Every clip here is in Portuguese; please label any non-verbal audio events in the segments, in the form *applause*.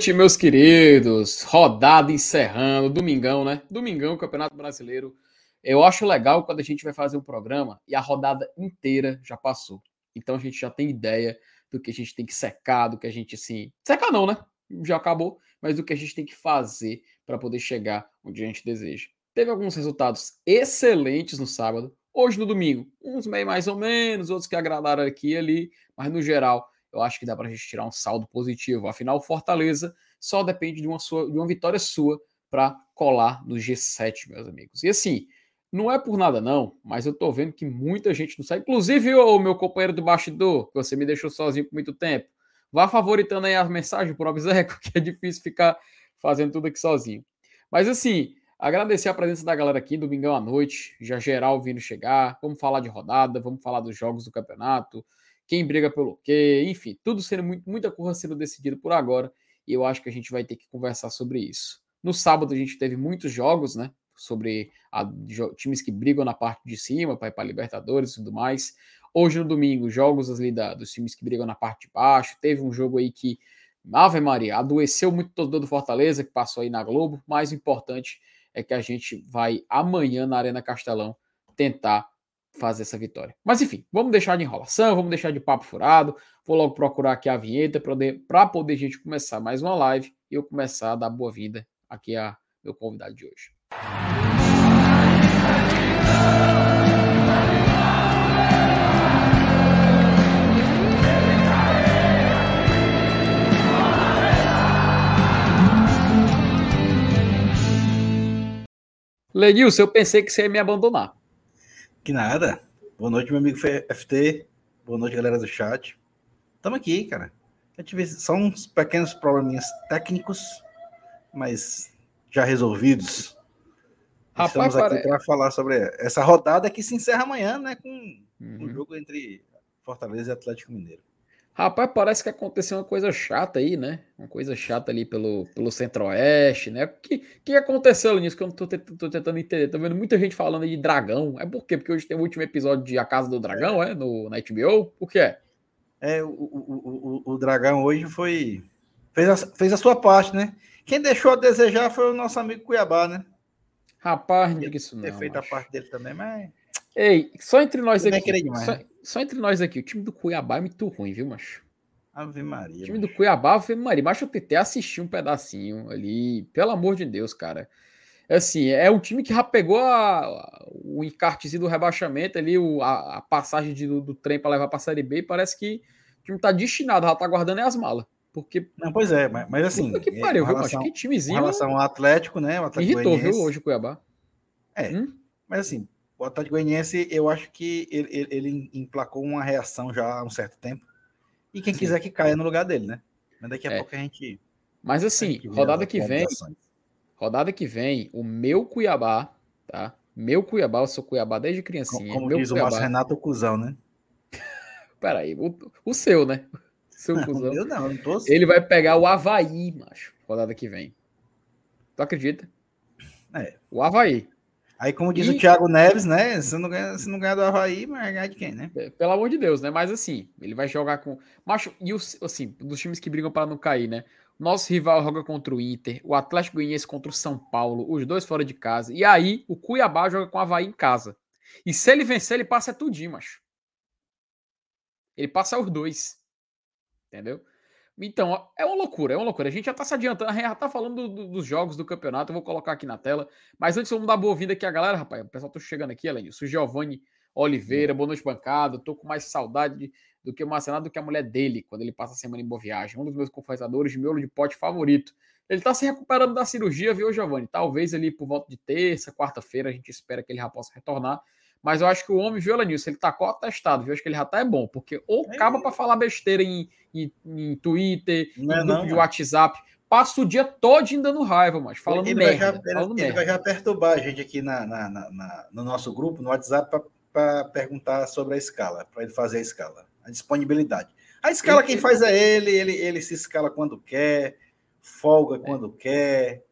Noite, meus queridos. Rodada encerrando, domingão, né? Domingão, Campeonato Brasileiro. Eu acho legal quando a gente vai fazer um programa e a rodada inteira já passou. Então a gente já tem ideia do que a gente tem que secar, do que a gente assim. Secar não, né? Já acabou, mas do que a gente tem que fazer para poder chegar onde a gente deseja. Teve alguns resultados excelentes no sábado, hoje no domingo. Uns meio mais ou menos, outros que agradaram aqui e ali, mas no geral eu acho que dá para a gente tirar um saldo positivo. Afinal, o Fortaleza só depende de uma, sua, de uma vitória sua para colar no G7, meus amigos. E assim, não é por nada não, mas eu tô vendo que muita gente não sabe. Inclusive o meu companheiro do bastidor, que você me deixou sozinho por muito tempo. Vá favoritando aí as mensagens por *laughs* obséquio, que é difícil ficar fazendo tudo aqui sozinho. Mas assim, agradecer a presença da galera aqui, domingão à noite, já geral vindo chegar. Vamos falar de rodada, vamos falar dos jogos do campeonato, quem briga pelo quê, enfim, tudo sendo muito, muita coisa sendo decidida por agora, e eu acho que a gente vai ter que conversar sobre isso. No sábado a gente teve muitos jogos, né? Sobre a, times que brigam na parte de cima para ir para Libertadores e tudo mais. Hoje no domingo, jogos ali da, dos times que brigam na parte de baixo. Teve um jogo aí que, Ave Maria, adoeceu muito todo do Fortaleza, que passou aí na Globo. Mais importante é que a gente vai amanhã na Arena Castelão tentar fazer essa vitória. Mas enfim, vamos deixar de enrolação, vamos deixar de papo furado. Vou logo procurar aqui a vinheta para poder, a gente começar mais uma live e eu começar a dar boa-vinda aqui a meu convidado de hoje. Lenilson, eu pensei que você ia me abandonar. Que nada. Boa noite, meu amigo FT. Boa noite, galera do chat. Estamos aqui, cara. Eu tive só uns pequenos probleminhas técnicos, mas já resolvidos. Rapaz, Estamos aqui pare... para falar sobre essa rodada que se encerra amanhã, né? Com uhum. um jogo entre Fortaleza e Atlético Mineiro. Rapaz, parece que aconteceu uma coisa chata aí, né? Uma coisa chata ali pelo, pelo centro-oeste, né? O que, que aconteceu nisso que eu não tô, tô, tentando entender? Tô vendo muita gente falando de dragão. É por quê? Porque hoje tem o último episódio de A Casa do Dragão, é? No, na HBO? O que é? É, o, o, o, o dragão hoje foi. Fez a, fez a sua parte, né? Quem deixou a desejar foi o nosso amigo Cuiabá, né? Rapaz, não diga isso não. Ter feito a parte dele também, mas. Ei, só entre nós aqui. Só, né? só, entre nós aqui, o time do Cuiabá é muito ruim, viu, macho? Ave Maria. O time macho. do Cuiabá, Ave Maria. Macho, eu tentei assistir um pedacinho ali. Pelo amor de Deus, cara. Assim, é um time que já pegou a, a, o encartezinho do rebaixamento ali, o, a, a, passagem de, do, do, trem para levar para a Série B e parece que o time tá destinado, já tá guardando as malas. Porque. Não, pois é, mas, mas assim. Que pariu, viu, relação, que timezinho. Em relação ao Atlético, né? O Atlético irritou, viu, hoje o Cuiabá. É. Hum? Mas assim, o Atlético Goianiense, eu acho que ele, ele, emplacou uma reação já há um certo tempo. E quem Sim. quiser que caia no lugar dele, né? Mas daqui a é. pouco a gente. Mas assim, gente rodada que vem. Rodada que vem, o meu Cuiabá, tá? Meu Cuiabá, eu sou Cuiabá desde criancinha. Como, meu diz Cuiabá... o Márcio Renato, o cuzão, né? *laughs* Peraí, o, o seu, né? O *laughs* seu não, cuzão. Não, não tô assim. Ele vai pegar o Havaí, macho, rodada que vem. Tu acredita? É. O Havaí. Aí, como diz e... o Thiago Neves, né? Se não, ganha, se não ganhar do Havaí, vai ganhar de quem, né? É, pelo amor de Deus, né? Mas assim, ele vai jogar com. Macho, e os, assim, dos times que brigam para não cair, né? Nosso rival joga contra o Inter, o Atlético Goianiense contra o São Paulo, os dois fora de casa. E aí, o Cuiabá joga com o Havaí em casa. E se ele vencer, ele passa tudinho, macho. Ele passa os dois. Entendeu? Então, é uma loucura, é uma loucura. A gente já tá se adiantando, já tá falando do, do, dos jogos do campeonato, eu vou colocar aqui na tela. Mas antes, vamos dar boa-vinda aqui a galera, rapaz. O pessoal tá chegando aqui, além disso. O Giovanni Oliveira, boa noite, bancada. Tô com mais saudade do que o Marcenado do que a mulher dele, quando ele passa a semana em boa viagem. Um dos meus confessadores de miolo de pote favorito. Ele tá se recuperando da cirurgia, viu, Giovanni? Talvez ali por volta de terça, quarta-feira, a gente espera que ele já possa retornar. Mas eu acho que o homem, viu, Elenilson, ele tá atestado, viu? Acho que ele já tá é bom, porque ou é. acaba para falar besteira em, em, em Twitter, não em é grupo não, de WhatsApp, passa o dia todo dando raiva, mas falando ele merda. Vai já, falando ele, merda. vai já perturbar a gente aqui na, na, na, na no nosso grupo, no WhatsApp, para perguntar sobre a escala, para ele fazer a escala, a disponibilidade. A escala, ele, quem faz é ele, ele, ele se escala quando quer, folga é. quando quer.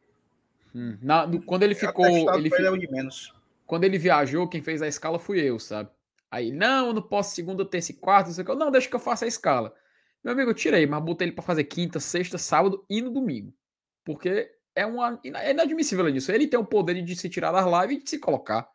Hum, na, no, quando ele ficou. Ele, ele é o de menos quando ele viajou, quem fez a escala fui eu, sabe? Aí, não, eu não posso segunda, terça e quarta, não sei o que. Não, deixa que eu faça a escala. Meu amigo, eu tirei, mas botei ele para fazer quinta, sexta, sábado e no domingo. Porque é, uma, é inadmissível isso. Ele tem o poder de se tirar das lives e de se colocar.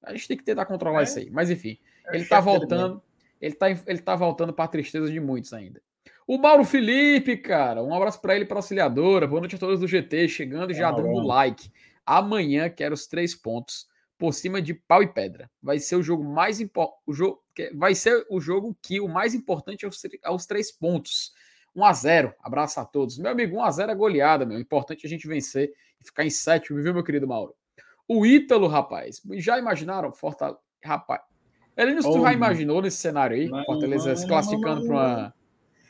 A gente tem que tentar controlar é, isso aí. Mas enfim, é ele tá voltando. Ele tá, ele tá voltando para a tristeza de muitos ainda. O Mauro Felipe, cara, um abraço para ele, para auxiliadora. Boa noite a todos do GT, chegando e já dando like. Amanhã quero os três pontos por cima de pau e pedra. Vai ser o jogo mais o vai ser o jogo que o mais importante é os é três pontos. 1 a 0. Abraço a todos. Meu amigo, 1x0 é goleada, meu. É importante a gente vencer e ficar em sétimo, viu, meu querido Mauro? O Ítalo, rapaz. Já imaginaram Fortaleza, rapaz. Ele oh, já imaginou nesse cenário aí, não, Fortaleza não, se classificando para uma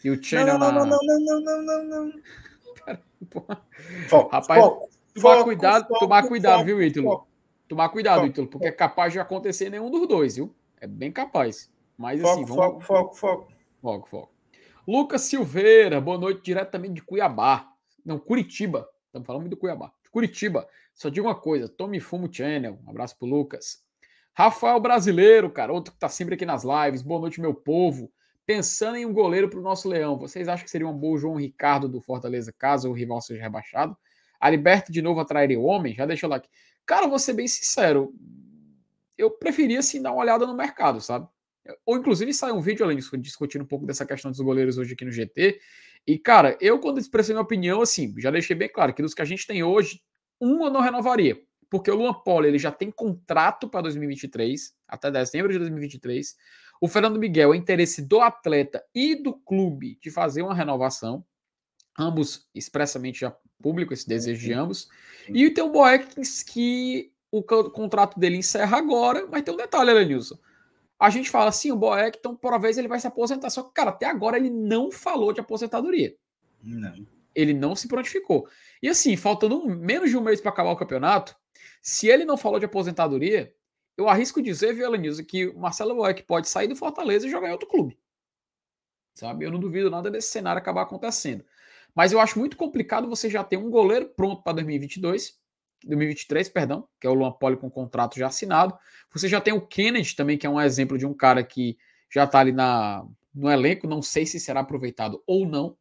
e o China não, não, não, não, não, não, não, não. *laughs* Pera, rapaz, foco, tomar foco, cuidado, foco, tomar cuidado, foco, viu, Ítalo? Tomar cuidado, Ítalo, porque é capaz de acontecer nenhum dos dois, viu? É bem capaz. Mas foco, assim, vamos. Foco, foco, foco. Foco, foco. Lucas Silveira, boa noite, diretamente de Cuiabá. Não, Curitiba. Estamos falando muito do Cuiabá. Curitiba. Só digo uma coisa: tome fumo channel. Um abraço pro Lucas. Rafael Brasileiro, cara, outro que tá sempre aqui nas lives. Boa noite, meu povo. Pensando em um goleiro para o nosso Leão, vocês acham que seria um bom João Ricardo do Fortaleza caso o rival seja rebaixado? A Liberta de novo atrairia o homem? Já deixa lá aqui. Cara, vou ser bem sincero. Eu preferia sim dar uma olhada no mercado, sabe? Ou inclusive sai um vídeo além disso, discutindo um pouco dessa questão dos goleiros hoje aqui no GT. E, cara, eu, quando expressei minha opinião, assim, já deixei bem claro que dos que a gente tem hoje, um eu não renovaria. Porque o Luan Poli ele já tem contrato para 2023, até dezembro de 2023. O Fernando Miguel é interesse do atleta e do clube de fazer uma renovação. Ambos expressamente já público esse desejo de ambos. E tem o Boeck que o contrato dele encerra agora, mas tem um detalhe, Elenilson a gente fala assim, o Boeck, então por uma vez ele vai se aposentar. Só que, cara, até agora ele não falou de aposentadoria. Não. Ele não se prontificou. E assim, faltando menos de um mês para acabar o campeonato, se ele não falou de aposentadoria, eu arrisco dizer, viu, Elenilson, que o Marcelo Boeck pode sair do Fortaleza e jogar em outro clube. Sabe? Eu não duvido nada desse cenário acabar acontecendo. Mas eu acho muito complicado você já ter um goleiro pronto para 2022 2023, perdão, que é o Luan Poli com contrato já assinado. Você já tem o Kennedy também, que é um exemplo de um cara que já está ali na, no elenco, não sei se será aproveitado ou não.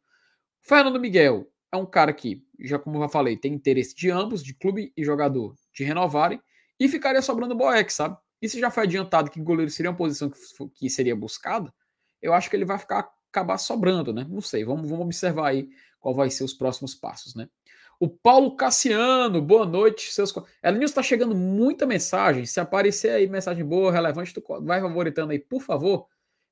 Fernando Miguel é um cara que, já como eu já falei, tem interesse de ambos, de clube e jogador, de renovarem, e ficaria sobrando o Boeck, sabe? E se já foi adiantado que goleiro seria uma posição que, que seria buscada, eu acho que ele vai ficar acabar sobrando, né? Não sei, vamos, vamos observar aí qual vai ser os próximos passos, né? O Paulo Cassiano, boa noite. Seus... Elenilson está chegando muita mensagem. Se aparecer aí mensagem boa, relevante, tu vai favoritando aí, por favor.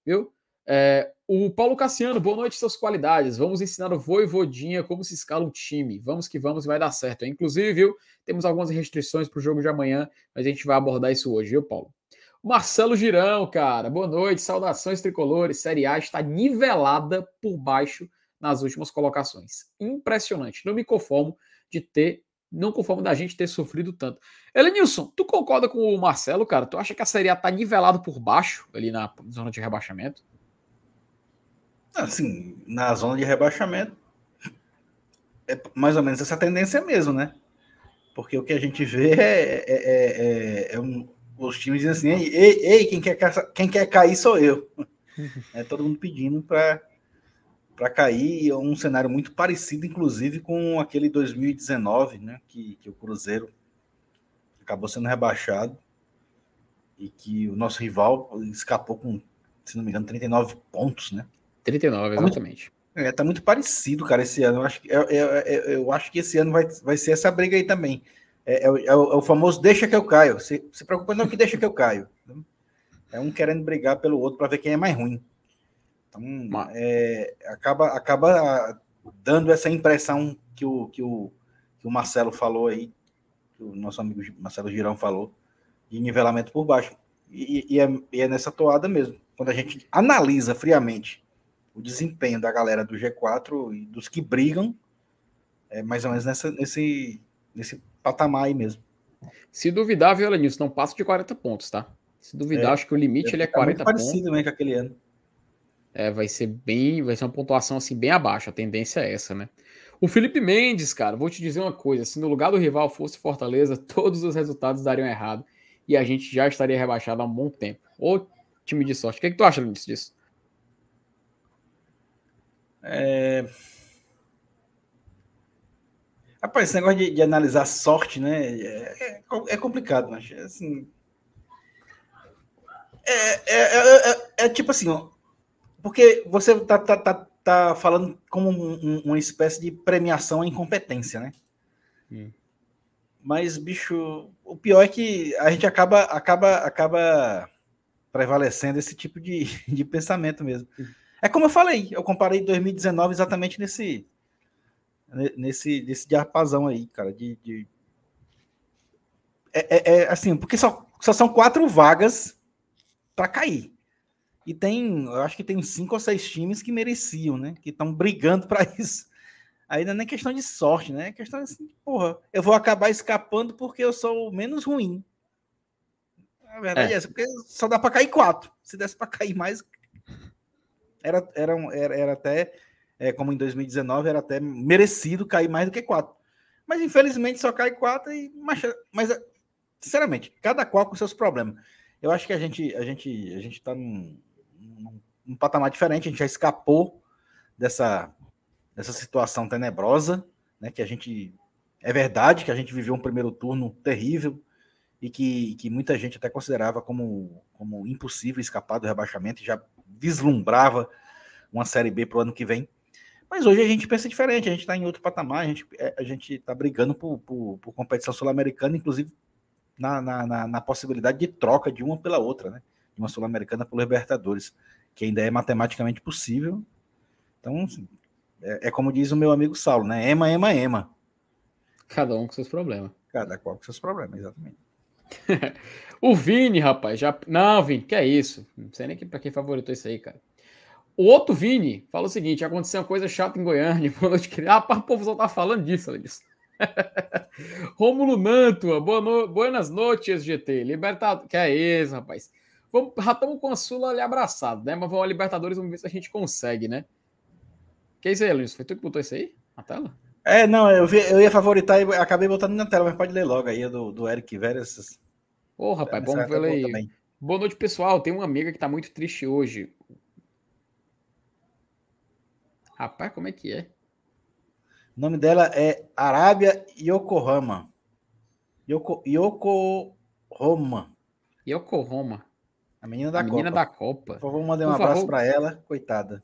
Viu? É, o Paulo Cassiano, boa noite, suas qualidades. Vamos ensinar o Voivodinha como se escala um time. Vamos que vamos, vai dar certo. Inclusive, viu? Temos algumas restrições para o jogo de amanhã, mas a gente vai abordar isso hoje, viu, Paulo? Marcelo Girão, cara, boa noite, saudações tricolores. Série A está nivelada por baixo nas últimas colocações. Impressionante. Não me conformo de ter, não conformo da gente ter sofrido tanto. Elenilson, tu concorda com o Marcelo, cara? Tu acha que a Série A tá nivelada por baixo ali na zona de rebaixamento? Assim, na zona de rebaixamento é mais ou menos essa tendência mesmo, né? Porque o que a gente vê é, é, é, é um, os times dizendo assim: ei, ei, ei, quem, quer, quem quer cair sou eu. *laughs* É todo mundo pedindo para para cair. É um cenário muito parecido, inclusive, com aquele 2019, né? Que, que o Cruzeiro acabou sendo rebaixado e que o nosso rival escapou com, se não me engano, 39 pontos, né? 39, exatamente. Tá muito, é, tá muito parecido, cara, esse ano. Eu acho, eu, eu, eu acho que esse ano vai, vai ser essa briga aí também. É, é, é, o, é, o, famoso deixa que eu caio. Se, se preocupa não que deixa que eu caio. É um querendo brigar pelo outro para ver quem é mais ruim. Então, é, acaba, acaba dando essa impressão que o, que o, que o Marcelo falou aí, que o nosso amigo Marcelo Girão falou, de nivelamento por baixo. E, e, é, e é nessa toada mesmo. Quando a gente analisa friamente o desempenho da galera do G4 e dos que brigam, é mais ou menos nessa, nesse, nesse patamar aí mesmo. Se duvidar, viu, Elenilson, não passa de 40 pontos, tá? Se duvidar, é, acho que o limite é, ele é 40 pontos. parecido né, com aquele ano é, vai ser bem, vai ser uma pontuação assim bem abaixo. A tendência é essa, né? O Felipe Mendes, cara, vou te dizer uma coisa: se no lugar do rival fosse Fortaleza, *laughs* todos os resultados dariam errado e a gente já estaria rebaixado há um bom tempo. Ô time de sorte. O que, é que tu acha disso? É... Rapaz, esse negócio de, de analisar sorte, né? É, é, é complicado, mas assim. É, é, é, é, tipo assim, porque você tá, tá, tá, tá falando como um, um, uma espécie de premiação à incompetência, né? Hum. Mas, bicho, o pior é que a gente acaba, acaba, acaba prevalecendo esse tipo de, *laughs* de pensamento mesmo. É como eu falei, eu comparei 2019 exatamente nesse nesse, nesse diapasão aí, cara, de, de... É, é, é, assim, porque só, só são quatro vagas para cair. E tem, eu acho que tem cinco ou seis times que mereciam, né? Que estão brigando para *laughs* isso. Aí não é nem questão de sorte, né? É questão assim, porra, eu vou acabar escapando porque eu sou o menos ruim. A verdade é, é essa, porque só dá para cair quatro. Se desse para cair mais, era, era, era, era até, é, como em 2019, era até merecido cair mais do que quatro. Mas infelizmente só cai quatro e. Mas, mas sinceramente, cada qual com seus problemas. Eu acho que a gente a gente a gente está num, num, num patamar diferente. A gente já escapou dessa dessa situação tenebrosa, né? Que a gente é verdade que a gente viveu um primeiro turno terrível e que, que muita gente até considerava como, como impossível escapar do rebaixamento e já vislumbrava uma Série B para o ano que vem. Mas hoje a gente pensa diferente, a gente está em outro patamar, a gente é, a está brigando por, por, por competição sul-americana, inclusive na, na, na, na, possibilidade de troca de uma pela outra, né? De uma sul-americana por Libertadores, que ainda é matematicamente possível. Então, assim, é, é, como diz o meu amigo Saulo, né? Ema, ema, ema. Cada um com seus problemas. Cada qual com seus problemas, exatamente. *laughs* o Vini, rapaz, já. Não, Vini, que é isso? Não sei nem para quem favoritou isso aí, cara. O outro Vini fala o seguinte: aconteceu uma coisa chata em Goiânia. *laughs* Boa noite, Ah, o povo só tá falando disso, ela disse. *laughs* Rômulo Nantua, boa no... buenas noites, GT. Libertadores. Que é isso, rapaz. Vamos... Já estamos com a Sula ali abraçado, né? Mas vamos a Libertadores, vamos ver se a gente consegue, né? Que é isso aí, Luiz? Foi tu que botou isso aí na tela? É, não, eu, vi, eu ia favoritar e acabei botando na tela, mas pode ler logo aí, do, do Eric Veras. Ô, rapaz, vamos ver aí. Boa noite, pessoal. Tem uma amiga que tá muito triste hoje. Rapaz, como é que é? O nome dela é Arábia Yokohama. Yoko, Yokohama. Yokohama. A menina da a Copa. Menina da Copa. Por favor, mandei um abraço para ela, coitada.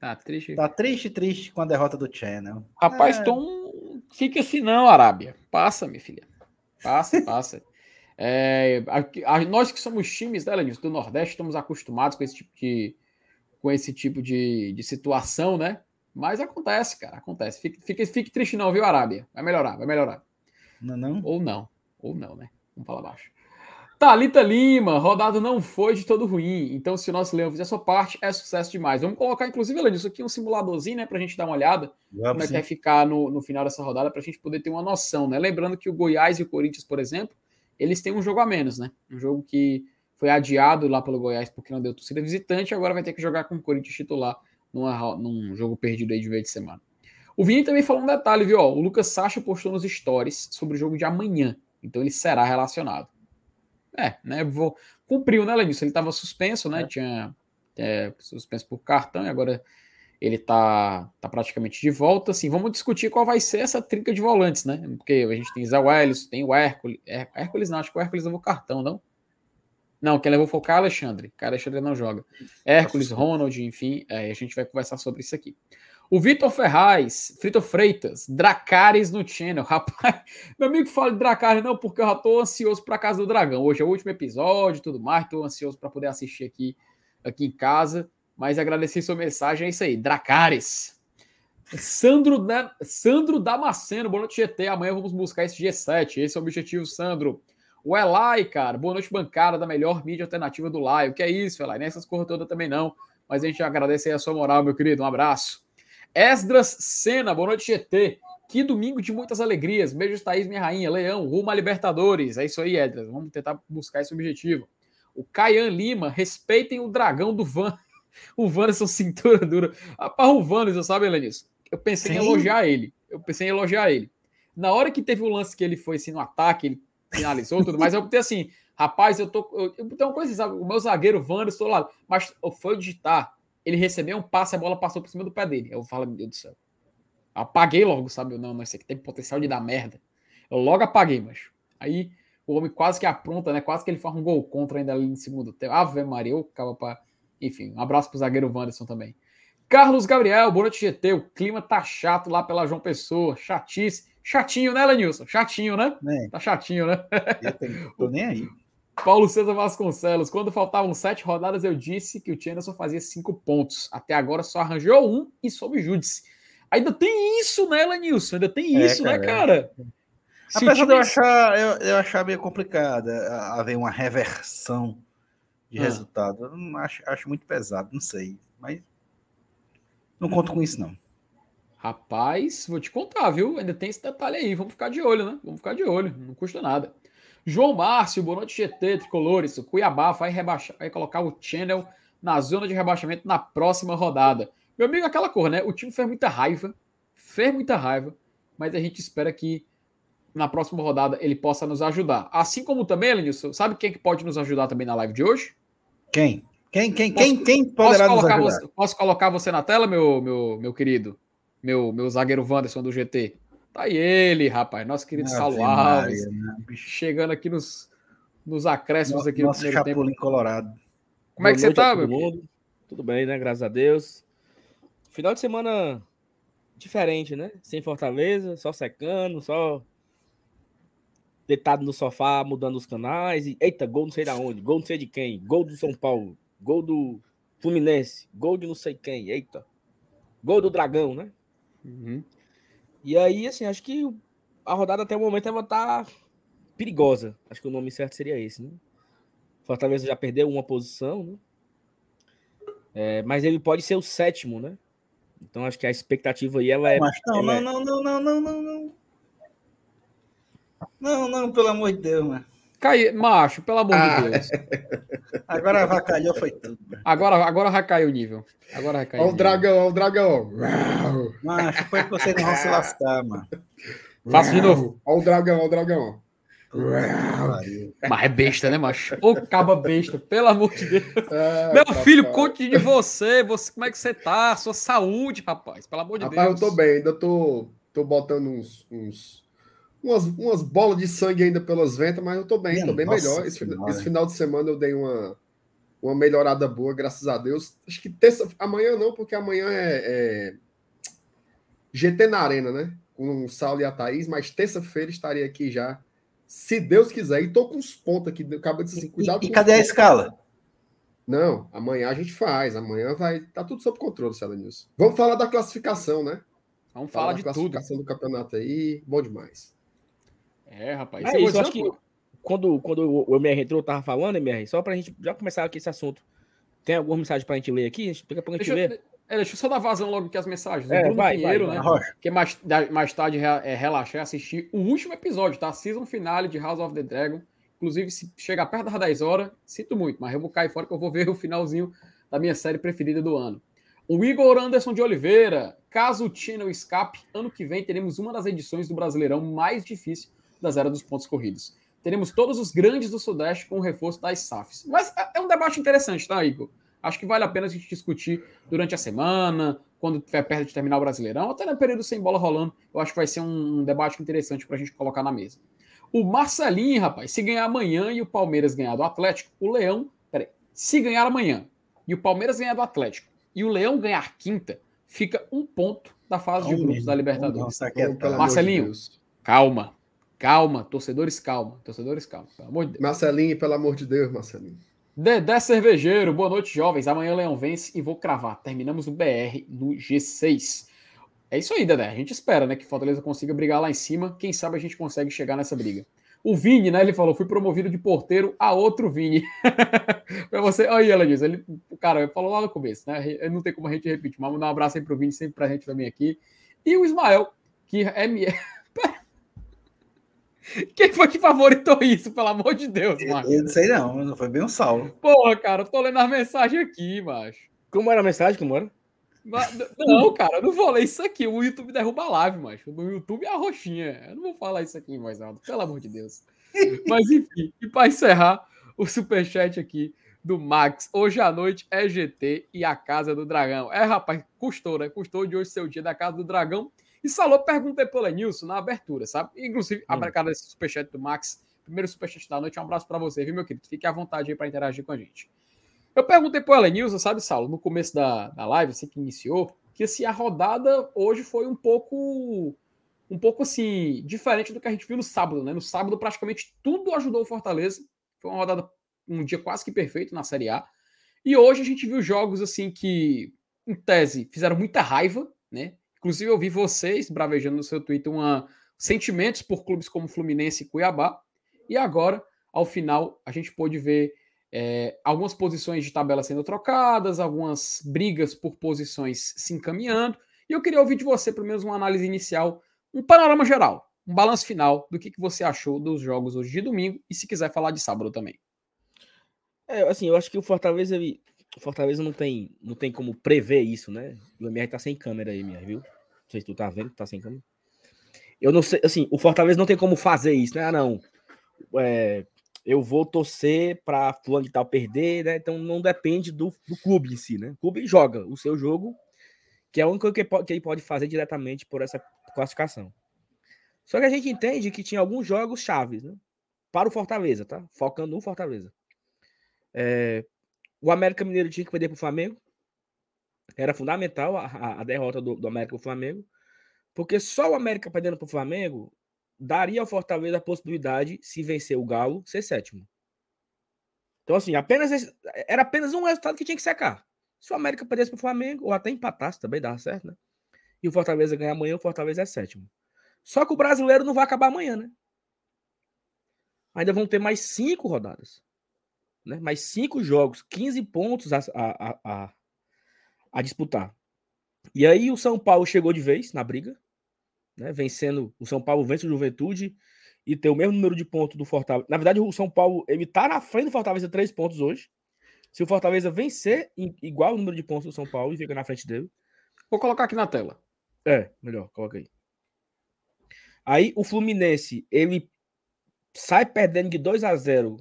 Tá triste. Tá triste, triste com a derrota do Channel. Rapaz, é... Tom, fica assim não, Arábia. Passa, minha filha. Passa, *laughs* passa. É, a, a, nós que somos times né, do Nordeste estamos acostumados com esse tipo de, com esse tipo de, de situação, né? Mas acontece, cara, acontece. Fique, fique, fique triste não, viu, Arábia? Vai melhorar, vai melhorar. Não, não? Ou não, ou não, né? Vamos falar baixo. Thalita Lima, rodada não foi de todo ruim. Então, se o nosso leão fizer sua parte, é sucesso demais. Vamos colocar, inclusive, além disso aqui, um simuladorzinho, né? Pra gente dar uma olhada Vamos como é que vai ficar no, no final dessa rodada, pra gente poder ter uma noção, né? Lembrando que o Goiás e o Corinthians, por exemplo, eles têm um jogo a menos, né? Um jogo que foi adiado lá pelo Goiás porque não deu torcida visitante, agora vai ter que jogar com o Corinthians titular numa, num jogo perdido aí de vez de semana. O Vini também falou um detalhe, viu? o Lucas Sacha postou nos stories sobre o jogo de amanhã, então ele será relacionado. É, né? Vou, cumpriu, né, Lenilson? Ele estava suspenso, né? É. Tinha é, suspenso por cartão e agora ele tá, tá praticamente de volta. Assim, vamos discutir qual vai ser essa trinca de volantes, né? Porque a gente tem Zé Welles, tem o Hércules. É, Hércules não, acho que o Hércules levou cartão, não? Não, quem levou foi o Caio Alexandre. Caio Alexandre não joga. Hércules, Ronald, enfim, é, a gente vai conversar sobre isso aqui. O Vitor Ferraz, Frito Freitas, Dracares no channel. *laughs* Rapaz, meu amigo fala de Dracares não, porque eu já tô ansioso para Casa do Dragão. Hoje é o último episódio e tudo mais, tô ansioso para poder assistir aqui, aqui em casa. Mas agradecer sua mensagem, é isso aí. Dracares. Sandro, né? Sandro Damasceno, boa noite, GT. Amanhã vamos buscar esse G7. Esse é o objetivo, Sandro. O Elai, cara, boa noite, bancada da melhor mídia alternativa do live. Que é isso, Elai? Nessas coisas todas também não. Mas a gente agradece aí a sua moral, meu querido. Um abraço. Esdras Sena, boa noite, GT. Que domingo de muitas alegrias. Beijos, Thaís, minha rainha. Leão, rumo a Libertadores. É isso aí, Esdras. Vamos tentar buscar esse objetivo. O Caian Lima, respeitem o dragão do Van. *laughs* O Wanderson cintura dura. Rapaz, o Wanderson, sabe, Elenis? Eu pensei Sim. em elogiar ele. Eu pensei em elogiar ele. Na hora que teve o lance que ele foi assim no ataque, ele finalizou tudo, mas eu botei assim, rapaz, eu tô. Eu, eu botei uma coisa, sabe? O meu zagueiro Wander, estou lá, mas foi digitar. Ele recebeu um passe, a bola passou por cima do pé dele. Eu falo, meu Deus do céu. Apaguei logo, sabe? Não, mas isso aqui tem potencial de dar merda. Eu logo apaguei, mas. Aí o homem quase que apronta, né? Quase que ele faz um gol contra ainda ali no segundo tempo. Ave Maria, eu acaba pra. Enfim, um abraço pro zagueiro Wanderson também. Carlos Gabriel, boa noite, GT. O clima tá chato lá pela João Pessoa. Chatice. Chatinho, né, Lenilson? Chatinho, né? É. Tá chatinho, né? Eu tô nem aí. *laughs* Paulo César Vasconcelos. Quando faltavam sete rodadas, eu disse que o Tienderson fazia cinco pontos. Até agora só arranjou um e soube júdice. Ainda tem isso, né, Lenilson? Ainda tem é, isso, né, cara, né, cara? Apesar de eu achar, eu, eu achar meio complicado haver uma reversão de ah. resultado. Eu não acho, acho muito pesado, não sei. Mas não conto com isso, não. Rapaz, vou te contar, viu? Ainda tem esse detalhe aí. Vamos ficar de olho, né? Vamos ficar de olho. Não custa nada. João Márcio, boa noite, GT, Tricolores. O Cuiabá vai, rebaixar, vai colocar o Channel na zona de rebaixamento na próxima rodada. Meu amigo, aquela cor, né? O time fez muita raiva. Fez muita raiva. Mas a gente espera que na próxima rodada ele possa nos ajudar. Assim como também, Elenilson, sabe quem que pode nos ajudar também na live de hoje? Quem? Quem, quem, posso, quem, quem poderá posso colocar, você, posso colocar você na tela, meu, meu, meu querido? Meu, meu zagueiro Wanderson do GT. Tá aí ele, rapaz, nosso querido Saulo Alves. Né? Chegando aqui nos, nos acréscimos aqui nosso no primeiro Chapolin tempo. Colorado. Como Boa é que você tá, meu mundo? Tudo bem, né? Graças a Deus. Final de semana diferente, né? Sem Fortaleza, só secando, só deitado no sofá, mudando os canais. E, eita, gol não sei da onde, gol não sei de quem, gol do São Paulo, Gol do Fluminense. Gol de não sei quem. Eita. Gol do Dragão, né? Uhum. E aí, assim, acho que a rodada até o momento ela tá perigosa. Acho que o nome certo seria esse, né? Fortaleza já perdeu uma posição, né? É, mas ele pode ser o sétimo, né? Então acho que a expectativa aí ela é. Mas não, ela não, é... não, não, não, não, não, não. Não, pelo amor de Deus, mano. Cai, macho, pelo amor ah. de Deus. *laughs* Agora avacalhou, foi tudo. Agora, agora vai cair o nível. Agora vai cair Olha o dragão, olha o dragão. Macho, foi que você não vai se lascar, mano. Faça de novo. Olha o dragão, olha o dragão. Mas é besta, né, macho? Ô, caba besta, pelo amor de Deus. *laughs* É, Meu papai. filho, conte de você, você. Como é que você tá? Sua saúde, rapaz. Pelo amor de rapaz, Deus. Rapaz, eu tô bem, ainda tô, tô botando uns, uns umas, umas bolas de sangue ainda pelas ventas, mas eu tô bem, Minha tô bem melhor. Esse, esse, final de semana eu dei uma, uma melhorada boa, graças a Deus. Acho que terça, amanhã não, porque amanhã é, é GT na Arena, né? Com o Saulo e a Thaís, mas terça-feira estaria aqui já, se Deus quiser. E tô com os pontos aqui, acaba de assim, cuidado E, e cadê a escala? Não, amanhã a gente faz. Amanhã vai. Tá tudo sob controle, Célia News. Vamos falar da classificação, né? Vamos falar de classificação tudo. do campeonato aí. Bom demais. É, rapaz. É isso, acho que quando, quando o MR entrou, tava falando, MR, só pra gente já começar aqui esse assunto. Tem alguma mensagem pra gente ler aqui? Daqui a pouco a gente deixa, lê. É, deixa eu só dar vazão logo aqui as mensagens. É, o Bruno vai, Pinheiro, vai, vai, né? Que mais, mais tarde é, relaxar e assistir o último episódio, tá? Season finale de House of the Dragon. Inclusive, se chegar perto das 10 horas, sinto muito, mas eu vou cair fora que eu vou *laughs* ver o finalzinho da minha série preferida do ano. O Igor Anderson de Oliveira, caso o Channel escape, ano que vem teremos uma das edições do Brasileirão mais difícil da zero dos pontos corridos. Teremos todos os grandes do Sudeste com o reforço das SAFs. Mas é, é um debate interessante, tá, Igor? Acho que vale a pena a gente discutir durante a semana, quando estiver perto de terminar o Brasileirão, até no período sem bola rolando. Eu acho que vai ser um debate interessante para a gente colocar na mesa. O Marcelinho, rapaz, se ganhar amanhã e o Palmeiras ganhar do Atlético, o Leão. Peraí, se ganhar amanhã e o Palmeiras ganhar do Atlético e o Leão ganhar quinta, fica um ponto da fase de grupos da Libertadores. Marcelinho, calma. Calma, torcedores, calma. Torcedores, calma. Pelo amor de Deus. Marcelinho, pelo amor de Deus, Marcelinho. Dedé Cervejeiro, boa noite, jovens. Amanhã o Leão vence e vou cravar. Terminamos o BR no G6. É isso aí, Dedé. A gente espera, né, que Fortaleza consiga brigar lá em cima. Quem sabe a gente consegue chegar nessa briga. O Vini, né, ele falou, fui promovido de porteiro a outro Vini. *laughs* pra você, aí ela diz, ele, cara, falou lá no começo, né, não tem como a gente repetir, mas mandar um abraço aí pro Vini, sempre presente também aqui. E o Ismael, que é, *laughs* *laughs* Quem foi que favoritou isso, pelo amor de Deus, mano? Eu, não sei não, não foi bem um salvo. Porra, cara, eu tô lendo as mensagens aqui, macho. Como era a mensagem, como era? Não, cara, eu não vou ler isso aqui. O YouTube derruba a live, macho. No YouTube é a roxinha. Eu não vou falar isso aqui mais alto, pelo amor de Deus. *laughs* Mas enfim, e para encerrar o superchat aqui do Max. Hoje à noite é GT e a Casa do Dragão. É, rapaz, custou, né? Custou de hoje ser o dia da Casa do Dragão. E Salô perguntei pro Lenilson na abertura, sabe? Inclusive, hum. abracada esse superchat do Max. Primeiro superchat da noite. Um abraço para você, viu, meu querido? Fique à vontade aí para interagir com a gente. Eu perguntei pro Elenilson, sabe, Saulo, no começo da, da live, assim que iniciou, que assim, a rodada hoje foi um pouco um pouco assim, diferente do que a gente viu no sábado, né? No sábado, praticamente tudo ajudou o Fortaleza. Foi uma rodada, um dia quase que perfeito na Série A. E hoje a gente viu jogos assim que, em tese, fizeram muita raiva, né? Inclusive, eu vi vocês bravejando no seu Twitter uma, sentimentos por clubes como Fluminense e Cuiabá. E agora, ao final, a gente pôde ver é, algumas posições de tabela sendo trocadas, algumas brigas por posições se encaminhando. E eu queria ouvir de você, pelo menos, uma análise inicial, um panorama geral, um balanço final do que, que você achou dos jogos hoje de domingo e se quiser falar de sábado também. É, assim, eu acho que o Fortaleza, ele, o Fortaleza não tem, não tem como prever isso, né? O MR tá sem câmera aí, MR, viu? Não sei se tu tá vendo que tá sem câmera. Eu não sei, assim, o Fortaleza não tem como fazer isso, né? Ah, não. É, eu vou torcer para fulano de tal perder, né? Então não depende do, do, clube em si, né? O clube joga o seu jogo, que é a única que, pode, que ele pode fazer diretamente por essa classificação. Só que a gente entende que tinha alguns jogos chaves, né? Para o Fortaleza, tá? Focando no Fortaleza. É, o América Mineiro tinha que perder para o Flamengo. Era fundamental a, a derrota do, do América para o Flamengo. Porque só o América perdendo para o Flamengo daria ao Fortaleza a possibilidade, se vencer o Galo, ser sétimo. Então, assim, apenas esse, era apenas um resultado que tinha que secar. Se o América perdesse para o Flamengo, ou até empatasse, também dava certo, né? E o Fortaleza ganhar amanhã, o Fortaleza é sétimo. Só que o brasileiro não vai acabar amanhã, né? Ainda vão ter mais cinco rodadas. Né? Mais cinco jogos, 15 pontos a, a, a, a disputar. E aí o São Paulo chegou de vez na briga, né? Vencendo, o São Paulo vence o Juventude e tem o mesmo número de pontos do Fortaleza. Na verdade, o São Paulo, ele tá na frente do Fortaleza três pontos hoje. Se o Fortaleza vencer igual o número de pontos do São Paulo e fica na frente dele. Vou colocar aqui na tela. É, melhor, coloca aí. Aí o Fluminense, ele sai perdendo de 2 a 0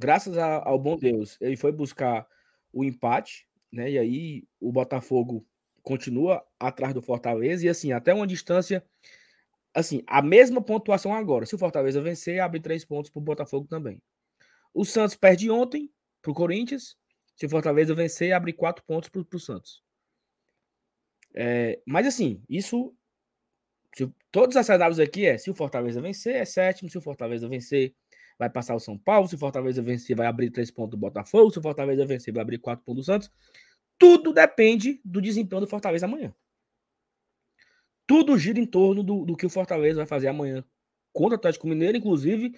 graças a, ao bom Deus. Ele foi buscar o empate, né? E aí o Botafogo continua atrás do Fortaleza e assim, até uma distância assim, a mesma pontuação agora. Se o Fortaleza vencer, abre três pontos para o Botafogo também. O Santos perde ontem para o Corinthians. Se o Fortaleza vencer, abre quatro pontos para o Santos. É, mas assim, isso. Se, todos cenários aqui é: se o Fortaleza vencer, é sétimo. Se o Fortaleza vencer, vai passar o São Paulo. Se o Fortaleza vencer, vai abrir três pontos do Botafogo. Se o Fortaleza vencer, vai abrir quatro pontos do Santos. Tudo depende do desempenho do Fortaleza amanhã. Tudo gira em torno do, do que o Fortaleza vai fazer amanhã contra o Atlético Mineiro. Inclusive,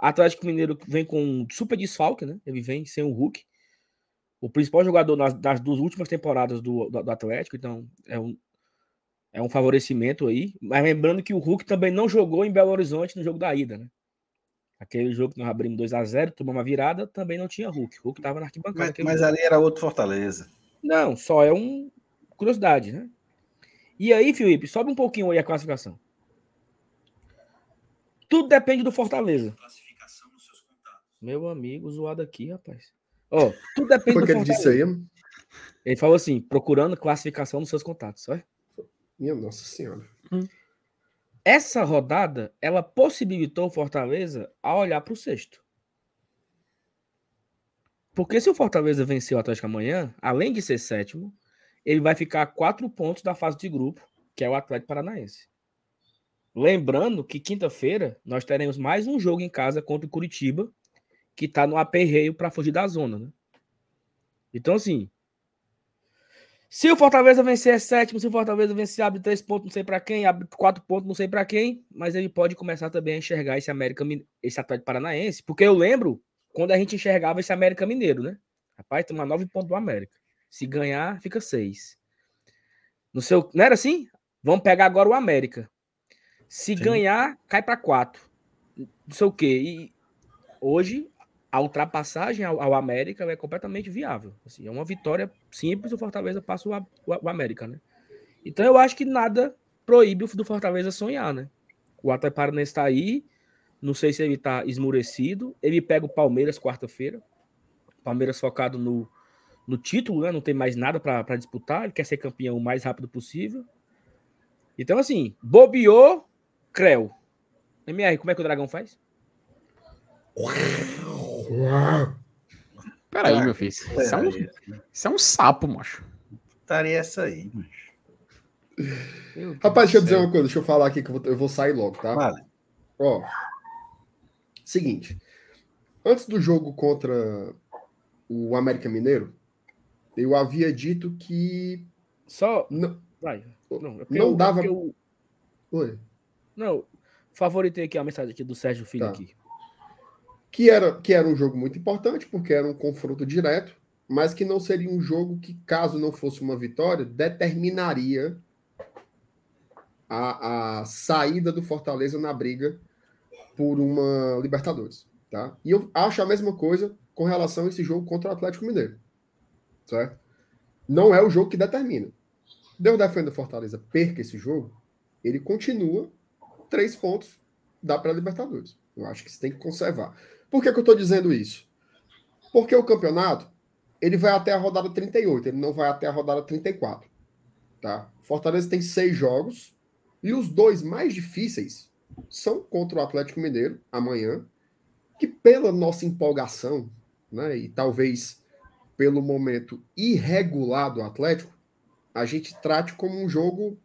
o Atlético Mineiro vem com um super desfalque, né? Ele vem sem o Hulk. O principal jogador nas, das duas últimas temporadas do, do, do Atlético. Então, é um, é um favorecimento aí. Mas lembrando que o Hulk também não jogou em Belo Horizonte no jogo da ida, né? Aquele jogo que nós abrimos 2 a 0 tomamos uma virada, também não tinha Hulk. O Hulk estava na arquibancada. Mas, mas ali era outro Fortaleza. Não, só é um curiosidade, né? E aí, Felipe, sobe um pouquinho aí a classificação. Tudo depende do Fortaleza. Meu amigo zoado aqui, rapaz. Ó, oh, tudo *laughs* depende Foi do que ele disse aí? Ele falou assim, procurando classificação nos seus contatos, olha. Minha nossa senhora. Hum. Essa rodada, ela possibilitou o Fortaleza a olhar para o sexto. Porque se o Fortaleza vencer o Atlético amanhã, além de ser sétimo, ele vai ficar a quatro pontos da fase de grupo, que é o Atlético Paranaense. Lembrando que quinta-feira nós teremos mais um jogo em casa contra o Curitiba, que está no aperreio para fugir da zona, né? Então, assim, se o Fortaleza vencer é sétimo, se o Fortaleza vencer abre três pontos, não sei para quem, abre quatro pontos, não sei para quem, mas ele pode começar também a enxergar esse América, esse Atlético Paranaense, porque eu lembro quando a gente enxergava esse América Mineiro, né? Rapaz, toma nove pontos do América. Se ganhar, fica seis. No seu, não era assim? Vamos pegar agora o América. Se Sim. ganhar, cai para quatro. Não sei o quê. E hoje a ultrapassagem ao, ao, América é completamente viável. Assim, é uma vitória simples. O Fortaleza passa o, o, o América, né? Então eu acho que nada proíbe o do Fortaleza sonhar, né? O Atlético está aí não sei se ele tá esmurecido. Ele pega o Palmeiras quarta-feira. Palmeiras focado no, no título, né? Não tem mais nada para disputar. Ele quer ser campeão o mais rápido possível. Então, assim, bobeou, creu. MR, como é que o dragão faz? *laughs* Peraí, meu filho. Isso é, um, isso é um sapo, macho. Estaria essa aí, macho. Rapaz, deixa eu dizer uma coisa, deixa eu falar aqui que eu vou, eu vou sair logo, tá? Vale. Ó, seguinte. Antes do jogo contra o América Mineiro, eu havia dito que. Só. Não, Vai. Não, é não eu, dava. Eu... Oi. Não, favoritei aqui a mensagem aqui do Sérgio Filho Tá. aqui. Que era, que era um jogo muito importante, porque era um confronto direto, mas que não seria um jogo que, caso não fosse uma vitória, determinaria a, a saída do Fortaleza na briga por uma Libertadores. Tá? E eu acho a mesma coisa com relação a esse jogo contra o Atlético Mineiro. Certo? Não é o jogo que determina. Deus defenda o Fortaleza perca esse jogo, ele continua três pontos da pré-Libertadores. Eu acho que você tem que conservar. Por que, que eu estou dizendo isso? Porque o campeonato ele vai até a rodada 38, ele não vai até a rodada 34. Tá? Fortaleza tem seis jogos e os dois mais difíceis são contra o Atlético Mineiro amanhã, que pela nossa empolgação, né, e talvez pelo momento irregular do Atlético, a gente trate como um jogo,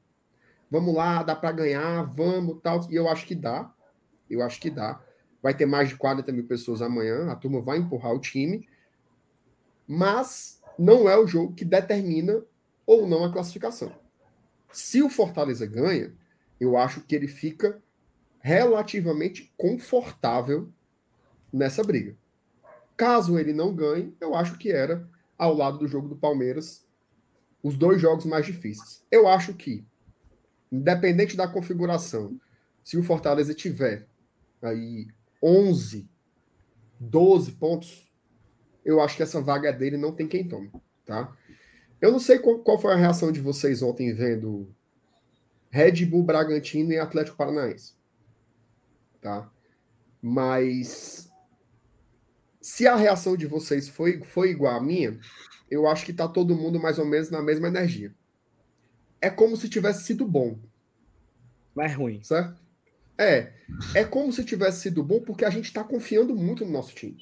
vamos lá, dá para ganhar, vamos, tal, e eu acho que dá. Eu acho que dá. Vai ter mais de 40 mil pessoas amanhã, a turma vai empurrar o time, mas não é o jogo que determina ou não a classificação. Se o Fortaleza ganha, eu acho que ele fica relativamente confortável nessa briga. Caso ele não ganhe, eu acho que era ao lado do jogo do Palmeiras os dois jogos mais difíceis. Eu acho que, independente da configuração, se o Fortaleza tiver aí 11, 12 pontos, eu acho que essa vaga dele não tem quem tome, tá? Eu não sei qual, qual foi a reação de vocês ontem vendo Red Bull Bragantino e Atlético Paranaense, tá? Mas se a reação de vocês foi, foi igual à minha, eu acho que tá todo mundo mais ou menos na mesma energia. É como se tivesse sido bom, Mas é ruim. certo? É, é como se tivesse sido bom porque a gente está confiando muito no nosso time.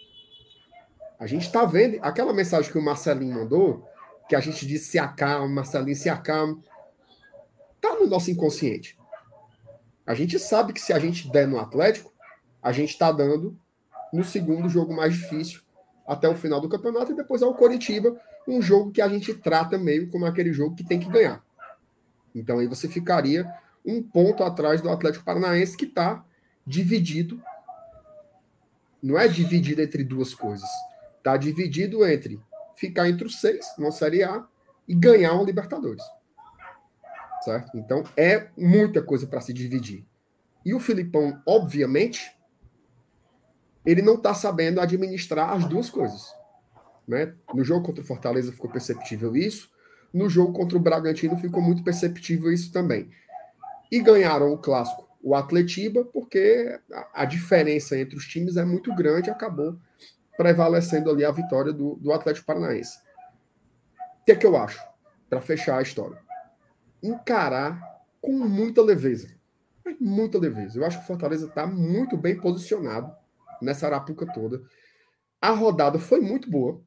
A gente está vendo aquela mensagem que o Marcelinho mandou, que a gente disse se acalma, Marcelinho se acalma, tá no nosso inconsciente. A gente sabe que se a gente der no Atlético, a gente está dando no segundo jogo mais difícil até o final do campeonato e depois é o Coritiba, um jogo que a gente trata meio como aquele jogo que tem que ganhar. Então aí você ficaria um ponto atrás do Atlético Paranaense que está dividido. Não é dividido entre duas coisas. Está dividido entre ficar entre os seis, numa Série A, e ganhar uma Libertadores. Certo? Então é muita coisa para se dividir. E o Filipão, obviamente, ele não está sabendo administrar as duas coisas. Né? No jogo contra o Fortaleza ficou perceptível isso. No jogo contra o Bragantino ficou muito perceptível isso também. E ganharam o clássico, o Atletiba, porque a, a diferença entre os times é muito grande acabou prevalecendo ali a vitória do, do Atlético Paranaense. O que é que eu acho? Para fechar a história. Encarar com muita leveza. Muita leveza. Eu acho que o Fortaleza está muito bem posicionado nessa arapuca toda. A rodada foi muito boa.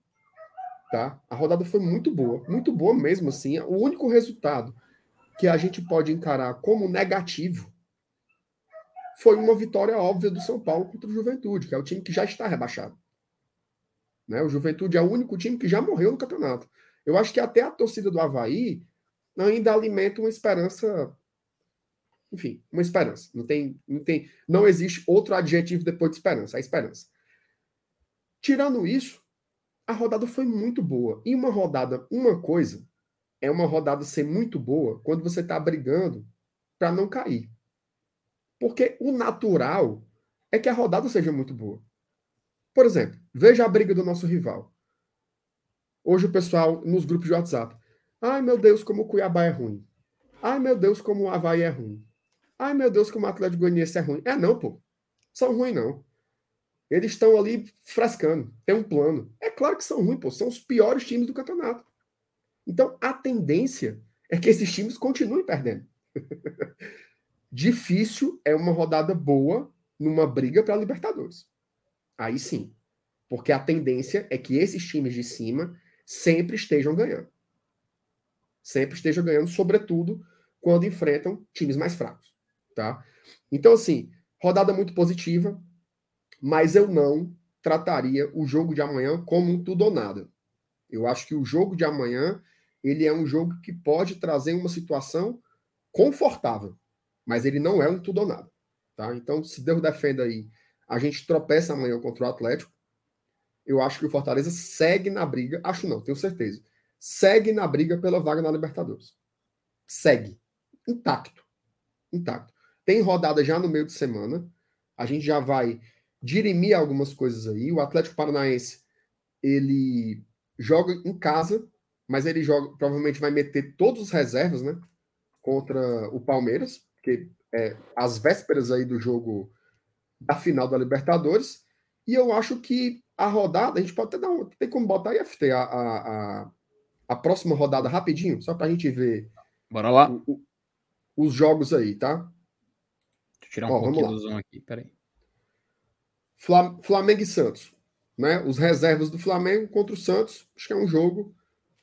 Tá? A rodada foi muito boa. Muito boa mesmo, assim. O único resultado que a gente pode encarar como negativo foi uma vitória óbvia do São Paulo contra o Juventude, que é o time que já está rebaixado. Né? O Juventude é o único time que já morreu no campeonato. Eu acho que até a torcida do Havaí ainda alimenta uma esperança. Enfim, uma esperança. Não tem, não tem, não existe outro adjetivo depois de esperança, a esperança. Tirando isso, a rodada foi muito boa. E uma rodada, uma coisa, é uma rodada ser muito boa quando você está brigando para não cair. Porque o natural é que a rodada seja muito boa. Por exemplo, veja a briga do nosso rival. Hoje o pessoal nos grupos de WhatsApp. Ai meu Deus, como o Cuiabá é ruim. Ai meu Deus, como o Havaí é ruim. Ai meu Deus, como o Atlético Goianiense é ruim. É não, pô. São ruins não. Eles estão ali frescando. Tem um plano. É claro que são ruins, pô. São os piores times do campeonato. Então, a tendência é que esses times continuem perdendo. *laughs* Difícil é uma rodada boa numa briga para Libertadores. Aí sim. Porque a tendência é que esses times de cima sempre estejam ganhando. Sempre estejam ganhando, sobretudo quando enfrentam times mais fracos. Tá? Então, assim, rodada muito positiva, mas eu não trataria o jogo de amanhã como um tudo ou nada. Eu acho que o jogo de amanhã ele é um jogo que pode trazer uma situação confortável, mas ele não é um tudo ou nada. Tá? Então, se Deus defenda aí, a gente tropeça amanhã contra o Atlético, eu acho que o Fortaleza segue na briga, acho não, tenho certeza, segue na briga pela vaga na Libertadores. Segue. Intacto. Intacto. Tem rodada já no meio de semana, a gente já vai dirimir algumas coisas aí. O Atlético Paranaense, ele joga em casa, mas ele joga, provavelmente vai meter todos os reservas, né? Contra o Palmeiras, que é as vésperas aí do jogo da final da Libertadores. E eu acho que a rodada, a gente pode até dar um, tem como botar aí, FT, a, a, a, a próxima rodada rapidinho, só para a gente ver. Bora lá. O, o, os jogos aí, tá? Deixa eu tirar um Ó, pouquinho do zoom aqui, peraí. Flamengo e Santos. Né? Os reservas do Flamengo contra o Santos. Acho que é um jogo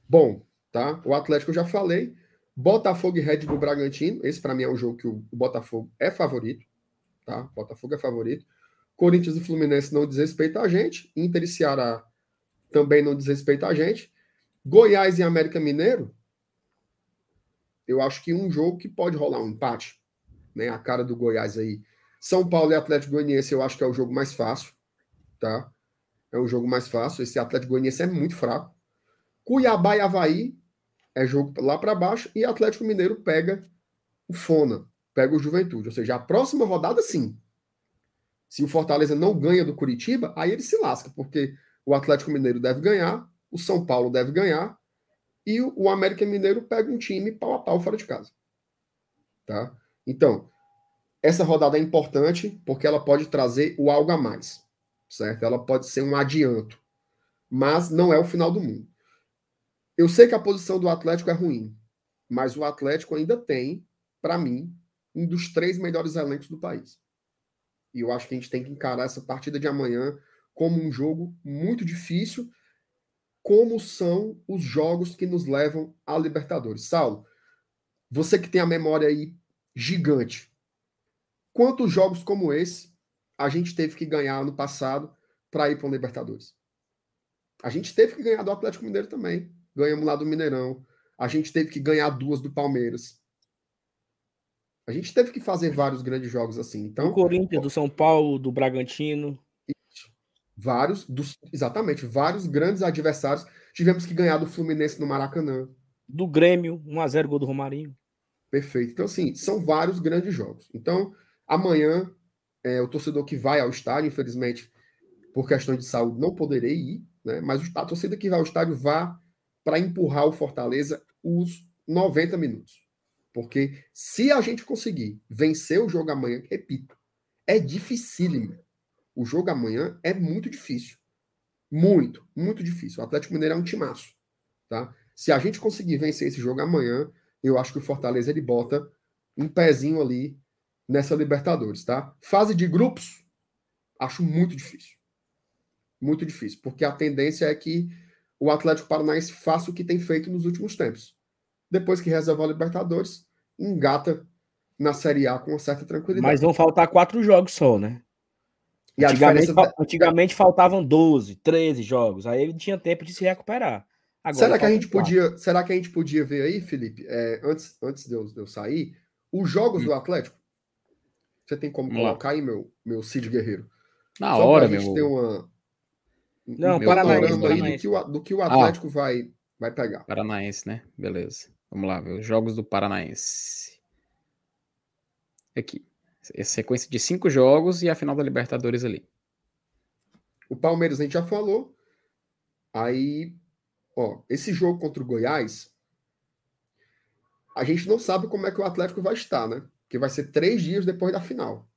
bom. Tá? O Atlético eu já falei. Botafogo e Red Bull Bragantino. Esse, para mim, é um jogo que o Botafogo é favorito. Tá? Botafogo é favorito. Corinthians e Fluminense não desrespeita a gente. Inter e Ceará também não desrespeita a gente. Goiás e América Mineiro. Eu acho que um jogo que pode rolar um empate. Né? A cara do Goiás aí são Paulo e Atlético Goianiense eu acho que é o jogo mais fácil, tá? É o jogo mais fácil. Esse Atlético Goianiense é muito fraco. Cuiabá e Havaí é jogo lá para baixo e Atlético Mineiro pega o Fona, pega o Juventude. Ou seja, a próxima rodada sim. Se o Fortaleza não ganha do Curitiba, aí ele se lasca, porque o Atlético Mineiro deve ganhar, o São Paulo deve ganhar e o América Mineiro pega um time pau a pau fora de casa. Tá? Então, essa rodada é importante porque ela pode trazer o algo a mais, certo? Ela pode ser um adianto, mas não é o final do mundo. Eu sei que a posição do Atlético é ruim, mas o Atlético ainda tem, para mim, um dos três melhores elencos do país. E eu acho que a gente tem que encarar essa partida de amanhã como um jogo muito difícil, como são os jogos que nos levam à Libertadores. Saulo, você que tem a memória aí gigante, Quantos jogos como esse a gente teve que ganhar no passado para ir para o Libertadores? A gente teve que ganhar do Atlético Mineiro também. Ganhamos lá do Mineirão. A gente teve que ganhar duas do Palmeiras. A gente teve que fazer vários grandes jogos assim. Então, do Corinthians, do São Paulo, do Bragantino. Vários, dos, exatamente, vários grandes adversários. Tivemos que ganhar do Fluminense no Maracanã. Do Grêmio, 1x0 gol do Romarinho. Perfeito. Então, assim, são vários grandes jogos. Então, Amanhã, é, o torcedor que vai ao estádio, infelizmente, por questões de saúde, não poderei ir, né? mas a torcida que vai ao estádio vá para empurrar o Fortaleza os 90 minutos. Porque se a gente conseguir vencer o jogo amanhã, repito, é dificílimo. O jogo amanhã é muito difícil. Muito, muito difícil. O Atlético Mineiro é um timaço. Tá? Se a gente conseguir vencer esse jogo amanhã, eu acho que o Fortaleza ele bota um pezinho ali nessa Libertadores, tá? Fase de grupos, acho muito difícil. Muito difícil, porque a tendência é que o Atlético Paranaense faça o que tem feito nos últimos tempos. Depois que reserva a Libertadores, engata na Série A com uma certa tranquilidade. Mas vão faltar quatro jogos só, né? E antigamente, diferença... antigamente faltavam 12, 13 jogos. Aí ele tinha tempo de se recuperar. Agora será que a gente podia, será que a gente podia ver aí, Felipe, é, antes, antes de eu, de eu sair, os jogos hum. do Atlético? Você tem como Vamos colocar lá. aí, meu, meu Cid Guerreiro? Na Só hora, meu. Ter uma, Não, Paranaense, aí do que, o, do que o. Atlético ah, vai, vai pegar. Paranaense, né? Beleza. Vamos lá, ver os jogos do Paranaense. Aqui. Essa sequência de cinco jogos e a final da Libertadores ali. O Palmeiras a gente já falou. Aí, ó, esse jogo contra o Goiás, a gente não sabe como é que o Atlético vai estar, né? que vai ser três dias depois da final.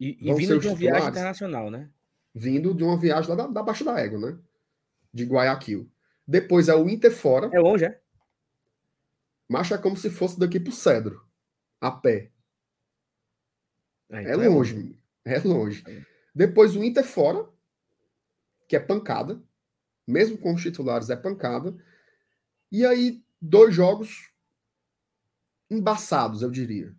E, e vindo de uma viagem internacional, né? Vindo de uma viagem lá da, da Baixa da Égua, né? de Guayaquil. Depois é o Inter fora. É longe, é? Mas é como se fosse daqui pro Cedro, a pé. É, então é longe, é longe. É. Depois o Inter fora, que é pancada. Mesmo com os titulares, é pancada. E aí, dois jogos embaçados, eu diria.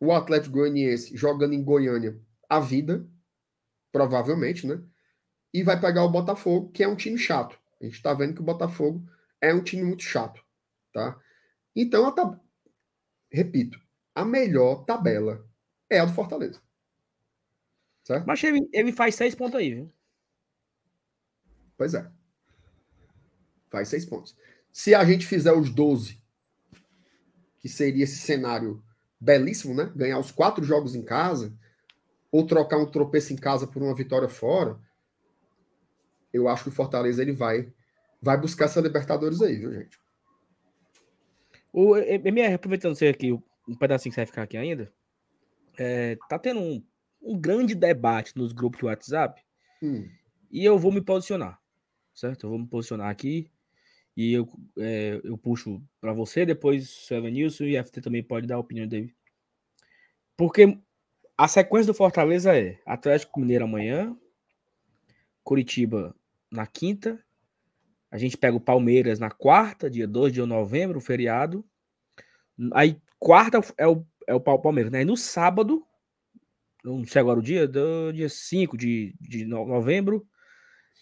O Atlético Goianiense jogando em Goiânia a vida, provavelmente, né? E vai pegar o Botafogo, que é um time chato. A gente tá vendo que o Botafogo é um time muito chato, tá? Então, a tab... repito, a melhor tabela é a do Fortaleza. Certo? Mas ele, ele faz seis pontos aí, viu? Pois é. Faz seis pontos. Se a gente fizer os 12, que seria esse cenário belíssimo, né? Ganhar os quatro jogos em casa, ou trocar um tropeço em casa por uma vitória fora, eu acho que o Fortaleza ele vai, vai buscar essa Libertadores aí, viu, gente? O MR, aproveitando você aqui, um pedacinho que você vai ficar aqui ainda, é, tá tendo um, um grande debate nos grupos de WhatsApp hum. e eu vou me posicionar, certo? Eu vou me posicionar aqui e eu, é, eu puxo para você, depois o Evanilson e a FT também pode dar a opinião dele. Porque a sequência do Fortaleza é Atlético Mineiro amanhã, Curitiba na quinta, a gente pega o Palmeiras na quarta, dia 2 de novembro, feriado. Aí, quarta é o, é o Palmeiras, né? Aí no sábado, não sei agora o dia, do dia 5 de, de novembro,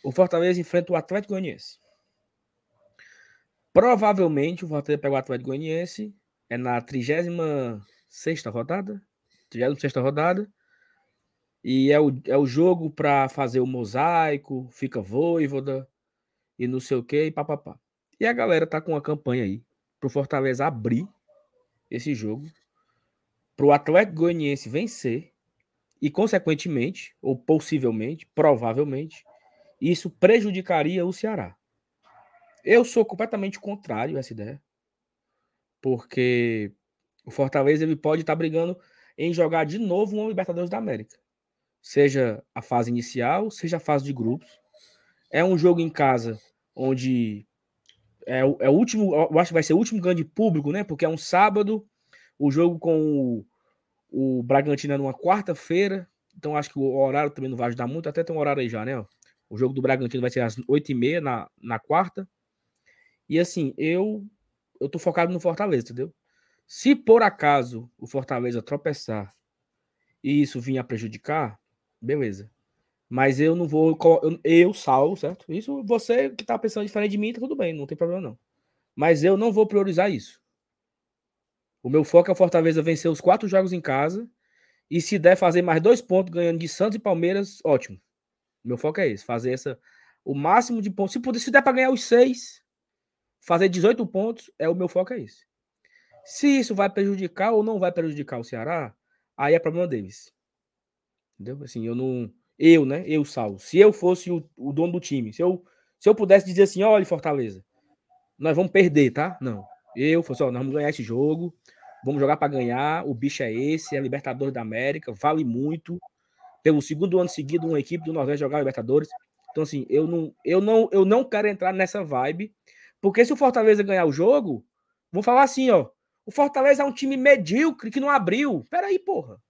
o Fortaleza enfrenta o Atlético Goianiense. Provavelmente o Fortaleza pega o Atlético Goianiense, é na 36 rodada, 36 rodada, e é o, é o jogo para fazer o mosaico, fica voivoda, e não sei o que, e papapá. E a galera tá com uma campanha aí pro Fortaleza abrir esse jogo, pro Atlético Goianiense vencer e, consequentemente, ou possivelmente, provavelmente, isso prejudicaria o Ceará. Eu sou completamente contrário a essa ideia, porque o Fortaleza ele pode estar tá brigando em jogar de novo uma Libertadores da América, seja a fase inicial, seja a fase de grupos. É um jogo em casa onde é, é o último, eu acho que vai ser o último grande público, né? Porque é um sábado, o jogo com o, o Bragantino é numa quarta-feira, então acho que o horário também não vai ajudar muito, até tem um horário aí já, né? O jogo do Bragantino vai ser às 8h30 na, na quarta. E assim, eu eu tô focado no Fortaleza, entendeu? Se por acaso o Fortaleza tropeçar e isso vir a prejudicar, beleza. Mas eu não vou. Eu, eu salvo, certo? Isso você que tá pensando diferente de mim, tá tudo bem, não tem problema não. Mas eu não vou priorizar isso. O meu foco é o Fortaleza vencer os quatro jogos em casa. E se der fazer mais dois pontos ganhando de Santos e Palmeiras, ótimo. Meu foco é esse: fazer essa, o máximo de pontos. Se, puder, se der para ganhar os seis, fazer 18 pontos, é o meu foco é esse. Se isso vai prejudicar ou não vai prejudicar o Ceará, aí é problema deles. Entendeu? Assim, eu não. Eu, né? Eu, Saulo. Se eu fosse o, o dono do time, se eu, se eu pudesse dizer assim, olha, Fortaleza, nós vamos perder, tá? Não. Eu fosse, ó, nós vamos ganhar esse jogo, vamos jogar para ganhar, o bicho é esse, é Libertadores da América, vale muito. Pelo segundo ano seguido, uma equipe do Nordeste jogar Libertadores. Então, assim, eu não, eu não, eu não quero entrar nessa vibe, porque se o Fortaleza ganhar o jogo, vão falar assim, ó, o Fortaleza é um time medíocre que não abriu. Peraí, porra.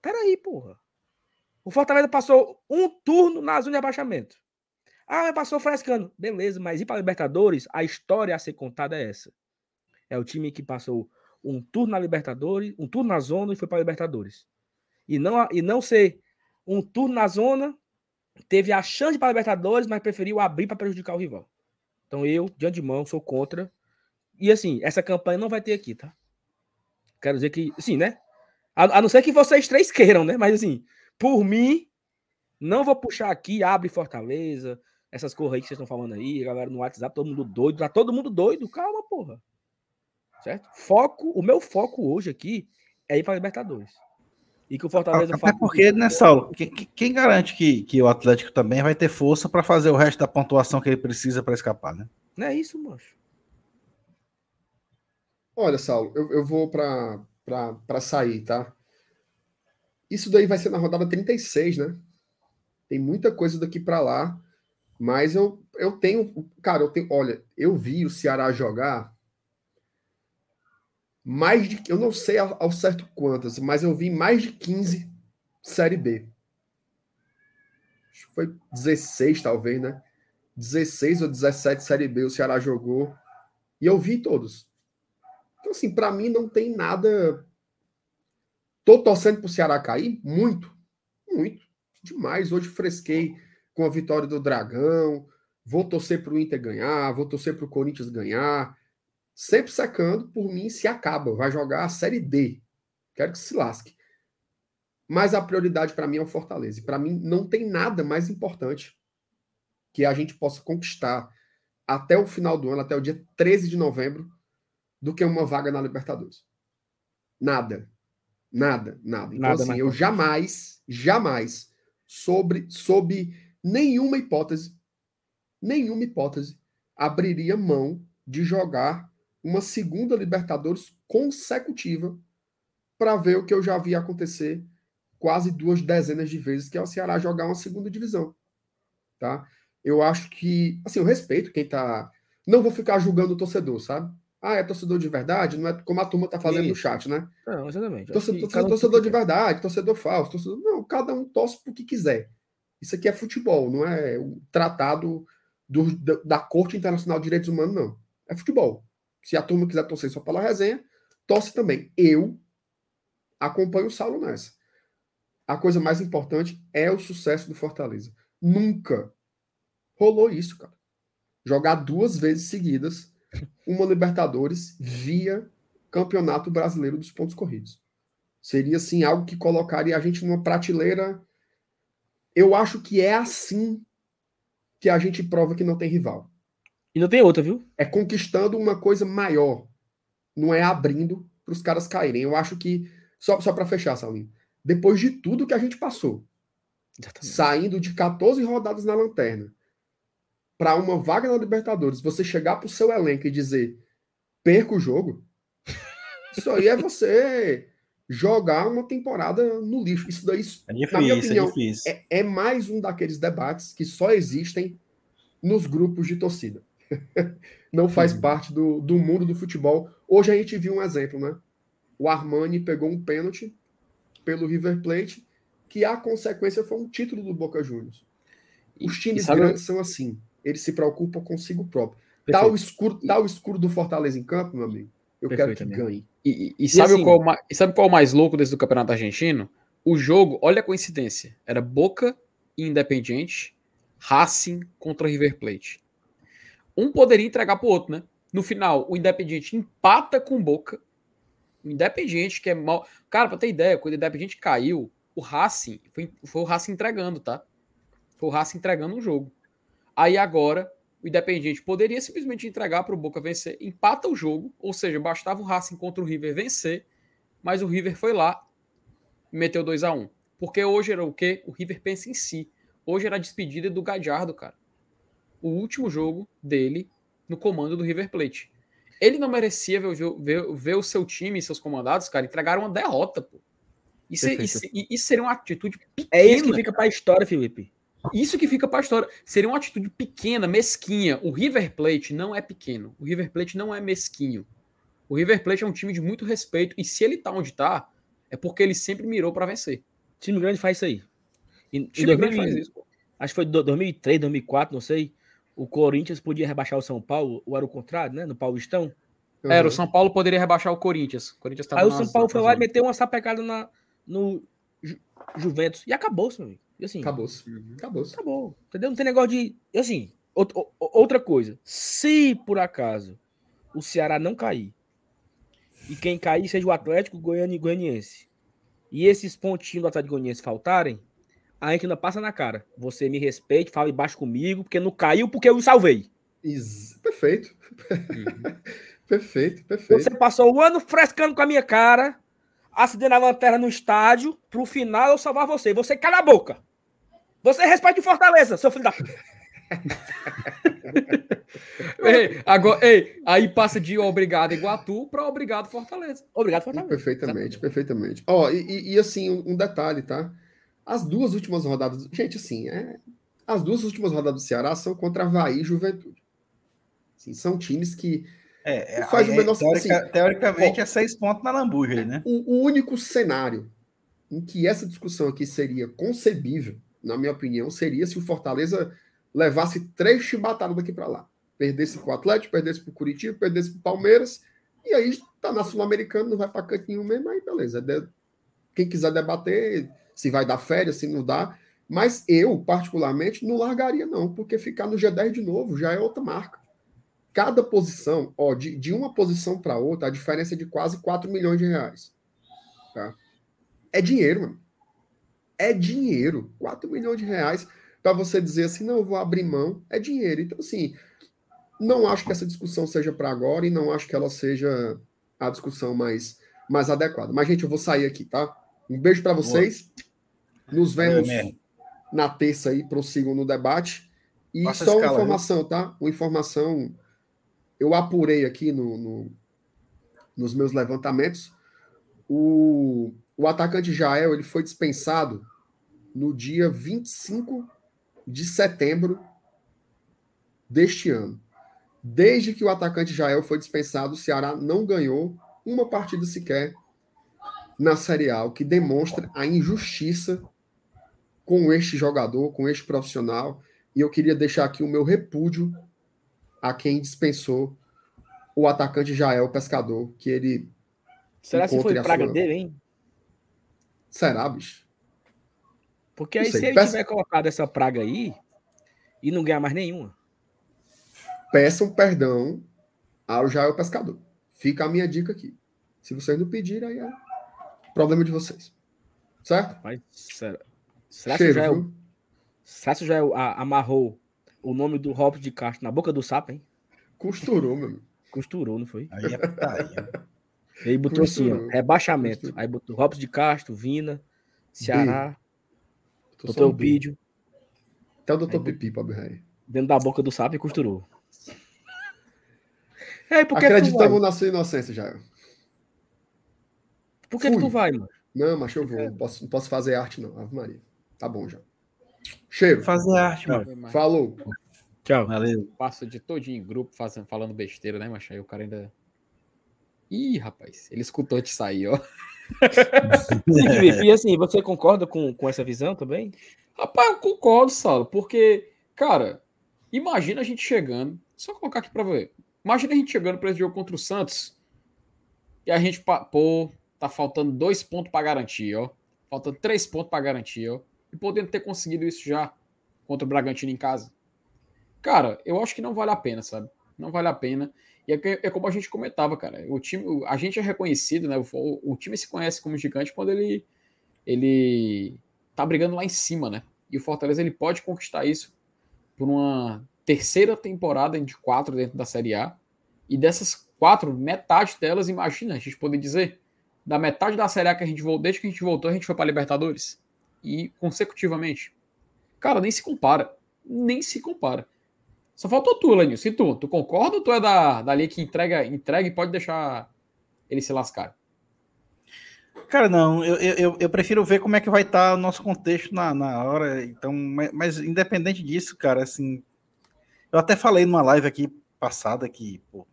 Peraí, porra. O Fortaleza passou um turno na zona de abaixamento. Ah, passou frescando. Beleza, mas ir para a Libertadores, a história a ser contada é essa. É o time que passou um turno na Libertadores, um turno na zona e foi para a Libertadores. E não, e não ser um turno na zona, teve a chance para a Libertadores, mas preferiu abrir para prejudicar o rival. Então eu, de antemão, sou contra. E assim, essa campanha não vai ter aqui, tá? Quero dizer que, sim, né? A, a não ser que vocês três *laughs* queiram, né? Mas assim, por mim, não vou puxar aqui, abre Fortaleza, essas coisas aí que vocês estão falando aí, galera no WhatsApp, todo mundo doido, tá todo mundo doido, calma, porra. Certo? Foco, o meu foco hoje aqui é ir para Libertadores. E que o Fortaleza Até porque, né, Saulo, quem, quem garante que, que o Atlético também vai ter força para fazer o resto da pontuação que ele precisa para escapar, né? Não é isso, moço. Olha, Saulo, eu, eu vou para sair, tá? Isso daí vai ser na rodada 36, né? Tem muita coisa daqui para lá. Mas eu, eu tenho. Cara, eu tenho. Olha, eu vi o Ceará jogar mais de. Eu não sei ao, ao certo quantas, mas eu vi mais de 15 Série B. Acho que foi 16, talvez, né? 16 ou 17 Série B o Ceará jogou. E eu vi todos. Então, assim, para mim não tem nada. Tô torcendo pro Ceará cair? Muito. Muito. Demais. Hoje fresquei com a vitória do Dragão. Vou torcer pro Inter ganhar. Vou torcer pro Corinthians ganhar. Sempre secando, por mim, se acaba. Vai jogar a Série D. Quero que se lasque. Mas a prioridade para mim é o Fortaleza. E para mim não tem nada mais importante que a gente possa conquistar até o final do ano, até o dia 13 de novembro, do que uma vaga na Libertadores. Nada. Nada, nada. Então, nada assim, eu jamais, jamais, sobre, sob nenhuma hipótese, nenhuma hipótese, abriria mão de jogar uma segunda Libertadores consecutiva para ver o que eu já vi acontecer quase duas dezenas de vezes, que é o Ceará jogar uma segunda divisão. Tá? Eu acho que, assim, eu respeito quem tá. Não vou ficar julgando o torcedor, sabe? Ah, é torcedor de verdade? Não é como a turma tá fazendo Isso. no chat, né? Não, exatamente. Torcedor, torcedor, torcedor de verdade, torcedor falso, torcedor. Não, cada um torce pro que quiser. Isso aqui é futebol, não é o tratado do, da Corte Internacional de Direitos Humanos, não. É futebol. Se a turma quiser torcer só pela resenha, torce também. Eu acompanho o Saulo nessa. A coisa mais importante é o sucesso do Fortaleza. Nunca rolou isso, cara. Jogar duas vezes seguidas uma Libertadores via Campeonato Brasileiro dos Pontos Corridos. Seria, assim, algo que colocaria a gente numa prateleira. Eu acho que é assim que a gente prova que não tem rival. E não tem outra, viu? É conquistando uma coisa maior. Não é abrindo para os caras caírem. Eu acho que. Só, só para fechar, Salim. Depois de tudo que a gente passou, Exatamente. saindo de 14 rodadas na lanterna para uma vaga na Libertadores, você chegar para o seu elenco e dizer perca o jogo, *laughs* isso aí é você jogar uma temporada no lixo. Isso daí, é difícil, na minha é opinião, é, é, é mais um daqueles debates que só existem nos grupos de torcida. *laughs* não faz uhum. parte do, do mundo do futebol. Hoje a gente viu um exemplo, né? O Armani pegou um pênalti pelo River Plate, que a consequência foi um título do Boca Juniors. Os times sabe... grandes são assim, eles se preocupam consigo próprio. Tá o, escuro, tá o escuro do Fortaleza em campo, meu amigo? Eu Perfeito, quero que ganhe. E, e, e sabe, assim, qual, e sabe qual é o mais louco desse do Campeonato Argentino? O jogo, olha a coincidência, era Boca e Independiente, Racing contra River Plate um poderia entregar para o outro, né? No final, o Independiente empata com Boca. O Independiente, que é mal. Cara, para ter ideia, quando o Independiente caiu, o Racing foi, foi o Racing entregando, tá? Foi o Racing entregando um jogo. Aí agora, o Independiente poderia simplesmente entregar para o Boca vencer, empata o jogo, ou seja, bastava o Racing contra o River vencer, mas o River foi lá e meteu 2 a 1 um. Porque hoje era o quê? O River pensa em si. Hoje era a despedida do Gadiardo, cara o último jogo dele no comando do River Plate. Ele não merecia ver, ver, ver o seu time e seus comandados, cara, entregaram uma derrota, pô. Isso, é, isso, isso, seria uma atitude pequena. É isso que fica para a história, Felipe. Isso que fica para a história. Seria uma atitude pequena, mesquinha. O River Plate não é pequeno. O River Plate não é mesquinho. O River Plate é um time de muito respeito. E se ele tá onde tá, é porque ele sempre mirou para vencer. O time grande faz isso aí. E, time 2000, grande faz isso. Pô. Acho que foi 2003, 2004, não sei o Corinthians podia rebaixar o São Paulo, ou era o contrário, né? No Paulistão. Uhum. Era, o São Paulo poderia rebaixar o Corinthians. O Corinthians Aí o São Paulo foi lá e meteu uma sapecada na, no Ju, Juventus. E acabou-se, meu amigo. E assim, acabou-se. Uhum. Acabou-se. Acabou. Entendeu? Não tem negócio de. E assim, outra coisa. Se por acaso o Ceará não cair, e quem cair seja o Atlético Goiânia e Goianiense, e esses pontinhos do Atlético Goianiense faltarem, a gente ainda passa na cara. Você me respeite, fale baixo comigo, porque não caiu porque eu o salvei. Isso. Perfeito. Uhum. *laughs* perfeito, perfeito. Você passou o ano frescando com a minha cara, acendendo a lanterna no estádio, pro final eu salvar você. Você cala a boca. Você respeite o Fortaleza, seu filho da *laughs* ei, agora, ei, aí passa de obrigado Iguatu para obrigado Fortaleza. Obrigado Fortaleza. Perfeitamente, Exatamente. perfeitamente. Ó, oh, e, e, assim, um detalhe, tá? As duas últimas rodadas. Gente, assim, é, As duas últimas rodadas do Ceará são contra Havaí e Juventude. Assim, são times que. É, é faz o menor teórica, assim, Teoricamente ó, é seis pontos na lambuja, né? O, o único cenário em que essa discussão aqui seria concebível, na minha opinião, seria se o Fortaleza levasse três chibatadas daqui para lá. Perdesse para o Atlético, perdesse para o Curitiba, perdesse para o Palmeiras, e aí tá na Sul-Americana, não vai para cantinho mesmo, aí beleza. Quem quiser debater se vai dar férias, se não dá. Mas eu, particularmente, não largaria, não, porque ficar no G10 de novo já é outra marca. Cada posição, ó, de, de uma posição para outra, a diferença é de quase 4 milhões de reais. Tá? É dinheiro, mano. É dinheiro. 4 milhões de reais para você dizer assim, não, eu vou abrir mão, é dinheiro. Então, assim, não acho que essa discussão seja para agora e não acho que ela seja a discussão mais, mais adequada. Mas, gente, eu vou sair aqui, tá? Um beijo para vocês. Nos vemos na terça aí, prossigam no debate. E Passa só uma informação, viu? tá? Uma informação. Eu apurei aqui no, no, nos meus levantamentos. O, o atacante Jael ele foi dispensado no dia 25 de setembro deste ano. Desde que o atacante Jael foi dispensado, o Ceará não ganhou uma partida sequer na Série A, o que demonstra a injustiça com este jogador, com este profissional. E eu queria deixar aqui o meu repúdio a quem dispensou o atacante Jael Pescador, que ele. Será que foi praga sua... dele, hein? Será, bicho? Porque aí, se ele Peça... tiver colocado essa praga aí e não ganhar mais nenhuma. Peçam perdão ao Jael Pescador. Fica a minha dica aqui. Se vocês não pedirem, aí é problema de vocês. Certo? Mas, será, será Cheiro, que o Jael, será que o Jael amarrou o nome do Robson de Castro na boca do sapo, hein? Costurou, meu amigo. Costurou, não foi? Aí é putaria. Aí botou Costurou. assim, ó, rebaixamento. Costurou. Aí botou Robson de Castro, Vina, Ceará. Doutor um vídeo. Até o doutor Pipi, Pablo Rei. Dentro da boca do sapo e costurou. É, porque Acreditamos na sua inocência, já. Por que, que, tu vai, mano? Não, mas eu vou. Não posso, não posso fazer arte, não. Ave Maria. Tá bom já. Cheiro. Fazer arte, mano. Falou. Tchau. Valeu. Passa de todinho em grupo fazendo, falando besteira, né, macho? Aí o cara ainda. Ih, rapaz, ele escutou te sair, ó. *laughs* e assim, você concorda com, com essa visão também? Rapaz, eu concordo, Saulo, porque, cara, imagina a gente chegando. Só colocar aqui pra ver. Imagina a gente chegando para esse jogo contra o Santos e a gente, pô, tá faltando dois pontos para garantir, ó. Faltando três pontos para garantir, ó. E podendo ter conseguido isso já contra o Bragantino em casa. Cara, eu acho que não vale a pena, sabe? Não vale a pena. E é, é como a gente comentava, cara. O time, a gente é reconhecido, né? O, o, time se conhece como gigante quando ele ele tá brigando lá em cima, né? E o Fortaleza ele pode conquistar isso por uma terceira temporada de quatro dentro da Série A. E dessas quatro, metade delas, imagina, a gente poder dizer, da metade da Série A que a gente voltou, desde que a gente voltou, a gente foi para Libertadores. E consecutivamente. Cara, nem se compara. Nem se compara. Só faltou tu, Lenil. Se tu, tu concorda ou tu é da, da linha que entrega, entrega e pode deixar ele se lascar? Cara, não, eu, eu, eu prefiro ver como é que vai estar tá o nosso contexto na, na hora. Então, mas, mas, independente disso, cara, assim. Eu até falei numa live aqui passada que, pô,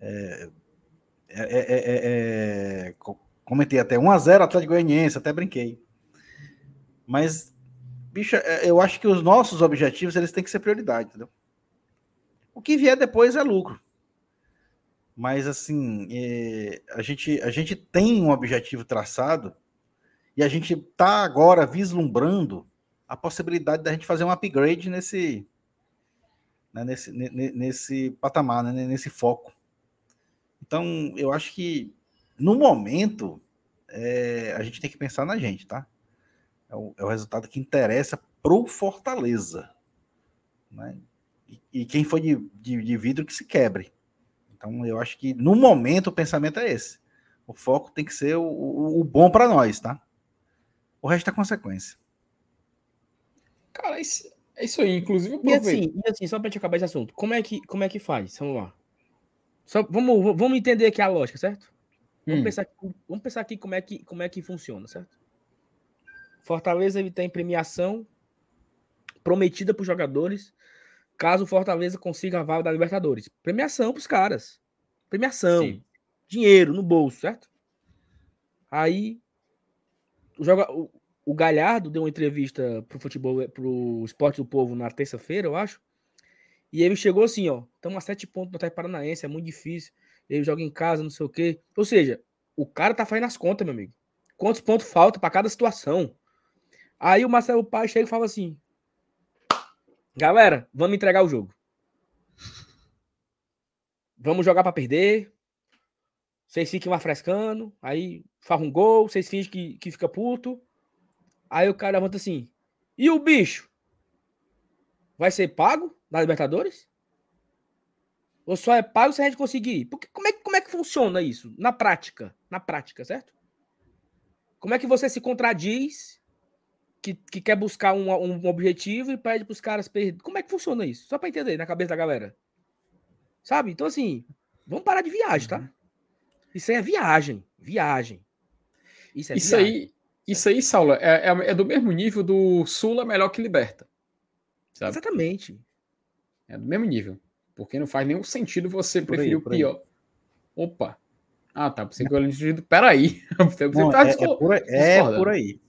é, é, é, é comentei até 1x0 Atlético Goianiense, até brinquei. Mas, bicho, eu acho que os nossos objetivos eles têm que ser prioridade, entendeu? O que vier depois é lucro. Mas, assim, é, a, gente, a gente tem um objetivo traçado e a gente está agora vislumbrando a possibilidade da gente fazer um upgrade nesse, né, nesse, nesse patamar, né, nesse foco. Então, eu acho que, no momento, é, a gente tem que pensar na gente, tá? É o, é o resultado que interessa pro Fortaleza. Né? E, quem foi de, de, de, vidro que se quebre. Então, eu acho que no momento o pensamento é esse. O foco tem que ser o, o, o bom para nós, tá? O resto é consequência. Cara, é isso, é isso aí. Inclusive, e assim, e assim, só para te acabar esse assunto, como é que, como é que faz? Vamos lá. Só, vamos, vamos entender aqui a lógica, certo? Vamos, hum. pensar, vamos pensar aqui como é, que, como é que funciona, certo? Fortaleza ele tem premiação prometida para os jogadores caso o Fortaleza consiga a vaga da Libertadores. Premiação para os caras. Premiação. Sim. Dinheiro no bolso, certo? Aí o, joga, o, o Galhardo deu uma entrevista pro futebol, pro Esporte do Povo na terça-feira, eu acho. E ele chegou assim, ó, estamos a sete pontos do Atlético Paranaense, é muito difícil. Ele joga em casa, não sei o quê. Ou seja, o cara tá fazendo as contas, meu amigo. Quantos pontos falta para cada situação? Aí o Marcelo Pai chega e fala assim: Galera, vamos entregar o jogo. Vamos jogar para perder. Vocês fiquem lá frescando. Aí faz um gol. Vocês fingem que, que fica puto. Aí o cara levanta assim: E o bicho? Vai ser pago na Libertadores? Ou só é pago se a gente conseguir? Porque como é, como é que funciona isso? Na prática. Na prática, certo? Como é que você se contradiz que, que quer buscar um, um objetivo e pede para os caras perder? Como é que funciona isso? Só para entender na cabeça da galera. Sabe? Então, assim, vamos parar de viagem, tá? Uhum. Isso aí é viagem. Viagem. Isso, é isso viagem. aí, isso aí, Saulo, é, é, é, do mesmo nível do Sula melhor que Liberta. Sabe? Exatamente. É do mesmo nível. Porque não faz nenhum sentido você preferir o pior. Opa. Ah, tá. Pensei que eu. Peraí. *laughs* Você não, tá é, é, por, é por aí.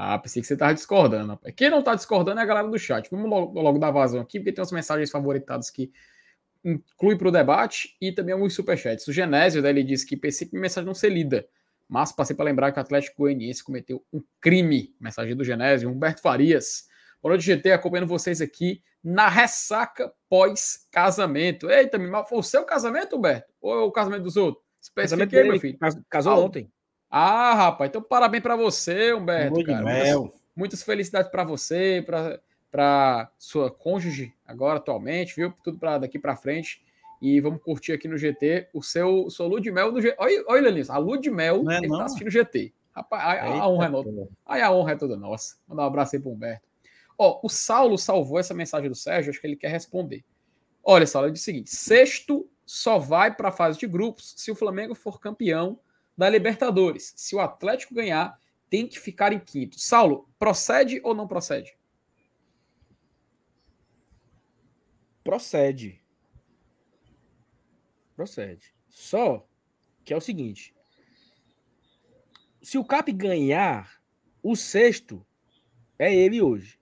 Ah, pensei que você tava discordando. Quem não tá discordando é a galera do chat. Vamos logo, logo dar vazão aqui, porque tem umas mensagens favoritadas que inclui para o debate e também alguns superchats. O Genésio, né, ele disse que pensei que minha mensagem não ser lida, mas passei para lembrar que o Atlético Goianiense cometeu um crime. Mensagem do Genésio. Humberto Farias. Boa noite, GT, acompanhando vocês aqui na ressaca pós-casamento. Eita, mas foi o seu casamento, Humberto? Ou é o casamento dos outros? Especifiquei, meu filho. Casou ah, ontem. Ah, rapaz, então parabéns para você, Humberto. Cara. Muitas, muitas, felicidades para você, para sua cônjuge agora atualmente, viu? Tudo para daqui para frente. E vamos curtir aqui no GT o seu, Lua de Mel no GT. Olha, olha nisso, a Lua de Mel não é, ele tá assistindo o GT. Rapaz, a, a, a honra é nossa. Aí a honra é toda nossa. Mandar um abraço aí pro Humberto. Ó, o Saulo salvou essa mensagem do Sérgio, acho que ele quer responder. Olha, Saulo, ele diz o seguinte: sexto só vai para a fase de grupos se o Flamengo for campeão da Libertadores. Se o Atlético ganhar, tem que ficar em quinto. Saulo, procede ou não procede? Procede. Procede. Só que é o seguinte: se o Cap ganhar, o sexto é ele hoje.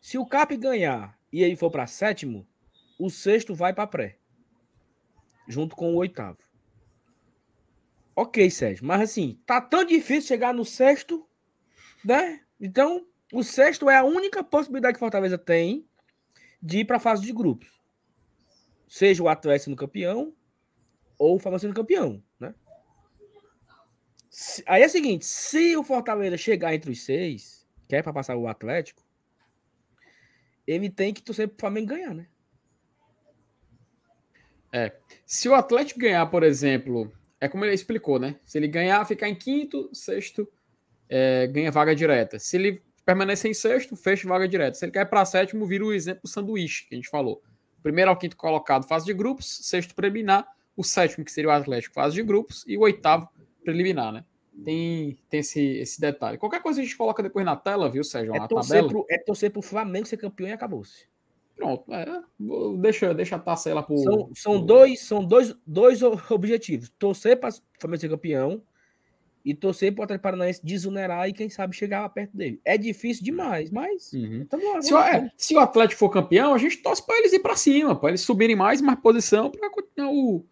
Se o Cap ganhar e ele for para sétimo, o sexto vai para pré, junto com o oitavo. Ok, Sérgio, mas assim, tá tão difícil chegar no sexto, né? Então, o sexto é a única possibilidade que Fortaleza tem de ir para a fase de grupos. Seja o Atlético sendo campeão ou o Flamengo sendo campeão, né? Aí é o seguinte, se o Fortaleza chegar entre os seis, que é para passar o Atlético, ele tem que torcer pro Flamengo ganhar, né? É. Se o Atlético ganhar, por exemplo, é como ele explicou, né? Se ele ganhar, ficar em quinto, sexto, é, ganha vaga direta. Se ele permanecer em sexto, fecha vaga direta. Se ele cair para sétimo, vira o exemplo sanduíche que a gente falou. Primeiro ao quinto colocado, fase de grupos, sexto preliminar, o sétimo, que seria o Atlético, fase de grupos, e o oitavo preliminar, né? tem, tem esse, esse detalhe. Qualquer coisa a gente coloca depois na tela, viu, Sérgio? É torcer, tabela. Pro, é torcer pro Flamengo ser campeão e acabou-se. Pronto, é, deixa, deixa a taça aí lá pro. São, são, dois, são dois, dois objetivos: torcer para o Flamengo ser campeão e torcer para o Atlético Paranaense desonerar e quem sabe chegar perto dele. É difícil demais, mas. Uhum. Se, o, é, se, o, Atlético for campeão, a gente torce para eles ir para cima, para eles subirem mais, mais posição para continuar o,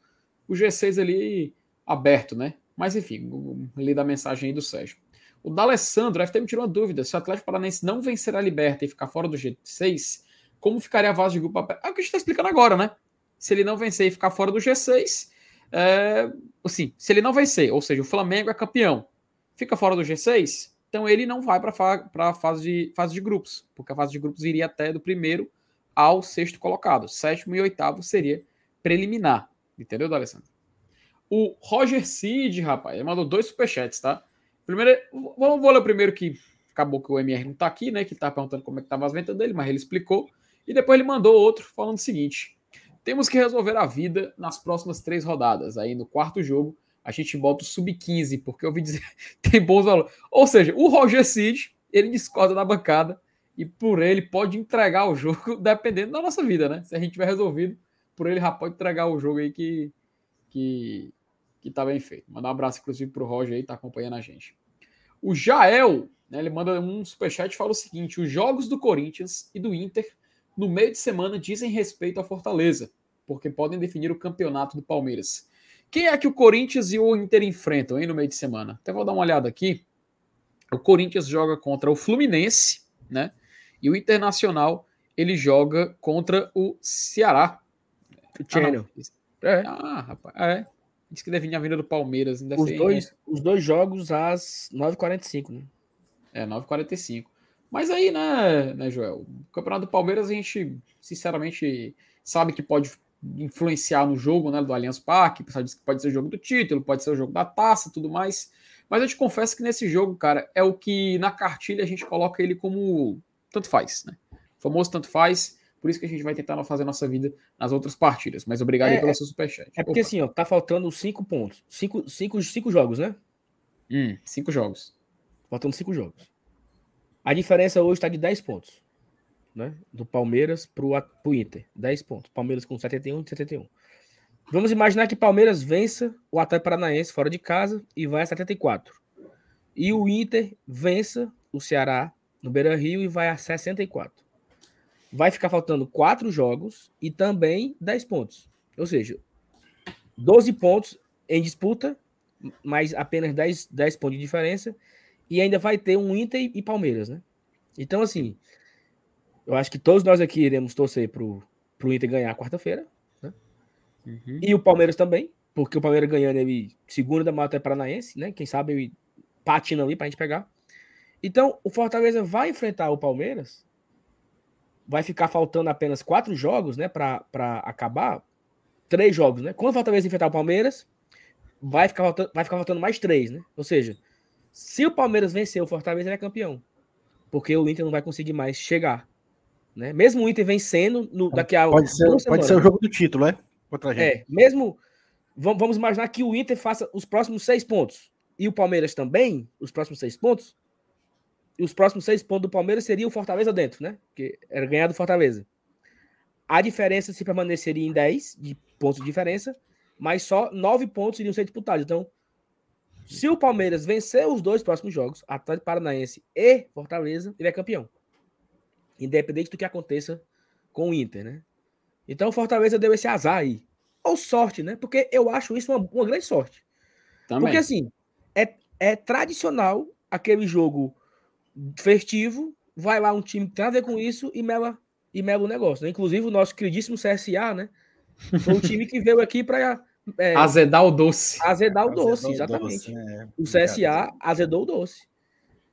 o G6 ali aberto, né? Mas enfim, li da mensagem aí do Sérgio. O D'Alessandro, FT me tirou uma dúvida. Se o Atlético Paranaense não vencer a Liberta e ficar fora do G6, como ficaria a vaga de grupo? É o que a gente está explicando agora, né? Se ele não vencer e ficar fora do G6, é, assim, se ele não vencer, ou seja, o Flamengo é campeão, fica fora do G6, então ele não vai para a fase de, fase de grupos, porque a fase de grupos iria até do primeiro ao sexto colocado. Sétimo e oitavo seria preliminar. Entendeu, D'Alessandro? O Roger Cid, rapaz, ele mandou dois superchats, tá? Primeiro, vamos vou ler o primeiro que acabou que o MR não tá aqui, né? Que tá perguntando como é que tava as ventas dele, mas ele explicou. E depois ele mandou outro falando o seguinte: temos que resolver a vida nas próximas três rodadas. Aí no quarto jogo, a gente bota o sub-15, porque eu ouvi dizer *laughs* tem bons valores. Ou seja, o Roger Cid, ele discorda da bancada E por ele pode entregar o jogo, *laughs* dependendo da nossa vida, né? Se a gente tiver resolvido, por ele já pode entregar o jogo aí que, que, que tá bem feito. Mandar um abraço, inclusive, pro Roger aí, tá acompanhando a gente. O Jael, né, ele manda um superchat e fala o seguinte: os jogos do Corinthians e do Inter no meio de semana dizem respeito à Fortaleza, porque podem definir o campeonato do Palmeiras. Quem é que o Corinthians e o Inter enfrentam aí no meio de semana? Até vou dar uma olhada aqui. O Corinthians joga contra o Fluminense, né? E o Internacional ele joga contra o Ceará. O Channel. Ah, é. ah, rapaz. É. Diz que deve vir a vinda do Palmeiras. Os dois, os dois jogos às 9h45, né? É, 9h45. Mas aí, né, né, Joel? O Campeonato do Palmeiras a gente, sinceramente, sabe que pode influenciar no jogo né, do Allianz Parque. O pessoal diz que pode ser o jogo do título, pode ser o jogo da taça tudo mais. Mas eu te confesso que nesse jogo, cara, é o que na cartilha a gente coloca ele como tanto faz, né? O famoso tanto faz. Por isso que a gente vai tentar fazer nossa vida nas outras partidas. Mas obrigado é, pelo seu superchat. É porque Opa. assim, ó, tá faltando cinco pontos. Cinco, cinco, cinco jogos, né? Hum, cinco jogos. Faltando cinco jogos. A diferença hoje está de 10 pontos. Né? Do Palmeiras pro, pro Inter. 10 pontos. Palmeiras com 71 e 71. Vamos imaginar que Palmeiras vença o Atlético Paranaense fora de casa e vai a 74. E o Inter vença o Ceará no Beira Rio e vai a 64. Vai ficar faltando 4 jogos e também 10 pontos. Ou seja, 12 pontos em disputa, mas apenas 10, 10 pontos de diferença. E ainda vai ter um Inter e Palmeiras, né? Então, assim, eu acho que todos nós aqui iremos torcer pro, pro Inter ganhar quarta-feira. Né? Uhum. E o Palmeiras também, porque o Palmeiras ganhando ele segundo da Mata Paranaense, né? Quem sabe ele patina ali pra gente pegar. Então, o Fortaleza vai enfrentar o Palmeiras. Vai ficar faltando apenas quatro jogos, né? Para acabar. Três jogos, né? Quando o Fortaleza enfrentar o Palmeiras, vai ficar, faltando, vai ficar faltando mais três, né? Ou seja, se o Palmeiras vencer o Fortaleza, ele é campeão. Porque o Inter não vai conseguir mais chegar. Né? Mesmo o Inter vencendo no, daqui a. Pode ser, pode ser o jogo do título, né? Contra. É, mesmo. Vamos imaginar que o Inter faça os próximos seis pontos. E o Palmeiras também, os próximos seis pontos e os próximos seis pontos do Palmeiras seriam o Fortaleza dentro, né? Que era ganhar do Fortaleza. A diferença se permaneceria em 10 de pontos de diferença, mas só 9 pontos iriam ser disputados. Então, se o Palmeiras vencer os dois próximos jogos, Atlético Paranaense e Fortaleza, ele é campeão. Independente do que aconteça com o Inter, né? Então o Fortaleza deu esse azar aí. Ou sorte, né? Porque eu acho isso uma, uma grande sorte. Também. Porque assim, é, é tradicional aquele jogo festivo, vai lá um time que tem a ver com isso e mela, e mela o negócio. Né? Inclusive o nosso queridíssimo CSA, né? Foi o time que veio aqui para é, azedar o doce. Azedar o doce, exatamente. O, doce, né? o CSA azedou o doce.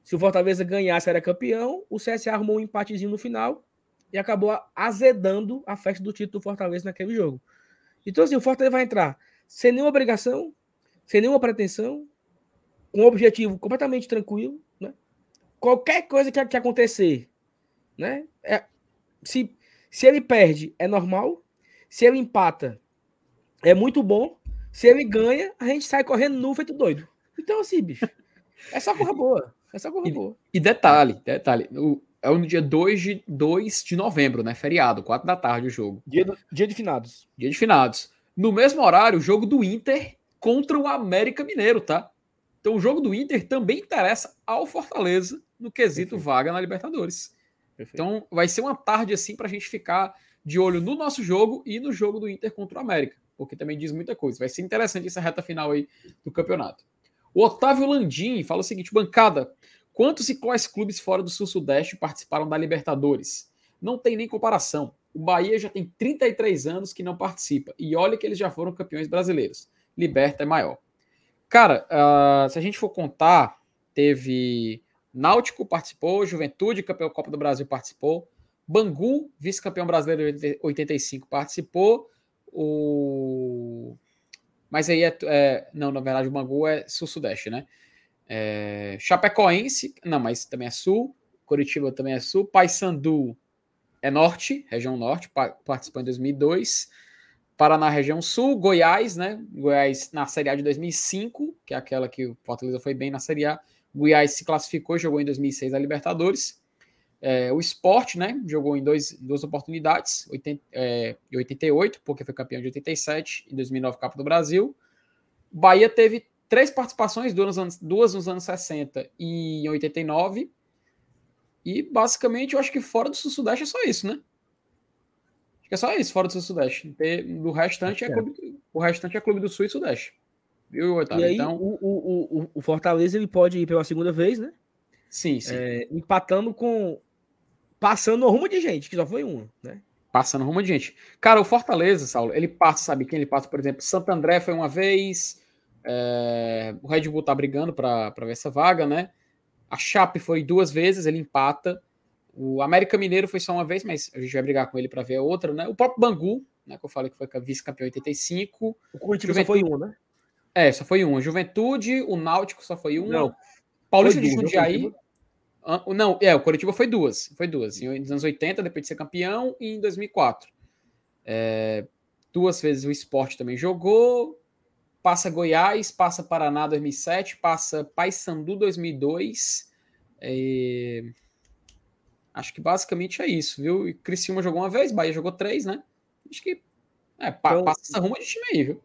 Se o Fortaleza ganhasse, era campeão. O CSA arrumou um empatezinho no final e acabou azedando a festa do título do Fortaleza naquele jogo. Então, assim, o Fortaleza vai entrar sem nenhuma obrigação, sem nenhuma pretensão, com um objetivo completamente tranquilo, qualquer coisa que, que acontecer, né? É, se, se ele perde, é normal. Se ele empata, é muito bom. Se ele ganha, a gente sai correndo nu feito doido. Então, assim, bicho, é só corra boa. É só corra e, boa. E detalhe, detalhe, o, é no dia 2 de, 2 de novembro, né? Feriado, 4 da tarde o jogo. Dia, do, dia de finados. Dia de finados. No mesmo horário, o jogo do Inter contra o América Mineiro, tá? Então o jogo do Inter também interessa ao Fortaleza no quesito Perfeito. vaga na Libertadores. Perfeito. Então vai ser uma tarde assim para a gente ficar de olho no nosso jogo e no jogo do Inter contra o América, porque também diz muita coisa. Vai ser interessante essa reta final aí do campeonato. O Otávio Landim fala o seguinte: bancada, quantos e quais clubes fora do Sul-Sudeste participaram da Libertadores? Não tem nem comparação. O Bahia já tem 33 anos que não participa. E olha que eles já foram campeões brasileiros. Liberta é maior. Cara, uh, se a gente for contar, teve Náutico participou, Juventude, campeão Copa do Brasil, participou. Bangu, vice-campeão brasileiro de 85, participou. O... Mas aí é, é, Não, na verdade, o Bangu é sul-sudeste, né? É... Chapecoense, não, mas também é sul. Curitiba também é sul. Paysandu é norte, região norte, participou em 2002. Paraná, região sul. Goiás, né? Goiás na Série A de 2005, que é aquela que o Fortaleza foi bem na Série A. Goiás se classificou, jogou em 2006 a Libertadores. É, o esporte, né? Jogou em dois, duas oportunidades, 80, é, em 88, porque foi campeão de 87, em 2009, Copa do Brasil. Bahia teve três participações, duas nos anos, duas nos anos 60 e em 89. E basicamente eu acho que fora do Sul-Sudeste é só isso, né? Acho que é só isso, fora do Sul-Sudeste. Do restante é. Clube, o restante é Clube do Sul e Sudeste. Viu, Otávio? E aí, então, o, o, o, Fortaleza ele pode ir pela segunda vez, né? Sim, sim. É, empatando com. Passando rumo de gente, que só foi uma, né? Passando rumo de gente. Cara, o Fortaleza, Saulo, ele passa, sabe quem ele passa? Por exemplo, Santo André foi uma vez. É, o Red Bull tá brigando para ver essa vaga, né? A Chape foi duas vezes, ele empata. O América Mineiro foi só uma vez, mas a gente vai brigar com ele para ver a outra, né? O próprio Bangu, né, que eu falei que foi vice-campeão 85. O Curitiba só foi um, né? É, só foi um. Juventude, o Náutico só foi um. Não. Paulista de Jundiaí. Não, é, o Curitiba foi duas. Foi duas. Nos anos 80, depois de ser campeão, e em 2004. É, duas vezes o esporte também jogou passa Goiás, passa Paraná 2007, passa Paysandu 2002. É... Acho que basicamente é isso, viu? E Criciúma jogou uma vez, Bahia jogou três, né? Acho que é, então, passa essa ruma de time aí, viu?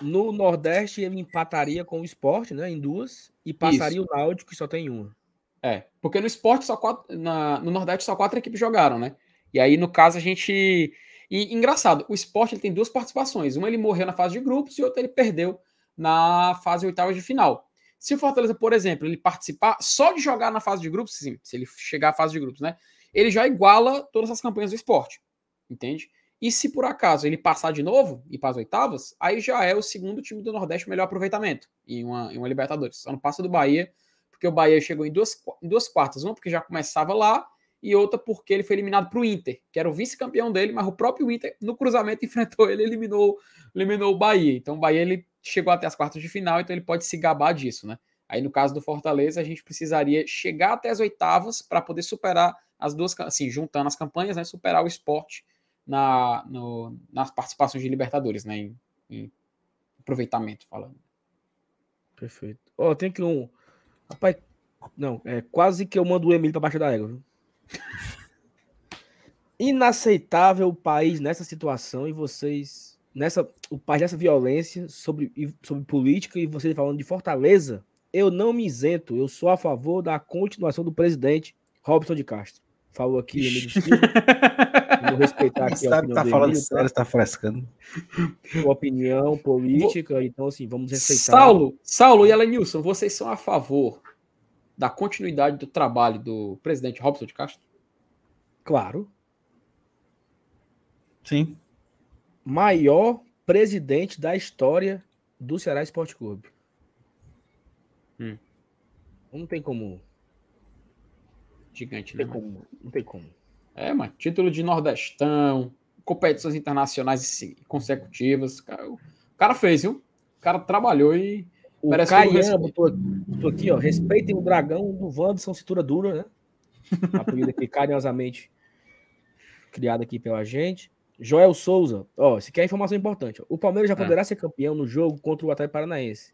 No Nordeste ele empataria com o esporte, né? Em duas, e passaria isso. o Náutico, que só tem uma. É, porque no esporte só quatro. Na, no Nordeste só quatro equipes jogaram, né? E aí, no caso, a gente e engraçado, o esporte ele tem duas participações. Uma ele morreu na fase de grupos e outra ele perdeu na fase oitava de final. Se o Fortaleza, por exemplo, ele participar só de jogar na fase de grupos, sim, se ele chegar à fase de grupos, né? Ele já iguala todas as campanhas do esporte. Entende? E se por acaso ele passar de novo e para as oitavas, aí já é o segundo time do Nordeste melhor aproveitamento em uma, em uma Libertadores. Só não passa do Bahia, porque o Bahia chegou em duas, em duas quartas. Uma porque já começava lá e outra porque ele foi eliminado para o Inter, que era o vice-campeão dele, mas o próprio Inter, no cruzamento, *laughs* enfrentou ele eliminou, eliminou o Bahia. Então o Bahia ele chegou até as quartas de final, então ele pode se gabar disso, né? Aí no caso do Fortaleza, a gente precisaria chegar até as oitavas para poder superar as duas, assim, juntando as campanhas, né? Superar o esporte na, no, nas participações de Libertadores, né? Em, em aproveitamento, falando. Perfeito. Ó, oh, tem que um. Rapaz, não, é quase que eu mando o Emílio para baixo da égua, viu? Inaceitável o país nessa situação e vocês nessa o país nessa violência sobre sobre política e vocês falando de Fortaleza, eu não me isento, eu sou a favor da continuação do presidente Robson de Castro. Falou aqui Emílio Silva. *laughs* Vou respeitar aqui a opinião tá falando Emílio, sério, tá frescando. Sua opinião política, Vou... então assim, vamos respeitar. Saulo, Saulo e Elenilson, vocês são a favor da continuidade do trabalho do presidente Robson de Castro? Claro. Sim. Maior presidente da história do Ceará Esporte Clube. Hum. Não tem como. Gigante, não tem né? Como, não tem como. É, mano. Título de Nordestão, competições internacionais consecutivas. O cara fez, viu? O cara trabalhou e o Caian botou, botou aqui, ó. Respeitem o dragão do Wanderson, cintura dura, né? *laughs* Apelido aqui carinhosamente criado aqui pela gente. Joel Souza, ó, se quer informação importante. Ó. O Palmeiras já ah. poderá ser campeão no jogo contra o Atlético Paranaense,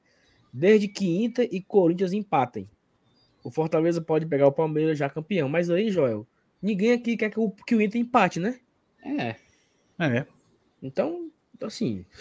desde que Inter e Corinthians empatem. O Fortaleza pode pegar o Palmeiras já campeão, mas aí, Joel, ninguém aqui quer que o, que o Inter empate, né? É. É. Então, assim. *laughs*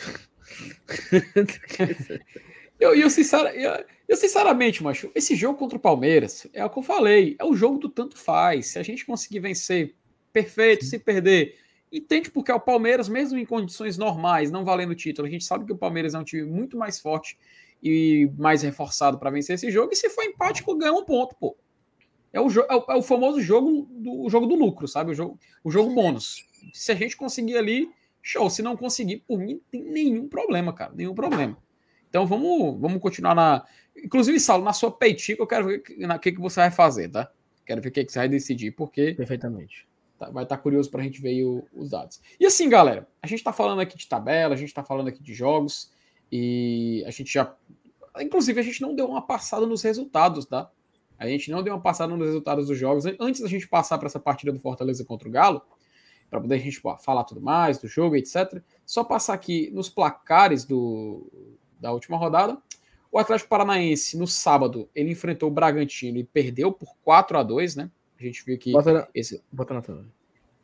Eu, eu, sincera, eu, eu, sinceramente, macho, esse jogo contra o Palmeiras, é o que eu falei, é o jogo do tanto faz. Se a gente conseguir vencer perfeito, Sim. se perder, entende porque é o Palmeiras, mesmo em condições normais, não valendo o título, a gente sabe que o Palmeiras é um time muito mais forte e mais reforçado para vencer esse jogo, e se for empate, ganha um ponto, pô. É o, é o, é o famoso jogo do, o jogo do lucro, sabe? O jogo, o jogo bônus. Se a gente conseguir ali, show. Se não conseguir, por mim, tem nenhum problema, cara. Nenhum problema. Então vamos, vamos continuar na. Inclusive, Saulo, na sua peitica, eu quero ver o que, que você vai fazer, tá? Quero ver o que, que você vai decidir, porque. Perfeitamente. Tá, vai estar tá curioso para a gente ver o, os dados. E assim, galera, a gente está falando aqui de tabela, a gente está falando aqui de jogos, e a gente já. Inclusive, a gente não deu uma passada nos resultados, tá? A gente não deu uma passada nos resultados dos jogos. Antes da gente passar para essa partida do Fortaleza contra o Galo, para poder a gente falar tudo mais do jogo, etc. Só passar aqui nos placares do, da última rodada. O Atlético Paranaense, no sábado, ele enfrentou o Bragantino e perdeu por 4 a 2 né? A gente viu que Bota esse, bota na tela.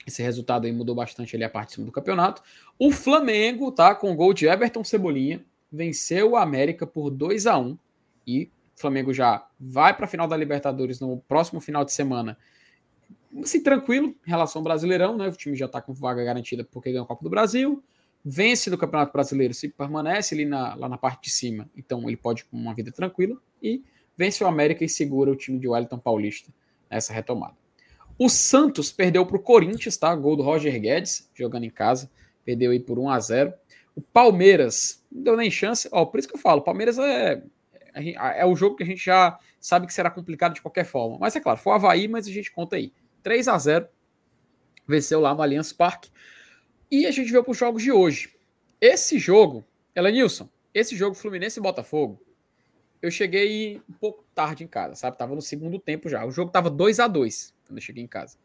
esse resultado aí mudou bastante ali a parte de cima do campeonato. O Flamengo, tá, com o gol de Everton Cebolinha, venceu o América por 2 a 1 e o Flamengo já vai para a final da Libertadores no próximo final de semana. Assim, tranquilo em relação ao Brasileirão, né? O time já está com vaga garantida porque ganhou a Copa do Brasil. Vence no Campeonato Brasileiro, se permanece ali na, lá na parte de cima, então ele pode com uma vida tranquila. E vence o América e segura o time de Wellington Paulista nessa retomada. O Santos perdeu para o Corinthians, tá? Gol do Roger Guedes, jogando em casa. Perdeu aí por 1 a 0 O Palmeiras não deu nem chance. Ó, por isso que eu falo, o Palmeiras é, é, o jogo que a gente já sabe que será complicado de qualquer forma. Mas é claro, foi o Havaí, mas a gente conta aí. 3 a 0 Venceu lá no Allianz Parque. E a gente veio para os jogos de hoje. Esse jogo, Elenilson, esse jogo Fluminense e Botafogo, eu cheguei um pouco tarde em casa, sabe? Tava no segundo tempo já. O jogo tava 2 a 2 quando eu cheguei em casa.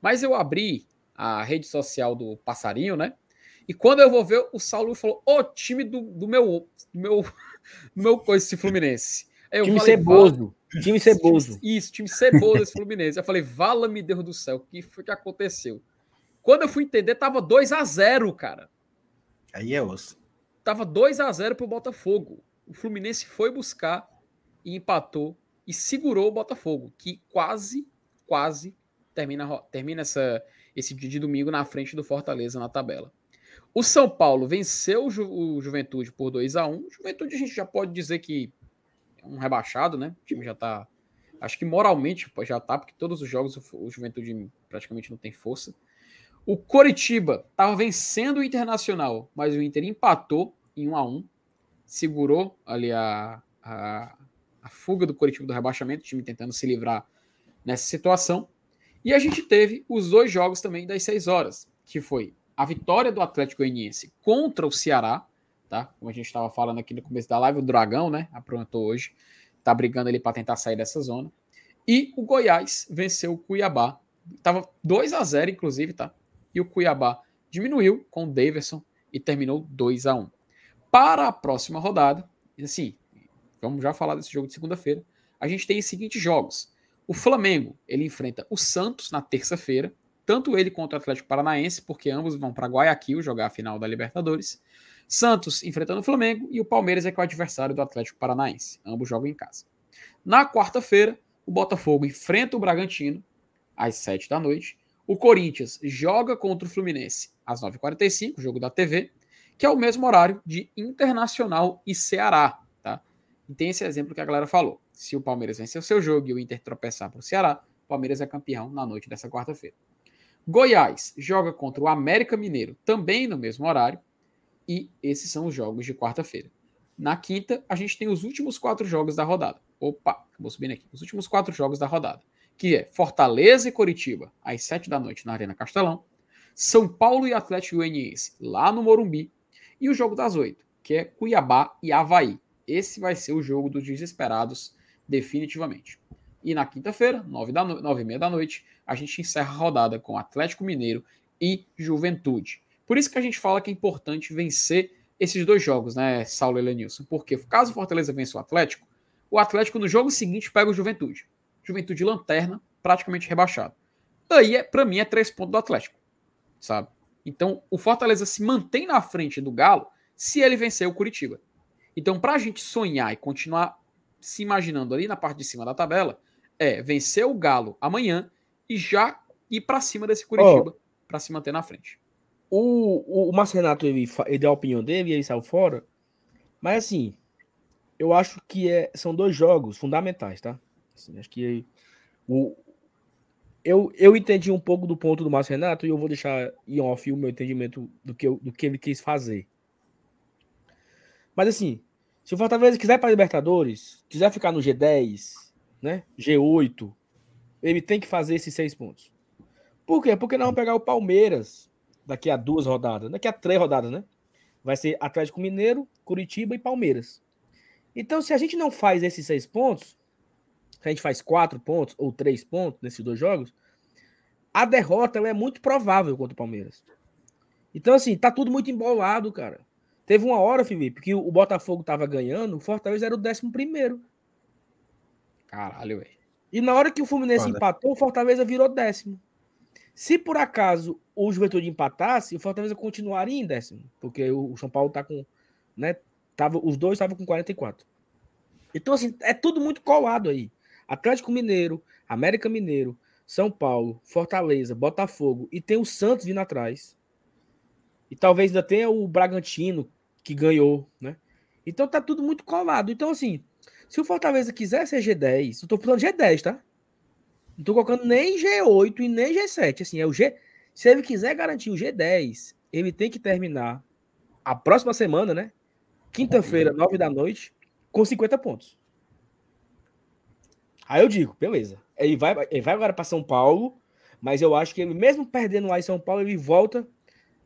Mas eu abri a rede social do Passarinho, né? E quando eu vou ver, o Saulo falou: Ô, time do, do meu. Do meu. Do meu coisa, esse Fluminense. Aí eu time falei, ceboso. Time ceboso. Isso, time ceboso esse Fluminense. Eu falei, vala-me Deus do céu, o que foi que aconteceu? Quando eu fui entender, tava 2 a 0 cara. Aí é osso. Tava 2 a 0 pro Botafogo. O Fluminense foi buscar e empatou e segurou o Botafogu, que quase, quase termina, termina essa, esse dia de domingo na frente do Fortaleza na tabela. O São Paulo venceu o, Ju, o Juventude por 2 a 1 Juventude a gente já pode dizer que é um rebaixado, né? O time já tá. Acho que moralmente já tá, porque todos os jogos o Juventude praticamente não tem força. O Coritiba estava vencendo o Internacional, mas o Inter empatou em 1 a 1 segurou ali a, a, a fuga do Coritiba do rebaixamento, o time tentando se livrar nessa situação. E a gente teve os dois jogos também das 6 horas, que foi a vitória do Atlético Goianiense contra o Ceará, tá? Como a gente estava falando aqui no começo da live, o Dragão, né? Aprontou hoje, tá brigando ali para tentar sair dessa zona. E o Goiás venceu o Cuiabá. Tava 2 a 0 inclusive, tá? e o Cuiabá diminuiu com o Daverson e terminou 2 a 1 Para a próxima rodada, assim, vamos já falar desse jogo de segunda-feira, a gente tem os seguintes jogos. O Flamengo, ele enfrenta o Santos na terça-feira, tanto ele contra o Atlético Paranaense, porque ambos vão para Guayaquil jogar a final da Libertadores. Santos enfrentando o Flamengo e o Palmeiras é que é o adversário do Atlético Paranaense. Ambos jogam em casa. Na quarta-feira, o Botafogo enfrenta o Bragantino às 7 da noite o Corinthians joga contra o Fluminense às 9h45, jogo da TV, que é o mesmo horário de Internacional e Ceará. Tá? E tem esse exemplo que a galera falou. Se o Palmeiras vencer o seu jogo e o Inter tropeçar para o Ceará, o Palmeiras é campeão na noite dessa quarta-feira. Goiás joga contra o América Mineiro, também no mesmo horário, e esses são os jogos de quarta-feira. Na quinta, a gente tem os últimos quatro jogos da rodada. Opa, vou subindo aqui. Os últimos quatro jogos da rodada que é Fortaleza e Coritiba, às 7 da noite na Arena Castelão, São Paulo e Atlético Goianiense, lá no Morumbi, e o jogo das 8, que é Cuiabá e Havaí. Esse vai ser o jogo dos desesperados, definitivamente. E na quinta-feira, 9 da no... 9 e meia da noite, a gente encerra a rodada com Atlético Mineiro e Juventude. Por isso que a gente fala que é importante vencer esses dois jogos, né, Saulo e Lenilson? Porque caso o Fortaleza vença o Atlético, o Atlético no jogo seguinte pega o Juventude. Juventude lanterna, praticamente rebaixado. Daí, é, para mim, é três pontos do Atlético, sabe? Então, o Fortaleza se mantém na frente do Galo se ele vencer o Curitiba. Então, para a gente sonhar e continuar se imaginando ali na parte de cima da tabela, é vencer o Galo amanhã e já ir para cima desse Curitiba oh, para se manter na frente. O, o, o Márcio Renato ele, ele deu a opinião dele e ele saiu fora. Mas assim, eu acho que é, são dois jogos fundamentais, tá? Assim, acho que o, eu, eu entendi um pouco do ponto do Márcio Renato e eu vou deixar em off o meu entendimento do que, eu, do que ele quis fazer. Mas assim, se o Fortaleza quiser para Libertadores, quiser ficar no G10, né, G8, ele tem que fazer esses seis pontos. Por quê? Porque nós vamos pegar o Palmeiras daqui a duas rodadas, daqui a três rodadas, né? Vai ser Atlético Mineiro, Curitiba e Palmeiras. Então, se a gente não faz esses seis pontos, se a gente faz quatro pontos ou três pontos nesses dois jogos, a derrota é muito provável contra o Palmeiras. Então, assim, tá tudo muito embolado, cara. Teve uma hora, Felipe, que o Botafogo tava ganhando, o Fortaleza era o décimo primeiro. Caralho, velho. E na hora que o Fluminense Olha. empatou, o Fortaleza virou décimo. Se por acaso o Juventude empatasse, o Fortaleza continuaria em décimo, porque o São Paulo tá com, né, tava, os dois estavam com 44. Então assim, é tudo muito colado aí. Atlético Mineiro, América Mineiro, São Paulo, Fortaleza, Botafogo e tem o Santos vindo atrás. E talvez ainda tenha o Bragantino que ganhou, né? Então tá tudo muito colado. Então assim, se o Fortaleza quiser ser G10, eu tô falando G10, tá? Não tô colocando nem G8 e nem G7, assim, é o G. Se ele quiser garantir o G10, ele tem que terminar a próxima semana, né? Quinta-feira, nove da noite, com 50 pontos. Aí eu digo, beleza. Ele vai, ele vai agora para São Paulo, mas eu acho que ele, mesmo perdendo lá em São Paulo, ele volta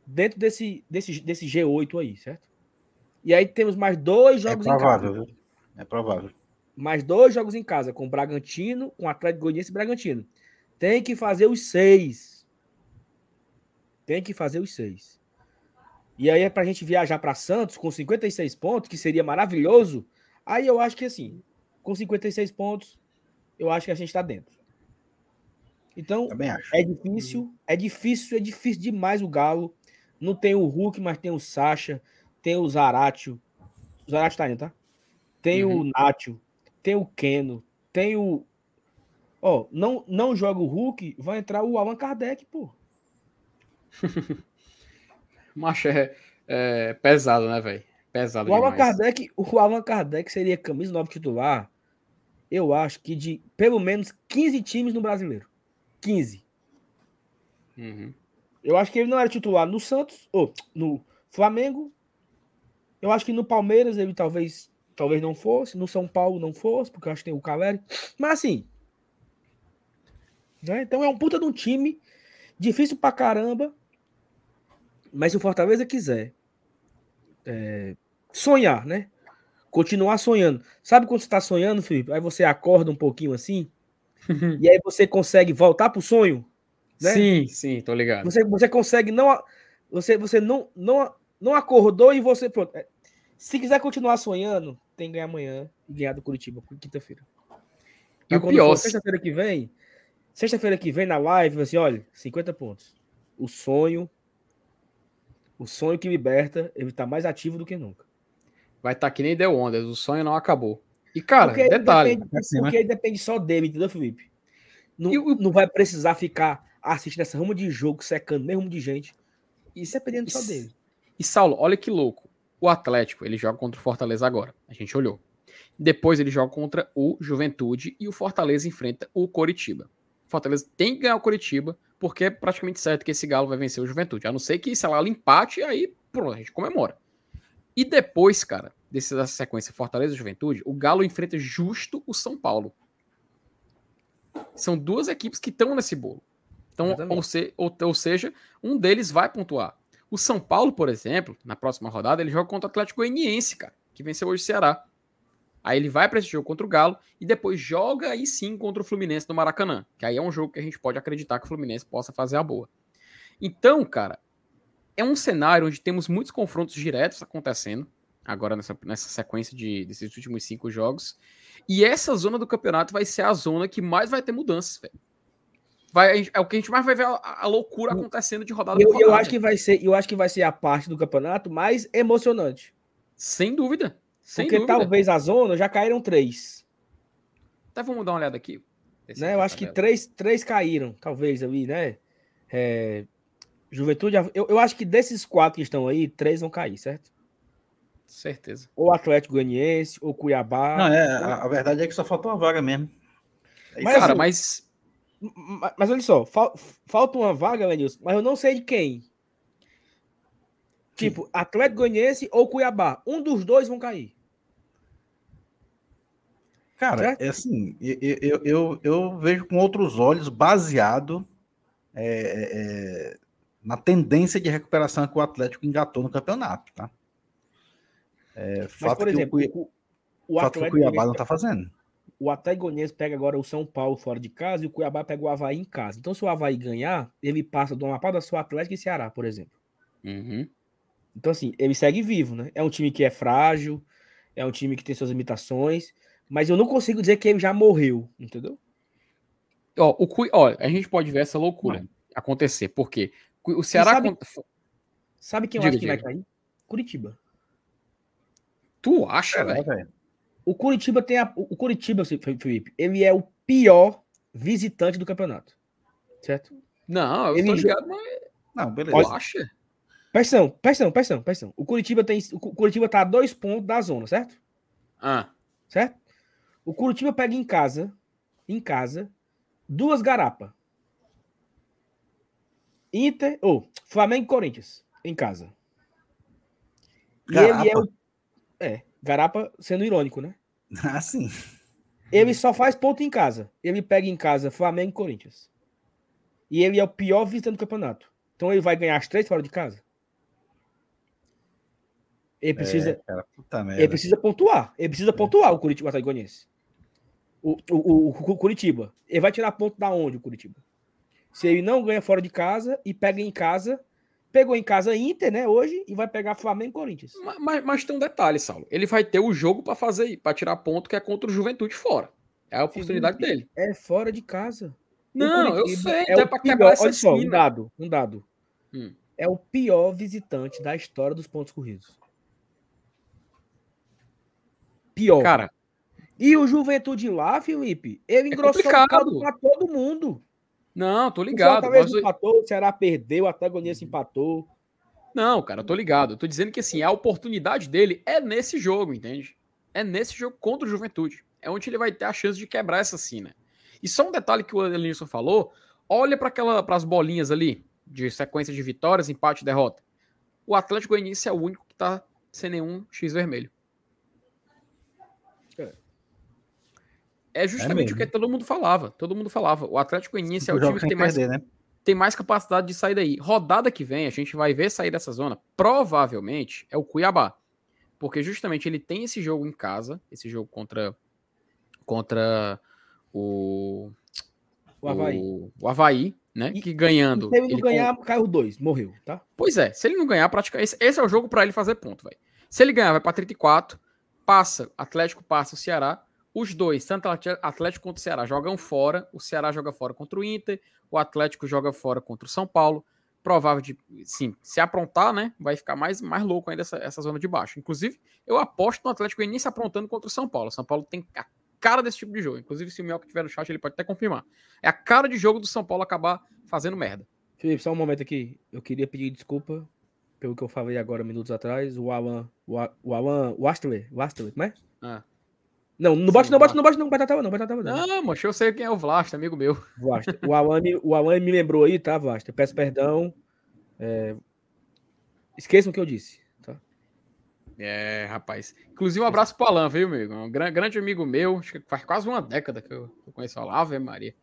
dentro desse, desse, desse G8 aí, certo? E aí temos mais dois jogos é provável, em casa. Viu? É provável. Mais dois jogos em casa, com Bragantino, com Atlético Goianiense e Bragantino. Tem que fazer os seis. Tem que fazer os seis. E aí é pra gente viajar para Santos com 56 pontos, que seria maravilhoso. Aí eu acho que assim, com 56 pontos, eu acho que a gente está dentro. Então, é difícil, é difícil, é difícil demais o Galo. Não tem o Hulk, mas tem o Sacha, tem o Zaratio. O Zaratio tá indo, tá? Tem uhum. o Nacho, tem o Keno, tem o. Ó, não, não joga o Hulk, vai entrar o Allan Kardec, pô. *laughs* Macho é, é, pesado, né, velho? Pesado o Allan Kardec, o Allan Kardec seria camisa 9 titular eu acho que de pelo menos 15 times no brasileiro. 15. Uhum. Eu acho que ele não era titular no Santos, ou no Flamengo. Eu acho que no Palmeiras ele talvez talvez não fosse, no São Paulo não fosse, porque eu acho que tem o Caleri. Mas assim. Né? Então é um puta de um time difícil pra caramba. Mas se o Fortaleza quiser é, sonhar, né? continuar sonhando. Sabe quando você está sonhando, Felipe? Aí você acorda um pouquinho assim, *laughs* e aí você consegue voltar pro sonho? Né? Sim, sim, tô ligado. Você, você consegue não. Você, você não, não, não acordou e você. Pronto. Se quiser continuar sonhando, tem que ganhar amanhã e ganhar do Curitiba, quinta-feira. E o pior. Sexta-feira que vem, sexta-feira que vem na live, assim, olha, 50 pontos. O sonho, o sonho que liberta, ele tá mais ativo do que nunca. Vai estar tá que nem deu ondas, o sonho não acabou. E, cara, porque detalhe. Depende, porque depende só dele, entendeu, Felipe? Não, não vai precisar ficar assistindo essa ruma de jogo, secando mesmo de gente. Isso é dependendo só dele. E, Saulo, olha que louco. O Atlético, ele joga contra o Fortaleza agora. A gente olhou. Depois ele joga contra o Juventude e o Fortaleza enfrenta o Coritiba. O Fortaleza tem que ganhar o Coritiba, porque é praticamente certo que esse Galo vai vencer o Juventude. A não ser que, sei lá, ele empate, aí pronto, a gente comemora. E depois, cara, dessa sequência Fortaleza e Juventude, o Galo enfrenta justo o São Paulo. São duas equipes que estão nesse bolo. Então, ou, se, ou, ou, seja, um deles vai pontuar. O São Paulo, por exemplo, na próxima rodada, ele joga contra o Atlético Goianiense, cara, que venceu hoje o Ceará. Aí ele vai para esse jogo contra o Galo e depois joga aí sim contra o Fluminense no Maracanã, que aí é um jogo que a gente pode acreditar que o Fluminense possa fazer a boa. Então, cara, é um cenário onde temos muitos confrontos diretos acontecendo, agora nessa, nessa sequência de, desses últimos cinco jogos. E essa zona do campeonato vai ser a zona que mais vai ter mudanças, velho. Vai, é o que a gente mais vai ver a, a loucura acontecendo de rodada eu, rodada. Eu acho que vai ser, eu acho que vai ser a parte do campeonato mais emocionante. Sem dúvida. Sem Porque dúvida. talvez a zona já caíram três. Até vamos dar uma olhada aqui. Né, eu acho que três, três caíram, talvez ali, né? É, Juventude, eu, eu acho que desses quatro que estão aí, três vão cair, certo? Certeza. Ou Atlético Goianiense, ou Cuiabá. Não, é, a, a, verdade é que só faltou uma vaga mesmo. É mas, cara, mas. Mas olha só, fal, falta uma vaga, Lenilson, mas eu não sei de quem. Tipo. Atlético Goianiense ou Cuiabá. Um dos dois vão cair. Cara, certo? é assim, eu, eu, eu, eu, vejo com outros olhos, baseado é, é, na tendência de recuperação que o Atlético engatou no campeonato, tá? É, Mas, fato por exemplo, que o, o, o Atlético Cuiabá não tá fazendo. O Atlético Goianiense pega agora o São Paulo fora de casa e o Cuiabá pega o Havaí em casa. Então, se o Havaí ganhar, ele passa do Amapá da sua Atlético e Ceará, por exemplo. Uhum. Então, assim, ele segue vivo, né? É um time que é frágil, é um time que tem suas limitações, mas eu não consigo dizer que ele já morreu, entendeu? Ó, o Cui, ó, a gente pode ver essa loucura acontecer, porque o Ceará. sabe, sabe quem eu Diga, acho que vai diga. cair? Curitiba. Tu acha, É, velho? O Curitiba tem a, o Curitiba, Felipe, ele é o pior visitante do campeonato. Certo? Não, eu Ele tô ligado, mas Não, beleza. acha? Presta atenção, presta atenção. O Curitiba tem. O Cu- Curitiba tá a dois pontos da zona, certo? Ah, Certo? O Curitiba pega em casa, em casa, duas garapas. Inter, ou Flamengo e Corinthians, em casa. E ele é o. É, garapa sendo irônico, né? *laughs* Ah, sim. Ele só faz ponto em casa. Ele pega em casa Flamengo e Corinthians. E ele é o pior visitante do campeonato. Então ele vai ganhar as três fora de casa. Ele precisa, É, cara, ele precisa pontuar. Ele precisa pontuar o Curitiba. O, o, o, o Curitiba. Ele vai tirar ponto da onde o Curitiba? Se ele não ganha fora de casa e pega em casa, pegou em casa Inter, né, hoje, e vai pegar Flamengo e Corinthians. mas, mas, mas tem um detalhe, Saulo. Ele vai ter o jogo pra fazer, para tirar ponto que é contra o Juventude fora. É a oportunidade Felipe, dele. É fora de casa. O Não, eu sei, é é o pior- quebrar essa Olha só, um dado, um dado. Hum. É o pior visitante da história dos pontos corridos. Pior. Cara, e o Juventude lá, Felipe, ele É engrossou o complicado. caldo pra todo mundo. Não, tô O ligado. Fortaleza Mas... empatou, o Ceará perdeu, o Atlético empatou. Não, cara, eu tô ligado. Eu tô dizendo que assim, a oportunidade dele é nesse jogo, entende? É nesse jogo contra o Juventude. É onde ele vai ter a chance de quebrar essa cena. E só um detalhe que o Elenilson falou: olha para aquela para as bolinhas ali de sequência de vitórias, empate e derrota. O Atlético Goianiense é o único que tá sem nenhum X vermelho. É. É justamente mesmo. o que todo mundo falava. Todo mundo falava. O Atlético Goianiense é o Joga time que tem mais perder, né? tem mais capacidade de sair daí. Rodada que vem, a gente vai ver sair dessa zona, provavelmente é o Cuiabá. Porque justamente ele tem esse jogo em casa, esse jogo contra contra o O Havaí. o, o Havaí, né? E- que ganhando. Se ele não ele ganhar, caiu dois, morreu, tá? Pois é, se ele não ganhar, praticamente. Esse, esse é o jogo pra ele fazer ponto, velho. Se ele ganhar, vai pra 34, passa, Atlético passa o Ceará. Os dois, tanto Atlé- Atlético quanto o Ceará, jogam fora. O Ceará joga fora contra o Inter, o Atlético joga fora contra o São Paulo. Provável de, sim, se aprontar, né? Vai ficar mais, mais louco ainda essa, essa zona de baixo. Inclusive, eu aposto no Atlético Goianiense aprontando contra o São Paulo. O São Paulo tem a cara desse tipo de jogo. Inclusive, se o Mioca estiver no chat, ele pode até confirmar. É a cara de jogo do São Paulo acabar fazendo merda. Felipe, só um momento aqui. Eu queria pedir desculpa pelo que eu falei agora minutos atrás. O Alan. O, Alan. O Astler. O Astler, como é? Ah. Não, não bote, Sim, não bote, Vlasta. não bote, não, Batatava, não, Batatava, não. Não, moço, eu sei quem é o Vlasta, amigo meu. Vlasta. O Alan, me- o Alan me lembrou aí, tá, Vlasta? Peço perdão. É, Esqueçam o que eu disse, tá? É, rapaz. Inclusive, um abraço pro Alan, viu, amigo? Um gran- grande amigo meu. Acho que faz quase uma década que eu, conheço o Alan, Ave Maria.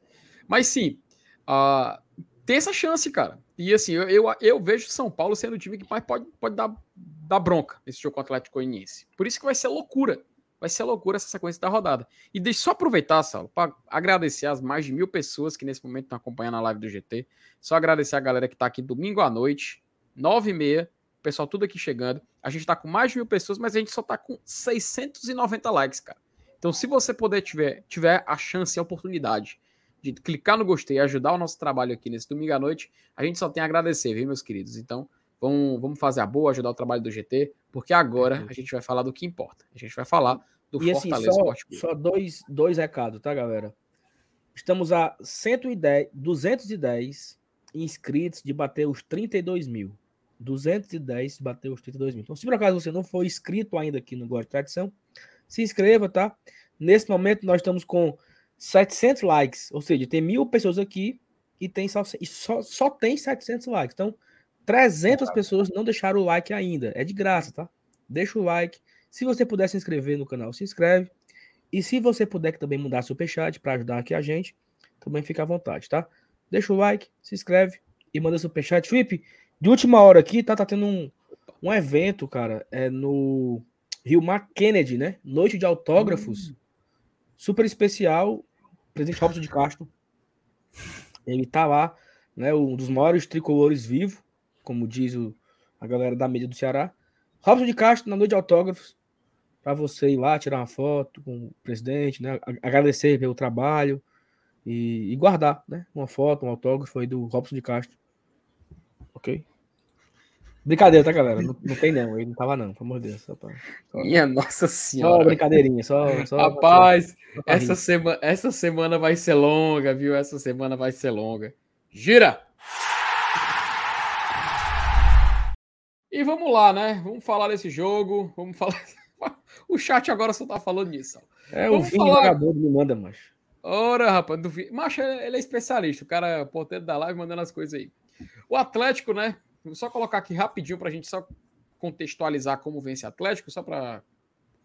Mas sim, ah, tem essa chance, cara. E assim, eu, eu, eu vejo o São Paulo sendo o time que mais pode, pode dar, dar bronca nesse jogo contra o Atlético Goianiense. Por isso que vai ser loucura. Vai ser loucura essa sequência da rodada. E deixa só aproveitar, Saulo, para agradecer as mais de mil pessoas que nesse momento estão acompanhando a live do GT. Só agradecer a galera que está aqui domingo à noite, nove e meia, o pessoal tudo aqui chegando. A gente tá com mais de mil pessoas, mas a gente só tá com 690 likes, cara. Então, se você puder tiver, tiver a chance e a oportunidade de clicar no gostei e ajudar o nosso trabalho aqui nesse domingo à noite, a gente só tem a agradecer, viu, meus queridos? Então, vamos, vamos fazer a boa, ajudar o trabalho do GT, porque agora a gente vai falar do que importa. A gente vai falar do E assim, Fortaleza só, Esporte Clube. só dois, dois recados, tá, galera? Estamos a 110, 210 inscritos de bater os 32 mil. 210 de bater os 32 mil. Então, se por acaso você não for inscrito ainda aqui no Gosto de Tradição, se inscreva, tá? Nesse momento, nós estamos com 700 likes, ou seja, tem mil pessoas aqui e, tem só, e só, só tem 700 likes. Então, 300 pessoas não deixaram o like ainda. É de graça, tá? Deixa o like. Se você puder se inscrever no canal, se inscreve. E se você puder também mudar superchat para ajudar aqui a gente, também fica à vontade, tá? Deixa o like, se inscreve e manda superchat. Felipe, de última hora aqui, tá, tá tendo um, um evento, cara, é no Rio Mar Kennedy, né? Noite de autógrafos. Super especial. Presidente Robson de Castro. Ele tá lá, né? Um dos maiores tricolores vivos, como diz o, a galera da mídia do Ceará. Robson de Castro na noite de autógrafos. Para você ir lá tirar uma foto com o presidente, né? Agradecer pelo trabalho. e, e, guardar, né? Uma foto, um autógrafo aí do Robson de Castro. Ok? Brincadeira, tá, galera? Não, não tem não, ele não tava não, pelo amor de Deus. Só pra, só... Minha nossa senhora. Só brincadeirinha, só... só Rapaz, só essa, semana, essa semana vai ser longa, viu? Essa semana vai ser longa. Gira! E vamos lá, né? Vamos falar desse jogo, vamos falar... *laughs* O chat agora só tá falando nisso. É, vamos o Vini falar... me manda, macho. Ora, rapaz, do... Macho, ele é especialista, o cara, porteiro da live, mandando as coisas aí. O Atlético, né? Vou só colocar aqui rapidinho para a gente só contextualizar como vence o Atlético, só para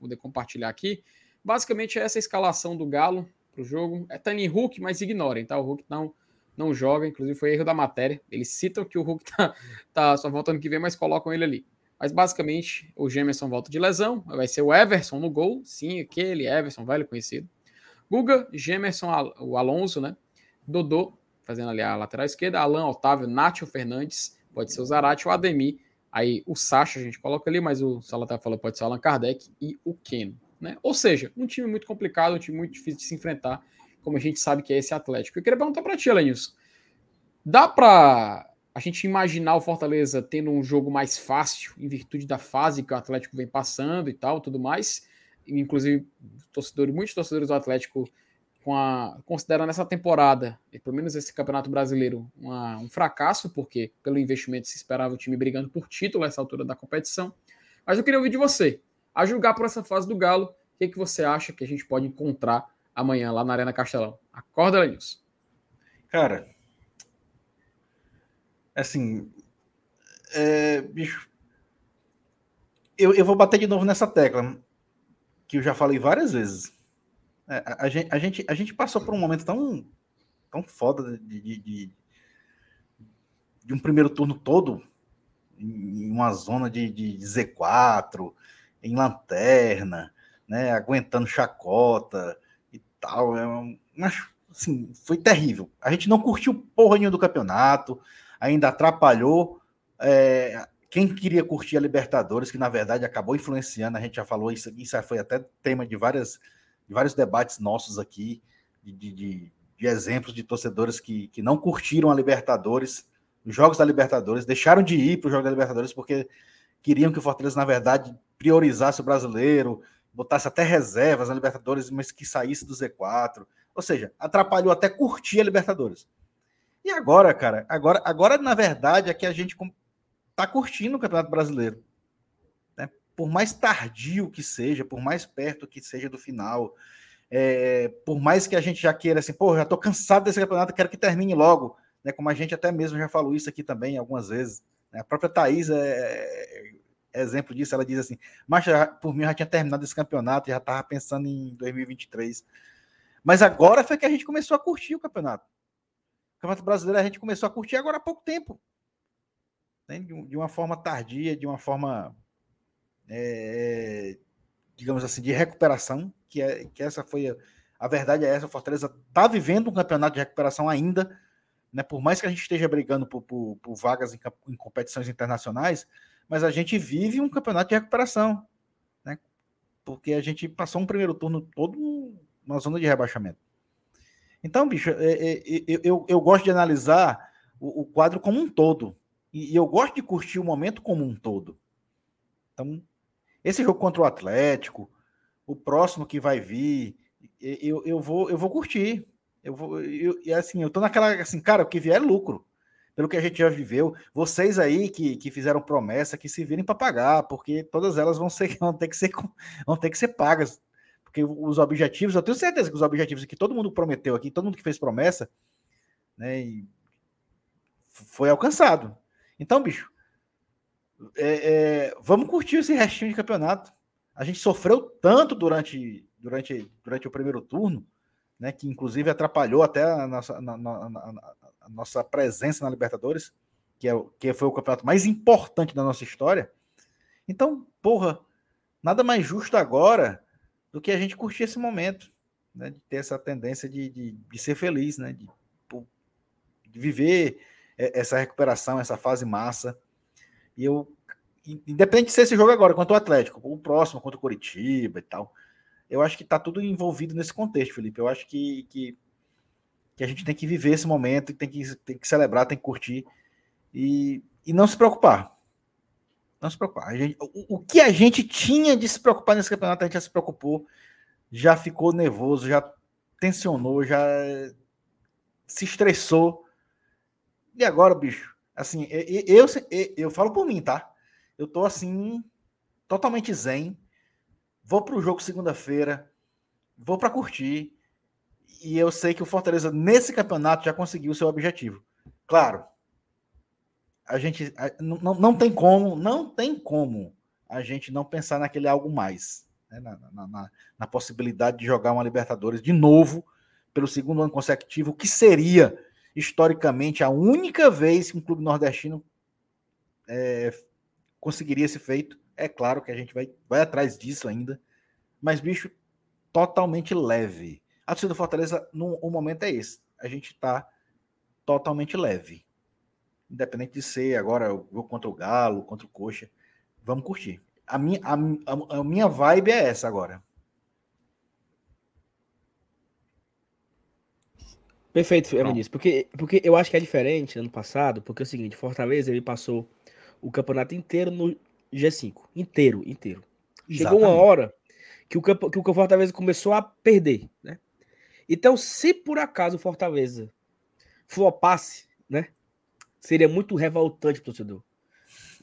poder compartilhar aqui. Basicamente é essa escalação do Galo para o jogo. É Tani Hulk, mas ignorem, tá? O Hulk não, não joga, inclusive foi erro da matéria. Eles citam que o Hulk *laughs* tá, tá só voltando que vem, mas colocam ele ali. Mas basicamente o Gemerson volta de lesão, vai ser o Everson no gol, sim, aquele Everson, velho conhecido. Guga, Gemerson, o Alonso, né? Dodô, fazendo ali a lateral esquerda, Alan, Otávio, Nátio Fernandes, pode ser o Zarate, o Ademir, aí o Sacha a gente coloca ali, mas o Salatar falou pode ser o Allan Kardec e o Keno. Né? Ou seja, um time muito complicado, um time muito difícil de se enfrentar, como a gente sabe que é esse Atlético. Eu queria perguntar para ti, Lenilson, dá para a gente imaginar o Fortaleza tendo um jogo mais fácil em virtude da fase que o Atlético vem passando e tal, tudo mais? Inclusive, torcedores, muitos torcedores do Atlético com a, considerando essa temporada, e pelo menos esse Campeonato Brasileiro, uma, um fracasso, porque pelo investimento se esperava o time brigando por título a essa altura da competição. Mas eu queria ouvir de você, a julgar por essa fase do Galo, o que, que você acha que a gente pode encontrar amanhã lá na Arena Castelão? Acorda, Lenilson. Cara, assim, é, bicho, eu, eu vou bater de novo nessa tecla, que eu já falei várias vezes é, a, a, gente, a, gente, a gente passou por um momento tão, tão foda de, de, de, de um primeiro turno todo em uma zona de, de Z4, em lanterna, né, aguentando chacota tal. É mas, assim, foi terrível. A gente não curtiu porra nenhuma do campeonato, ainda atrapalhou é, quem queria curtir a Libertadores, que na verdade acabou influenciando, a gente já falou isso, isso foi até tema de várias de vários debates nossos aqui, de, de, de exemplos de torcedores que, que não curtiram a Libertadores, os jogos da Libertadores, deixaram de ir para o jogo da Libertadores porque queriam que o Fortaleza, na verdade, priorizasse o brasileiro, botasse até reservas na Libertadores, mas que saísse do Z4. Ou seja, atrapalhou até curtir a Libertadores. E agora, cara, agora, agora na verdade, é que a gente está curtindo o Campeonato Brasileiro por mais tardio que seja, por mais perto que seja do final, é, por mais que a gente já queira assim, pô, já tô cansado desse campeonato, quero que termine logo, né? Como a gente até mesmo já falou isso aqui também algumas vezes. Né? A própria Thaís é, exemplo disso, ela diz assim, mas por mim já tinha terminado esse campeonato, já estava pensando em 2023. Mas agora foi que a gente começou a curtir o campeonato. O Campeonato Brasileiro a gente começou a curtir agora há pouco tempo. Né? De uma forma tardia, de uma forma é, digamos assim, de recuperação, que, é, que essa foi a, a verdade é essa, o Fortaleza está vivendo um campeonato de recuperação ainda, né, por mais que a gente esteja brigando por, por, por vagas em, em, competições internacionais, mas a gente vive um campeonato de recuperação, né, porque a gente passou um primeiro turno todo numa zona de rebaixamento. Então, bicho, é, é, é, eu, eu gosto de analisar o, quadro como um todo, e, eu gosto de curtir o momento como um todo. Então, esse jogo contra o Atlético, o próximo que vai vir, eu, eu, vou, eu vou curtir. Eu vou, eu, assim, eu tô naquela, assim, cara, o que vier é lucro. Pelo que a gente já viveu, vocês aí que, que fizeram promessa, que se virem para pagar, porque todas elas vão, ser, *laughs* vão, ter que ser, vão ter que ser pagas. Porque os objetivos, eu tenho certeza que os objetivos que todo mundo prometeu aqui, todo mundo que fez promessa, né, foi alcançado. Então, bicho, é, é, vamos curtir esse restinho de campeonato. A gente sofreu tanto durante, durante, durante o primeiro turno, né, que inclusive atrapalhou até a nossa, na, na, na, a nossa presença na Libertadores, que, é, que foi o campeonato mais importante da nossa história. Então, porra, nada mais justo agora do que a gente curtir esse momento, né, de ter essa tendência de, de, de ser feliz, né, de, de viver essa recuperação, essa fase massa. E eu, independente de ser esse jogo agora contra o Atlético, o próximo contra o Curitiba e tal, eu acho que está tudo envolvido nesse contexto, Felipe. Eu acho que, que, que a gente tem que viver esse momento tem que, tem que celebrar, tem que curtir e, e não se preocupar. Não se preocupar. Gente, o, o, que a gente tinha de se preocupar nesse campeonato, a gente já se preocupou, já ficou nervoso, já tensionou, já se estressou. E agora, bicho, assim, eu, eu, eu, eu falo por mim, tá? Eu tô assim, totalmente zen. Vou pro jogo segunda-feira, vou para curtir. E eu sei que o Fortaleza, nesse campeonato, já conseguiu o seu objetivo. Claro, a gente a, não, não tem como, não tem como a gente não pensar naquele algo mais. Né? Na, na, na, na, possibilidade de jogar uma Libertadores de novo pelo segundo ano consecutivo, que seria historicamente a única vez que um clube nordestino é, conseguiria esse feito. É claro que a gente vai, vai atrás disso ainda, mas bicho, totalmente leve. A torcida do Fortaleza, no, o momento é esse. A gente está totalmente leve independente de ser agora o jogo contra o Galo, contra o Coxa, vamos curtir. A minha, a, a, a minha vibe é essa agora. Perfeito, Vinícius, porque, porque eu acho que é diferente ano passado, porque é o seguinte, Fortaleza ele passou o campeonato inteiro no G5, inteiro, inteiro. Chegou Exatamente. uma hora que o, que o Fortaleza começou a perder, né? Então, se por acaso o Fortaleza flopasse, né? seria muito revoltante pro torcedor.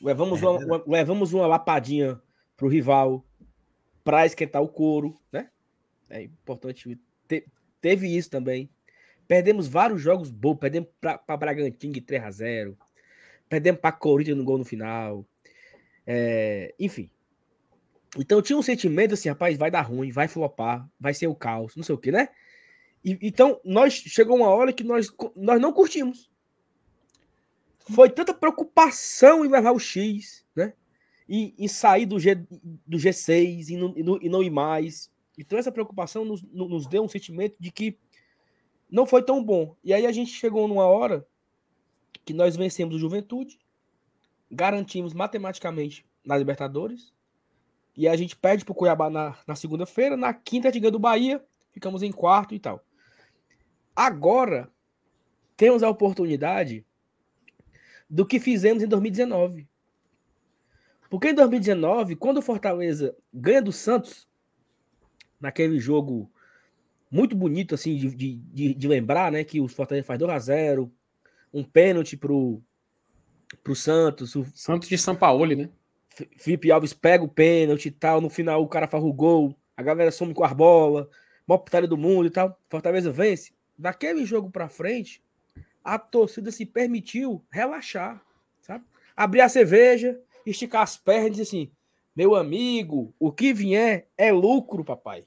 Levamos, é, uma, uma, levamos uma lapadinha pro rival para esquentar o couro, né? É importante. Te, teve isso também. Perdemos vários jogos bons. Perdemos para Bragantino de 3 a 0 Perdemos para Corinthians no gol no final. É, enfim. Então tinha um sentimento assim, rapaz, vai dar ruim, vai flopar, vai ser o caos, não sei o que, né? E, então, nós chegou uma hora que nós, nós não curtimos foi tanta preocupação em levar o X, né? E, e sair do, G, do G6 e não, e, não, e não ir mais. Então essa preocupação nos, nos deu um sentimento de que não foi tão bom. E aí a gente chegou numa hora que nós vencemos o Juventude, garantimos matematicamente na Libertadores, e a gente perde para o Cuiabá na, na segunda-feira, na quinta a gente ganha do Bahia, ficamos em quarto e tal. Agora temos a oportunidade do que fizemos em 2019. Porque em 2019, quando o Fortaleza ganha do Santos, naquele jogo muito bonito, assim, de, de, de lembrar, né? Que o Fortaleza faz 2x0, um pênalti pro, pro Santos. O Santos de São Paulo, né? Felipe Alves pega o pênalti e tal. No final, o cara gol, a galera some com a bola, maior putaria do mundo e tal. Fortaleza vence. Daquele jogo pra frente, a torcida se permitiu relaxar, sabe? Abrir a cerveja, esticar as pernas e assim: meu amigo, o que vier é lucro, papai.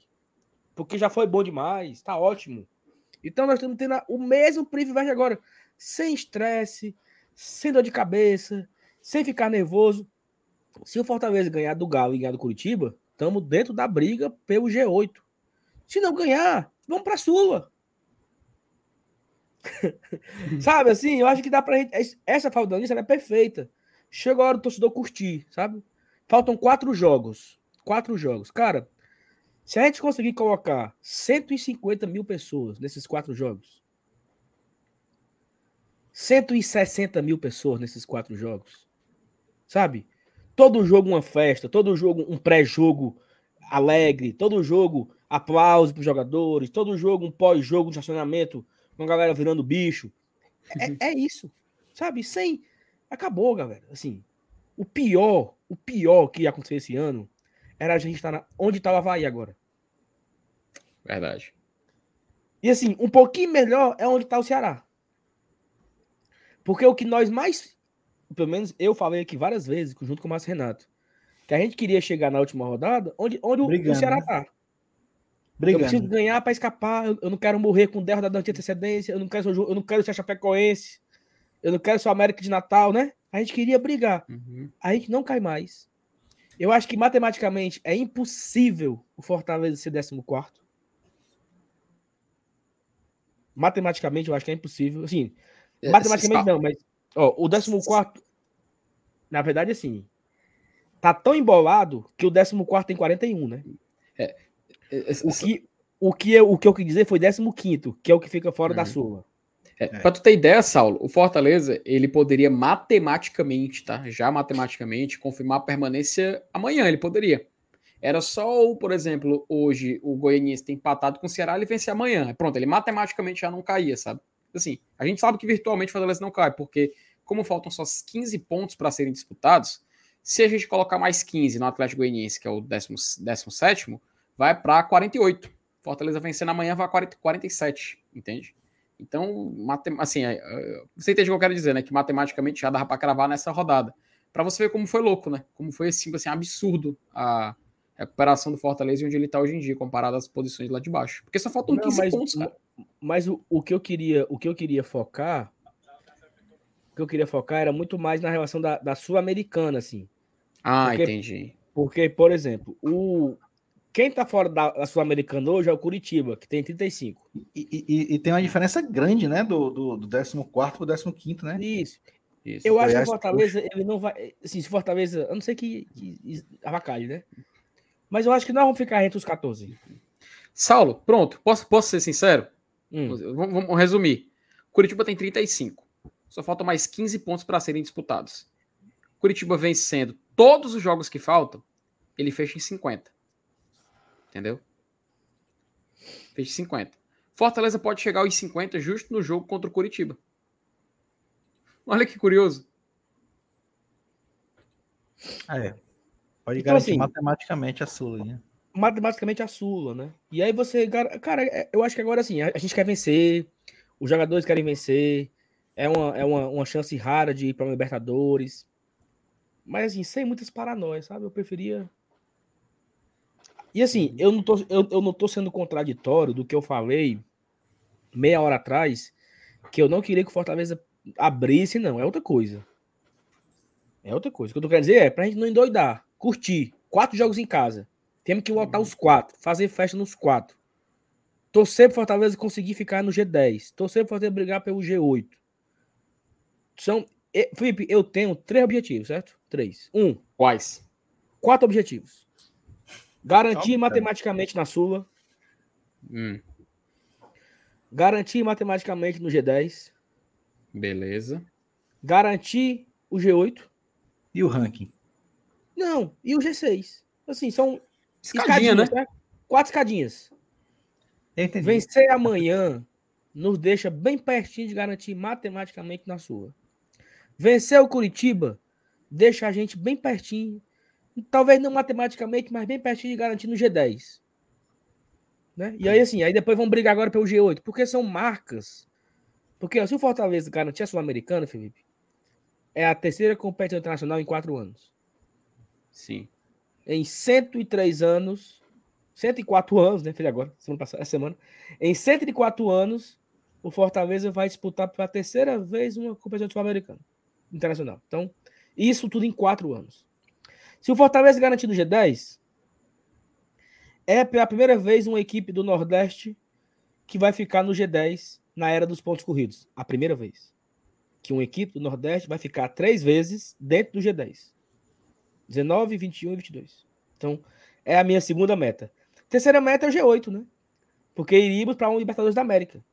Porque já foi bom demais, tá ótimo. Então nós estamos tendo o mesmo privilégio agora, sem estresse, sem dor de cabeça, sem ficar nervoso. Se o Fortaleza ganhar do Galo e ganhar do Curitiba, estamos dentro da briga pelo G8. Se não ganhar, vamos para a Sula. *laughs* sabe assim? Eu acho que dá pra gente. Essa falta nisso é perfeita. Chegou a hora do torcedor curtir, sabe? Faltam quatro jogos. Quatro jogos. Cara, se a gente conseguir colocar 150 mil pessoas nesses quatro jogos, 160 mil pessoas nesses quatro jogos, sabe? Todo jogo uma festa, todo jogo um pré-jogo alegre, todo jogo aplauso para os jogadores, todo jogo um pós-jogo de estacionamento uma galera virando bicho. É, é isso, sabe? Sem. Acabou, galera. Assim, o pior, o pior que ia acontecer esse ano era a gente estar na... onde está o Havaí agora. Verdade. E assim, um pouquinho melhor é onde está o Ceará. Porque o que nós mais. Pelo menos eu falei aqui várias vezes, junto com o Márcio Renato, que a gente queria chegar na última rodada onde, onde o Ceará né? Brigando. Eu preciso ganhar para escapar. Eu, não quero morrer com 10 rodadas de antecedência. Eu não quero, eu não quero ser Chapecoense. Eu não quero ser o América de Natal, né? A gente queria brigar. Uhum. A gente não cai mais. Eu acho que matematicamente é impossível o Fortaleza ser 14. Matematicamente eu acho que é impossível. Assim, é, matematicamente não, mas ó, o 14, na verdade, assim, tá tão embolado que o 14 tem 41, né? É, o que, o que eu, o que eu quis dizer foi 15, que é o que fica fora da Sula. É, é. Para tu ter ideia, Saulo, o Fortaleza ele poderia matematicamente, tá? Já matematicamente confirmar a permanência amanhã. Ele poderia. Era só, por exemplo, hoje o Goianiense tem empatado com o Ceará, ele vencer amanhã. Pronto, ele matematicamente já não caía, sabe? Assim, a gente sabe que virtualmente o Fortaleza não cai, porque como faltam só 15 pontos para serem disputados, se a gente colocar mais 15 no Atlético Goianiense, que é o 17, vai para 48. Fortaleza vencendo amanhã vai a 47, entende? Então, assim, é, é, você entende o que eu quero dizer, né? Que matematicamente já dava para cravar nessa rodada. Para você ver como foi louco, né? Como foi assim, assim absurdo a recuperação do Fortaleza e onde ele está hoje em dia, comparado às posições lá de baixo. Porque só faltam Não, 15 mas, pontos, cara. Mas o, o, que eu queria, o que eu queria focar, o que eu queria focar era muito mais na relação da, da Sul-Americana, assim. Ah, porque, entendi. Porque, por exemplo, o, quem tá fora da, da Sul-Americana hoje é o Curitiba, que tem 35. E, e, e tem uma diferença grande, né? Do, do, do 14 pro 15, né? Isso. Isso. Eu acho que o Fortaleza, puxa. ele não vai. Assim, se Fortaleza. Eu não sei que, que avacalhe, né? Mas eu acho que nós vamos ficar entre os 14. Saulo, pronto. Posso, posso ser sincero? Hum. Vamos, vamos resumir. Curitiba tem 35. Só faltam mais 15 pontos para serem disputados. Curitiba vencendo todos os jogos que faltam, ele fecha em 50. Entendeu? Fez 50. Fortaleza pode chegar aos 50 justo no jogo contra o Curitiba. Olha que curioso. Ah, é. Pode então, garantir assim, matematicamente a Sula, né? Matematicamente a Sula, né? E aí você. Cara, é, eu acho que agora assim, a gente quer vencer, os jogadores querem vencer, é uma, é uma, uma chance rara de ir para o Libertadores. Mas assim, sem muitas paranoias, sabe? Eu preferia e assim, uhum. eu não tô, eu, eu não tô sendo contraditório do que eu falei meia hora atrás, que eu não queria que o Fortaleza abrisse, não. É outra coisa. É outra coisa. O que eu tô querendo dizer é pra gente não endoidar, curtir. Quatro jogos em casa. Temos que voltar os quatro, fazer festa nos quatro. Torcer pro Fortaleza conseguir ficar no G10. Torcer pro Fortaleza brigar pelo G8. São. Felipe, eu tenho três objetivos, certo? Três. Um. Quais? Quatro objetivos. Garantir matematicamente na Sula. Hum. Garantir matematicamente no G10. Beleza. Garantir o G8. E o ranking? Não, e o G6. Assim, são Escadinha, né? né? Quatro escadinhas. Entendi. Vencer amanhã nos deixa bem pertinho de garantir matematicamente na sua. Vencer o Curitiba deixa a gente bem pertinho talvez não matematicamente, mas bem pertinho de garantir no G10. Né? E aí, assim, aí depois vão brigar agora pelo G8, porque são marcas. Porque ó, se o Fortaleza garantir a Sul-Americana, Felipe, é a terceira competição internacional em quatro anos. Sim. Em 103 anos, 104 anos, né? Fez agora, semana passada, essa semana. Em 104 anos, o Fortaleza vai disputar pela terceira vez uma competição sul-americana internacional. Então, isso tudo em quatro anos. Se o Fortaleza garantir no G10, é pela primeira vez uma equipe do Nordeste que vai ficar no G10 na era dos pontos corridos. A primeira vez. Que uma equipe do Nordeste vai ficar três vezes dentro do G10. 19, 21 e 22. Então, é a minha segunda meta. Terceira meta é o G8, né? Porque iríamos para um Libertadores da América.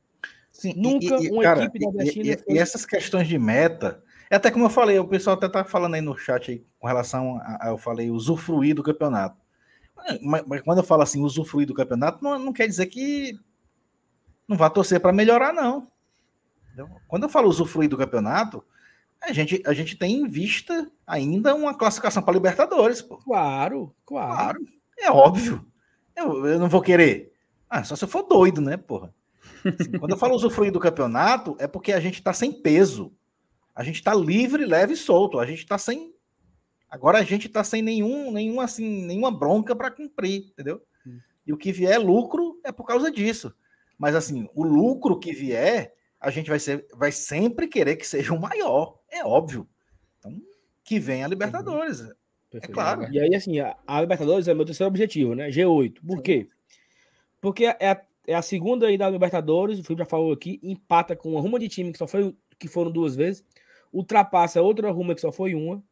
Sim, Nunca e, e, uma cara, equipe nordestina. E, foi... e, essas questões de meta é até como eu falei, o pessoal até tá falando aí no chat aí, com relação a, a, eu falei, usufruir do campeonato. Mas, mas, quando eu falo assim, usufruir do campeonato, não, não quer dizer que não vá torcer para melhorar, não. Entendeu? Quando eu falo usufruir do campeonato, a gente, a gente tem em vista ainda uma classificação para Libertadores. Pô. Claro, claro, claro. É óbvio. Eu, eu não vou querer. Ah, só se eu for doido, né, porra? Assim, quando eu falo usufruir do campeonato, é porque a gente está sem peso. A gente está livre, leve e solto. A gente está sem. Agora a gente está sem nenhum, nenhum, assim, nenhuma bronca para cumprir, entendeu? Hum. E o que vier lucro é por causa disso. Mas assim, o lucro que vier, a gente vai, ser, vai sempre querer que seja o maior, é óbvio. Então, que venha a Libertadores. Uhum. É claro. E aí, assim, a, a, Libertadores é meu terceiro objetivo, né? G8. Por Sim. quê? Porque é a, é a segunda aí da Libertadores, o Felipe já falou aqui, empata com uma ruma de time que só foi que foram duas vezes ultrapassa outra Ruma que só foi uma.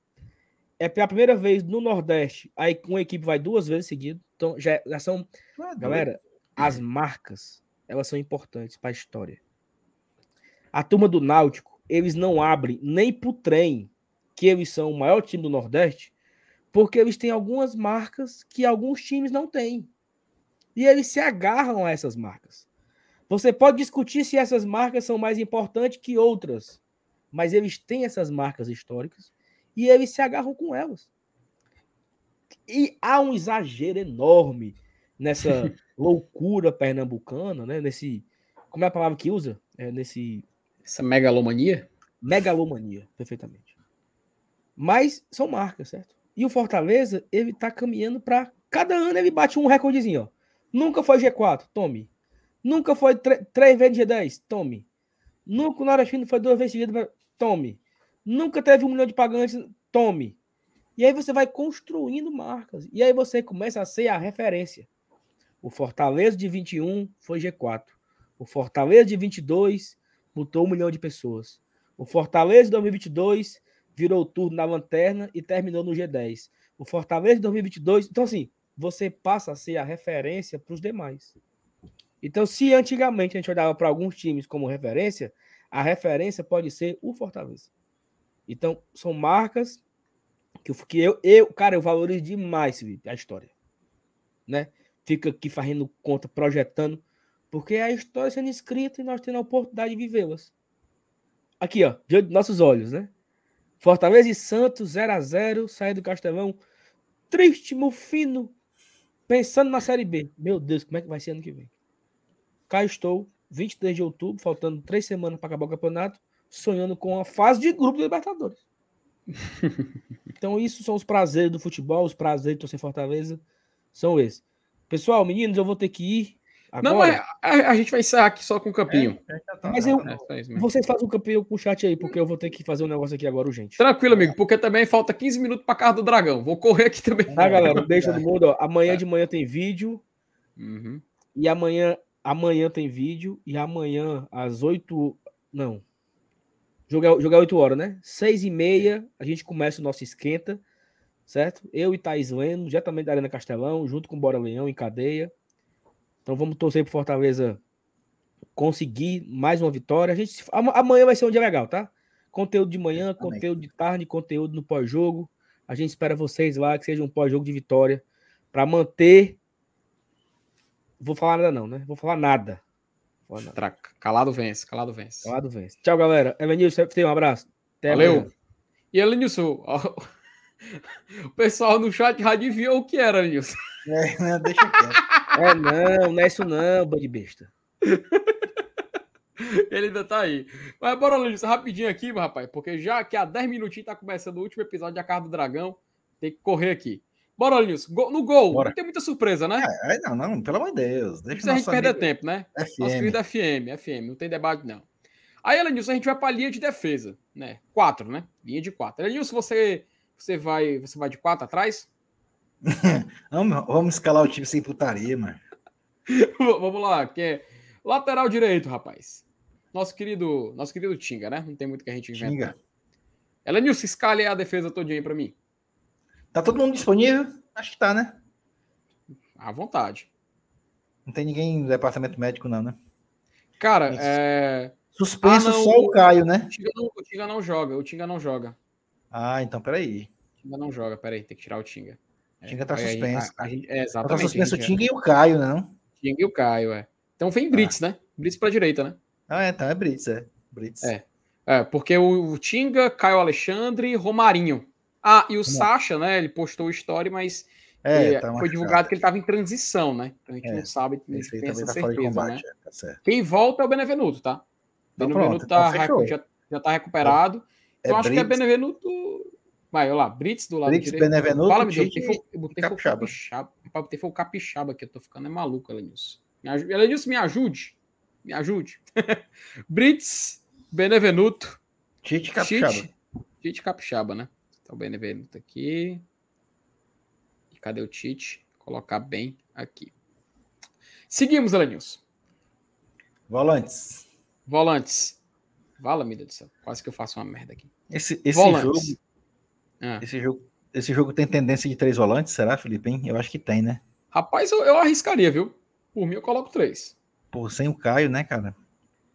É pela primeira vez no Nordeste, aí uma equipe vai duas vezes seguido. Então já, já são. Ah, galera, as marcas, elas são importantes para a história. A turma do Náutico, eles não abrem nem pro trem que eles são o maior time do Nordeste, porque eles têm algumas marcas que alguns times não têm. E eles se agarram a essas marcas. Você pode discutir se essas marcas são mais importantes que outras, mas eles têm essas marcas históricas e eles se agarram com elas. E há um exagero enorme nessa *laughs* loucura pernambucana, né? Nesse. Como é a palavra que usa? É nesse. Essa megalomania? Megalomania, perfeitamente. Mas são marcas, certo? E o Fortaleza, ele tá caminhando para Cada ano ele bate um recordezinho, ó. Nunca foi G4, tome. Nunca foi três vezes G10, tome. Nunca o Nordestino foi duas vezes seguidas, tome. Nunca teve um milhão de pagantes, tome. E aí você vai construindo marcas. E aí você começa a ser a referência. O Fortaleza de 21 foi G4. O Fortaleza de 22 botou um milhão de pessoas. O Fortaleza de 2022 virou turno na lanterna e terminou no G10. O Fortaleza de 2022. Então, assim, você passa a ser a referência para os demais. Então, se antigamente a gente olhava para alguns times como referência, a referência pode ser o Fortaleza. Então, são marcas que, que eu, eu, cara, eu valorizo demais a história. Né? Fica aqui fazendo conta, projetando, porque é a história sendo escrita e nós tendo a oportunidade de vivê-las. Aqui, ó, diante de nossos olhos, né? Fortaleza e Santos, 0 a 0 sair do Castelão. Triste, fino. Pensando na Série B. Meu Deus, como é que vai ser ano que vem? Cá estou, 23 de outubro, faltando três semanas para acabar o campeonato, sonhando com a fase de grupo do Libertadores. *laughs* então, isso são os prazeres do futebol, os prazeres de torcer Fortaleza são esses. Pessoal, meninos, eu vou ter que ir. Agora. Não, mas a, a, gente vai encerrar aqui só com o campinho. É, é, tá, mas eu, é, vocês fazem o campinho com o chat aí, porque eu vou ter que fazer um negócio aqui agora urgente. Tranquilo, amigo, porque também falta 15 minutos para casa do dragão. Vou correr aqui também. Tá, galera, deixa todo mundo. Ó, amanhã de manhã tem vídeo. Uhum. E amanhã, amanhã tem vídeo. E amanhã, às 8. Não. Jogar, jogar 8 horas, né? 6 e meia, a gente começa o nosso esquenta, certo? Eu e Thaís Leno, diretamente da Arena Castelão, junto com Bora Leão, em cadeia. Então vamos torcer pro Fortaleza conseguir mais uma vitória. A gente, amanhã vai ser um dia legal, tá? Conteúdo de manhã, conteúdo de tarde, conteúdo no pós-jogo. A gente espera vocês lá, que seja um pós-jogo de vitória, para manter. Vou falar nada, não, né? Vou falar nada. Calado vence, calado vence. Calado vence. Tchau, galera. Evanilson, tem um abraço. Até Valeu. Amanhã. E Elenilson, o pessoal no chat já adivinhou o que era, Elenilson. É, não, deixa quieto. *laughs* É, não, não é isso não, bande besta. Ele ainda tá aí. Mas bora, Elenilson, rapidinho aqui, meu rapaz, porque já que há 10 minutinhos tá começando o último episódio de A Carta do Dragão, tem que correr aqui. Bora, Nilson. No gol, Bora. não tem muita surpresa, né? É, é, não, não, pelo amor de Deus. Deixa a gente perder tempo, né? FM. Nosso querido FM, FM, não tem debate, não. Aí, Elenilson, a gente vai para a linha de defesa, né? Quatro, né? Linha de quatro. Elenilson, você, você, vai, você vai de quatro atrás? *laughs* vamos, vamos escalar o time sem putaria, mano. *laughs* vamos lá, que é lateral direito, rapaz. Nosso querido, nosso querido Tinga, né? Não tem muito que a gente inventar. Tinga. Elenilson, escale a defesa todinha aí para mim. Tá todo mundo disponível? Acho que tá, né? À vontade. Não tem ninguém no departamento médico, não, né? Cara, é. Suspenso ah, não, só o Caio, né? O Tinga, não, o Tinga não joga, o Tinga não joga. Ah, então peraí. O Tinga não joga, peraí, tem que tirar o Tinga. O Tinga tá é, suspenso. A, a, a, é, exatamente. Tá suspenso o Tinga e o Caio, né, não? Tinga e o Caio, é. Então vem Brits, ah. né? Brits pra direita, né? Ah, é, então é Brits, é. Brits. É. é porque o, o Tinga, Caio Alexandre, Romarinho. Ah, e o Sacha, né? Ele postou o story, mas é, é, tá foi divulgado que ele estava em transição, né? Então a gente é, não sabe, tem essa tá certeza, combate, né? É, tá Quem volta é o Benevenuto, tá? Então, Benevenuto tá, então já, já tá recuperado. É então acho Brits. que é Benevenuto. Vai, olha lá, Brits do lado Brits, direito. Benevenuto, Fala, me Deus, eu botei capixaba. Eu botei foi o capixaba aqui, eu tô ficando é maluco, Elenilson. Elenilson, me ajude. Me ajude. *laughs* Brits, Benevenuto. Tite Capixaba. Tite Capixaba, né? Então, o Benevenuto aqui. E cadê o Tite? Colocar bem aqui. Seguimos, Elenilson. Volantes. Volantes. Vala, meu Deus do céu. Quase que eu faço uma merda aqui. Esse, esse jogo. Ah. Esse jogo. Esse jogo tem tendência de três volantes, será, Felipe? Hein? Eu acho que tem, né? Rapaz, eu, eu arriscaria, viu? Por mim, eu coloco três. Pô, sem o Caio, né, cara?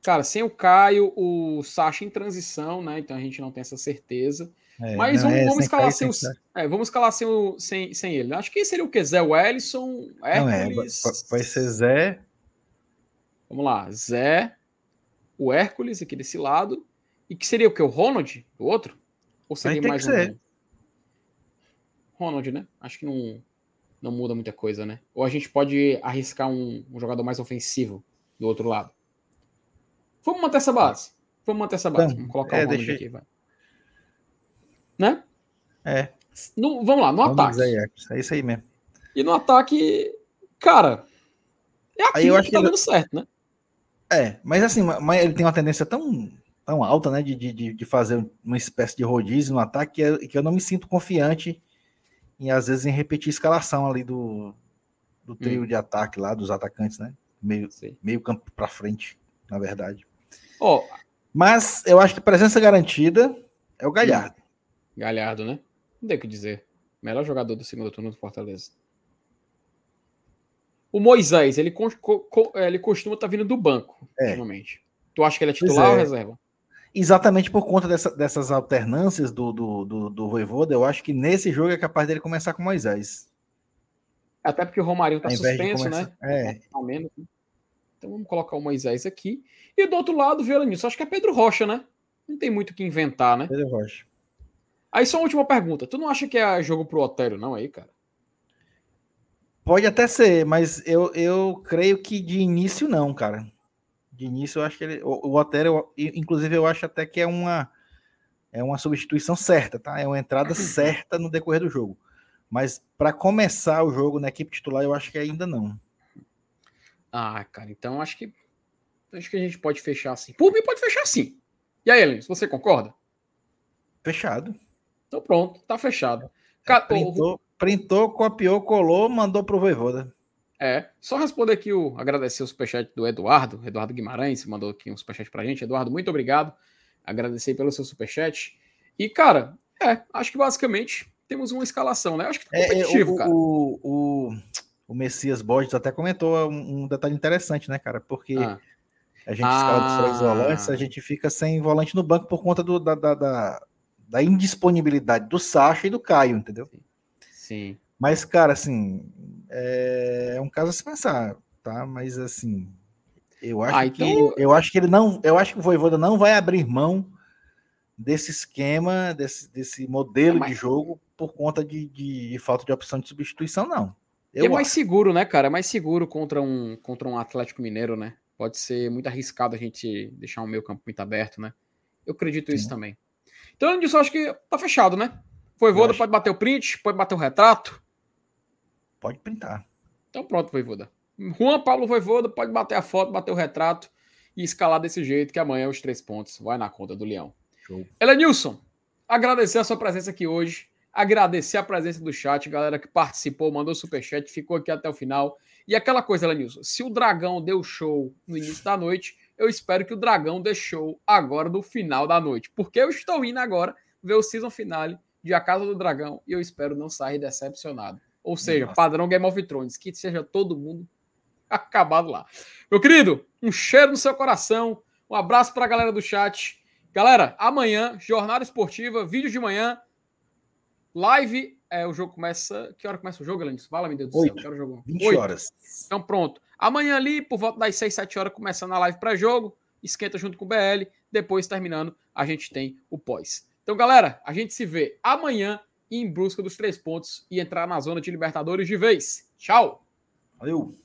Cara, sem o Caio, o Sacha em transição, né? Então a gente não tem essa certeza. É, Mas vamos, é, vamos escalar sem, é, vamos escalar sem, o, sem, sem ele. Acho que seria o que? Zé Wellison, Hércules. Não, é, vai ser Zé. Vamos lá, Zé, o Hércules aqui desse lado. E que seria o que? O Ronald? O outro? Ou seria mais um? Ser. Ronald, né? Acho que não, não muda muita coisa, né? Ou a gente pode arriscar um, um jogador mais ofensivo do outro lado. Vamos manter essa base. Vamos manter essa base. Vamos colocar é, o Ronald aqui, vai. Né? É. No, vamos lá, no vamos ataque. Aí, é isso aí mesmo. E no ataque, cara, é aqui que tá ele... dando certo, né? É, mas assim, mas ele tem uma tendência tão, tão alta, né, de, de, de fazer uma espécie de rodízio no ataque que, eu, que eu não me sinto confiante em, às vezes, em repetir a escalação ali do, do trio hum. de ataque lá, dos atacantes, né? Meio, meio campo para frente, na verdade. Oh. Mas eu acho que presença garantida é o Galhardo. Galhardo, né? Não tem o que dizer. Melhor jogador do segundo turno do Fortaleza. O Moisés, ele, co co ele costuma estar tá vindo do banco, é. ultimamente. Tu acha que ele é titular é. ou reserva? Exatamente por conta dessa, dessas alternâncias do, do, do, do Voivoda, eu acho que nesse jogo é capaz dele começar com Moisés. Até porque o Romário tá suspenso, né? É. Tá menos, né? Então vamos colocar o Moisés aqui. E do outro lado, Violanilson, acho que é Pedro Rocha, né? Não tem muito o que inventar, né? Pedro Rocha. Aí só uma última pergunta. Tu não acha que é jogo pro Otério, não, aí, cara? Pode até ser, mas eu, eu creio que de início não, cara. De início eu acho que ele, o, o Otério, inclusive eu acho até que é uma é uma substituição certa, tá? É uma entrada *coughs* certa no decorrer do jogo. Mas para começar o jogo na equipe titular, eu acho que ainda não. Ah, cara, então acho que acho que a gente pode fechar assim. Por mim pode fechar assim. E aí, Helens, você concorda? Fechado. Então pronto, tá fechado. É, printou, printou, copiou, colou, mandou pro Voivoda. É, só responder aqui o agradecer o superchat do Eduardo, Eduardo Guimarães, mandou aqui um superchat pra gente. Eduardo, muito obrigado. Agradecer pelo seu superchat. E, cara, é, acho que basicamente temos uma escalação, né? Acho que tá é, competitivo, é, o, cara. O, o, o Messias Borges até comentou um, um, detalhe interessante, né, cara? Porque ah. a gente ah. escala dos volantes, a gente fica sem volante no banco por conta do, da, da, da da indisponibilidade do Sacha e do Caio, entendeu? Sim. Mas, cara, assim, é, é um caso a se pensar, tá? Mas, assim, eu acho ah, então... que eu acho que ele não, eu acho que o Voivoda não vai abrir mão desse esquema, desse, desse modelo mas... de jogo por conta de, de, de, falta de opção de substituição, não. Eu é mais acho. seguro, né, cara? É mais seguro contra um, contra um Atlético Mineiro, né? Pode ser muito arriscado a gente deixar o meio campo muito aberto, né? Eu acredito Sim. isso também. Então, disso, acho que tá fechado, né? Voivoda acho... pode bater o print, pode bater o retrato. Pode printar. Então pronto, Voivoda. Juan Pablo Voivoda pode bater a foto, bater o retrato e escalar desse jeito que amanhã os três pontos vai na conta do Leão. Show. Elenilson, agradecer a sua presença aqui hoje. Agradecer a presença do chat, galera que participou, mandou superchat, ficou aqui até o final. E aquela coisa, Elenilson, se o Dragão deu show no início da noite, eu espero que o Dragão deixou agora no final da noite, porque eu estou indo agora ver o season finale de A Casa do Dragão e eu espero não sair decepcionado. Ou seja, Nossa. padrão Game of Thrones, que seja todo mundo acabado lá. Meu querido, um cheiro no seu coração, um abraço para a galera do chat. Galera, amanhã, jornada esportiva, vídeo de manhã, live. É, o jogo começa. Que hora começa o jogo, Alanis? Fala, meu Deus do céu. Que hora o jogo? 20 Oito. horas. Então, pronto. Amanhã ali, por volta das 6, 7 horas, começando a live pré-jogo, esquenta junto com o BL, depois terminando, a gente tem o pós. Então, galera, a gente se vê amanhã em busca dos três pontos e entrar na zona de Libertadores de vez. Tchau! Valeu!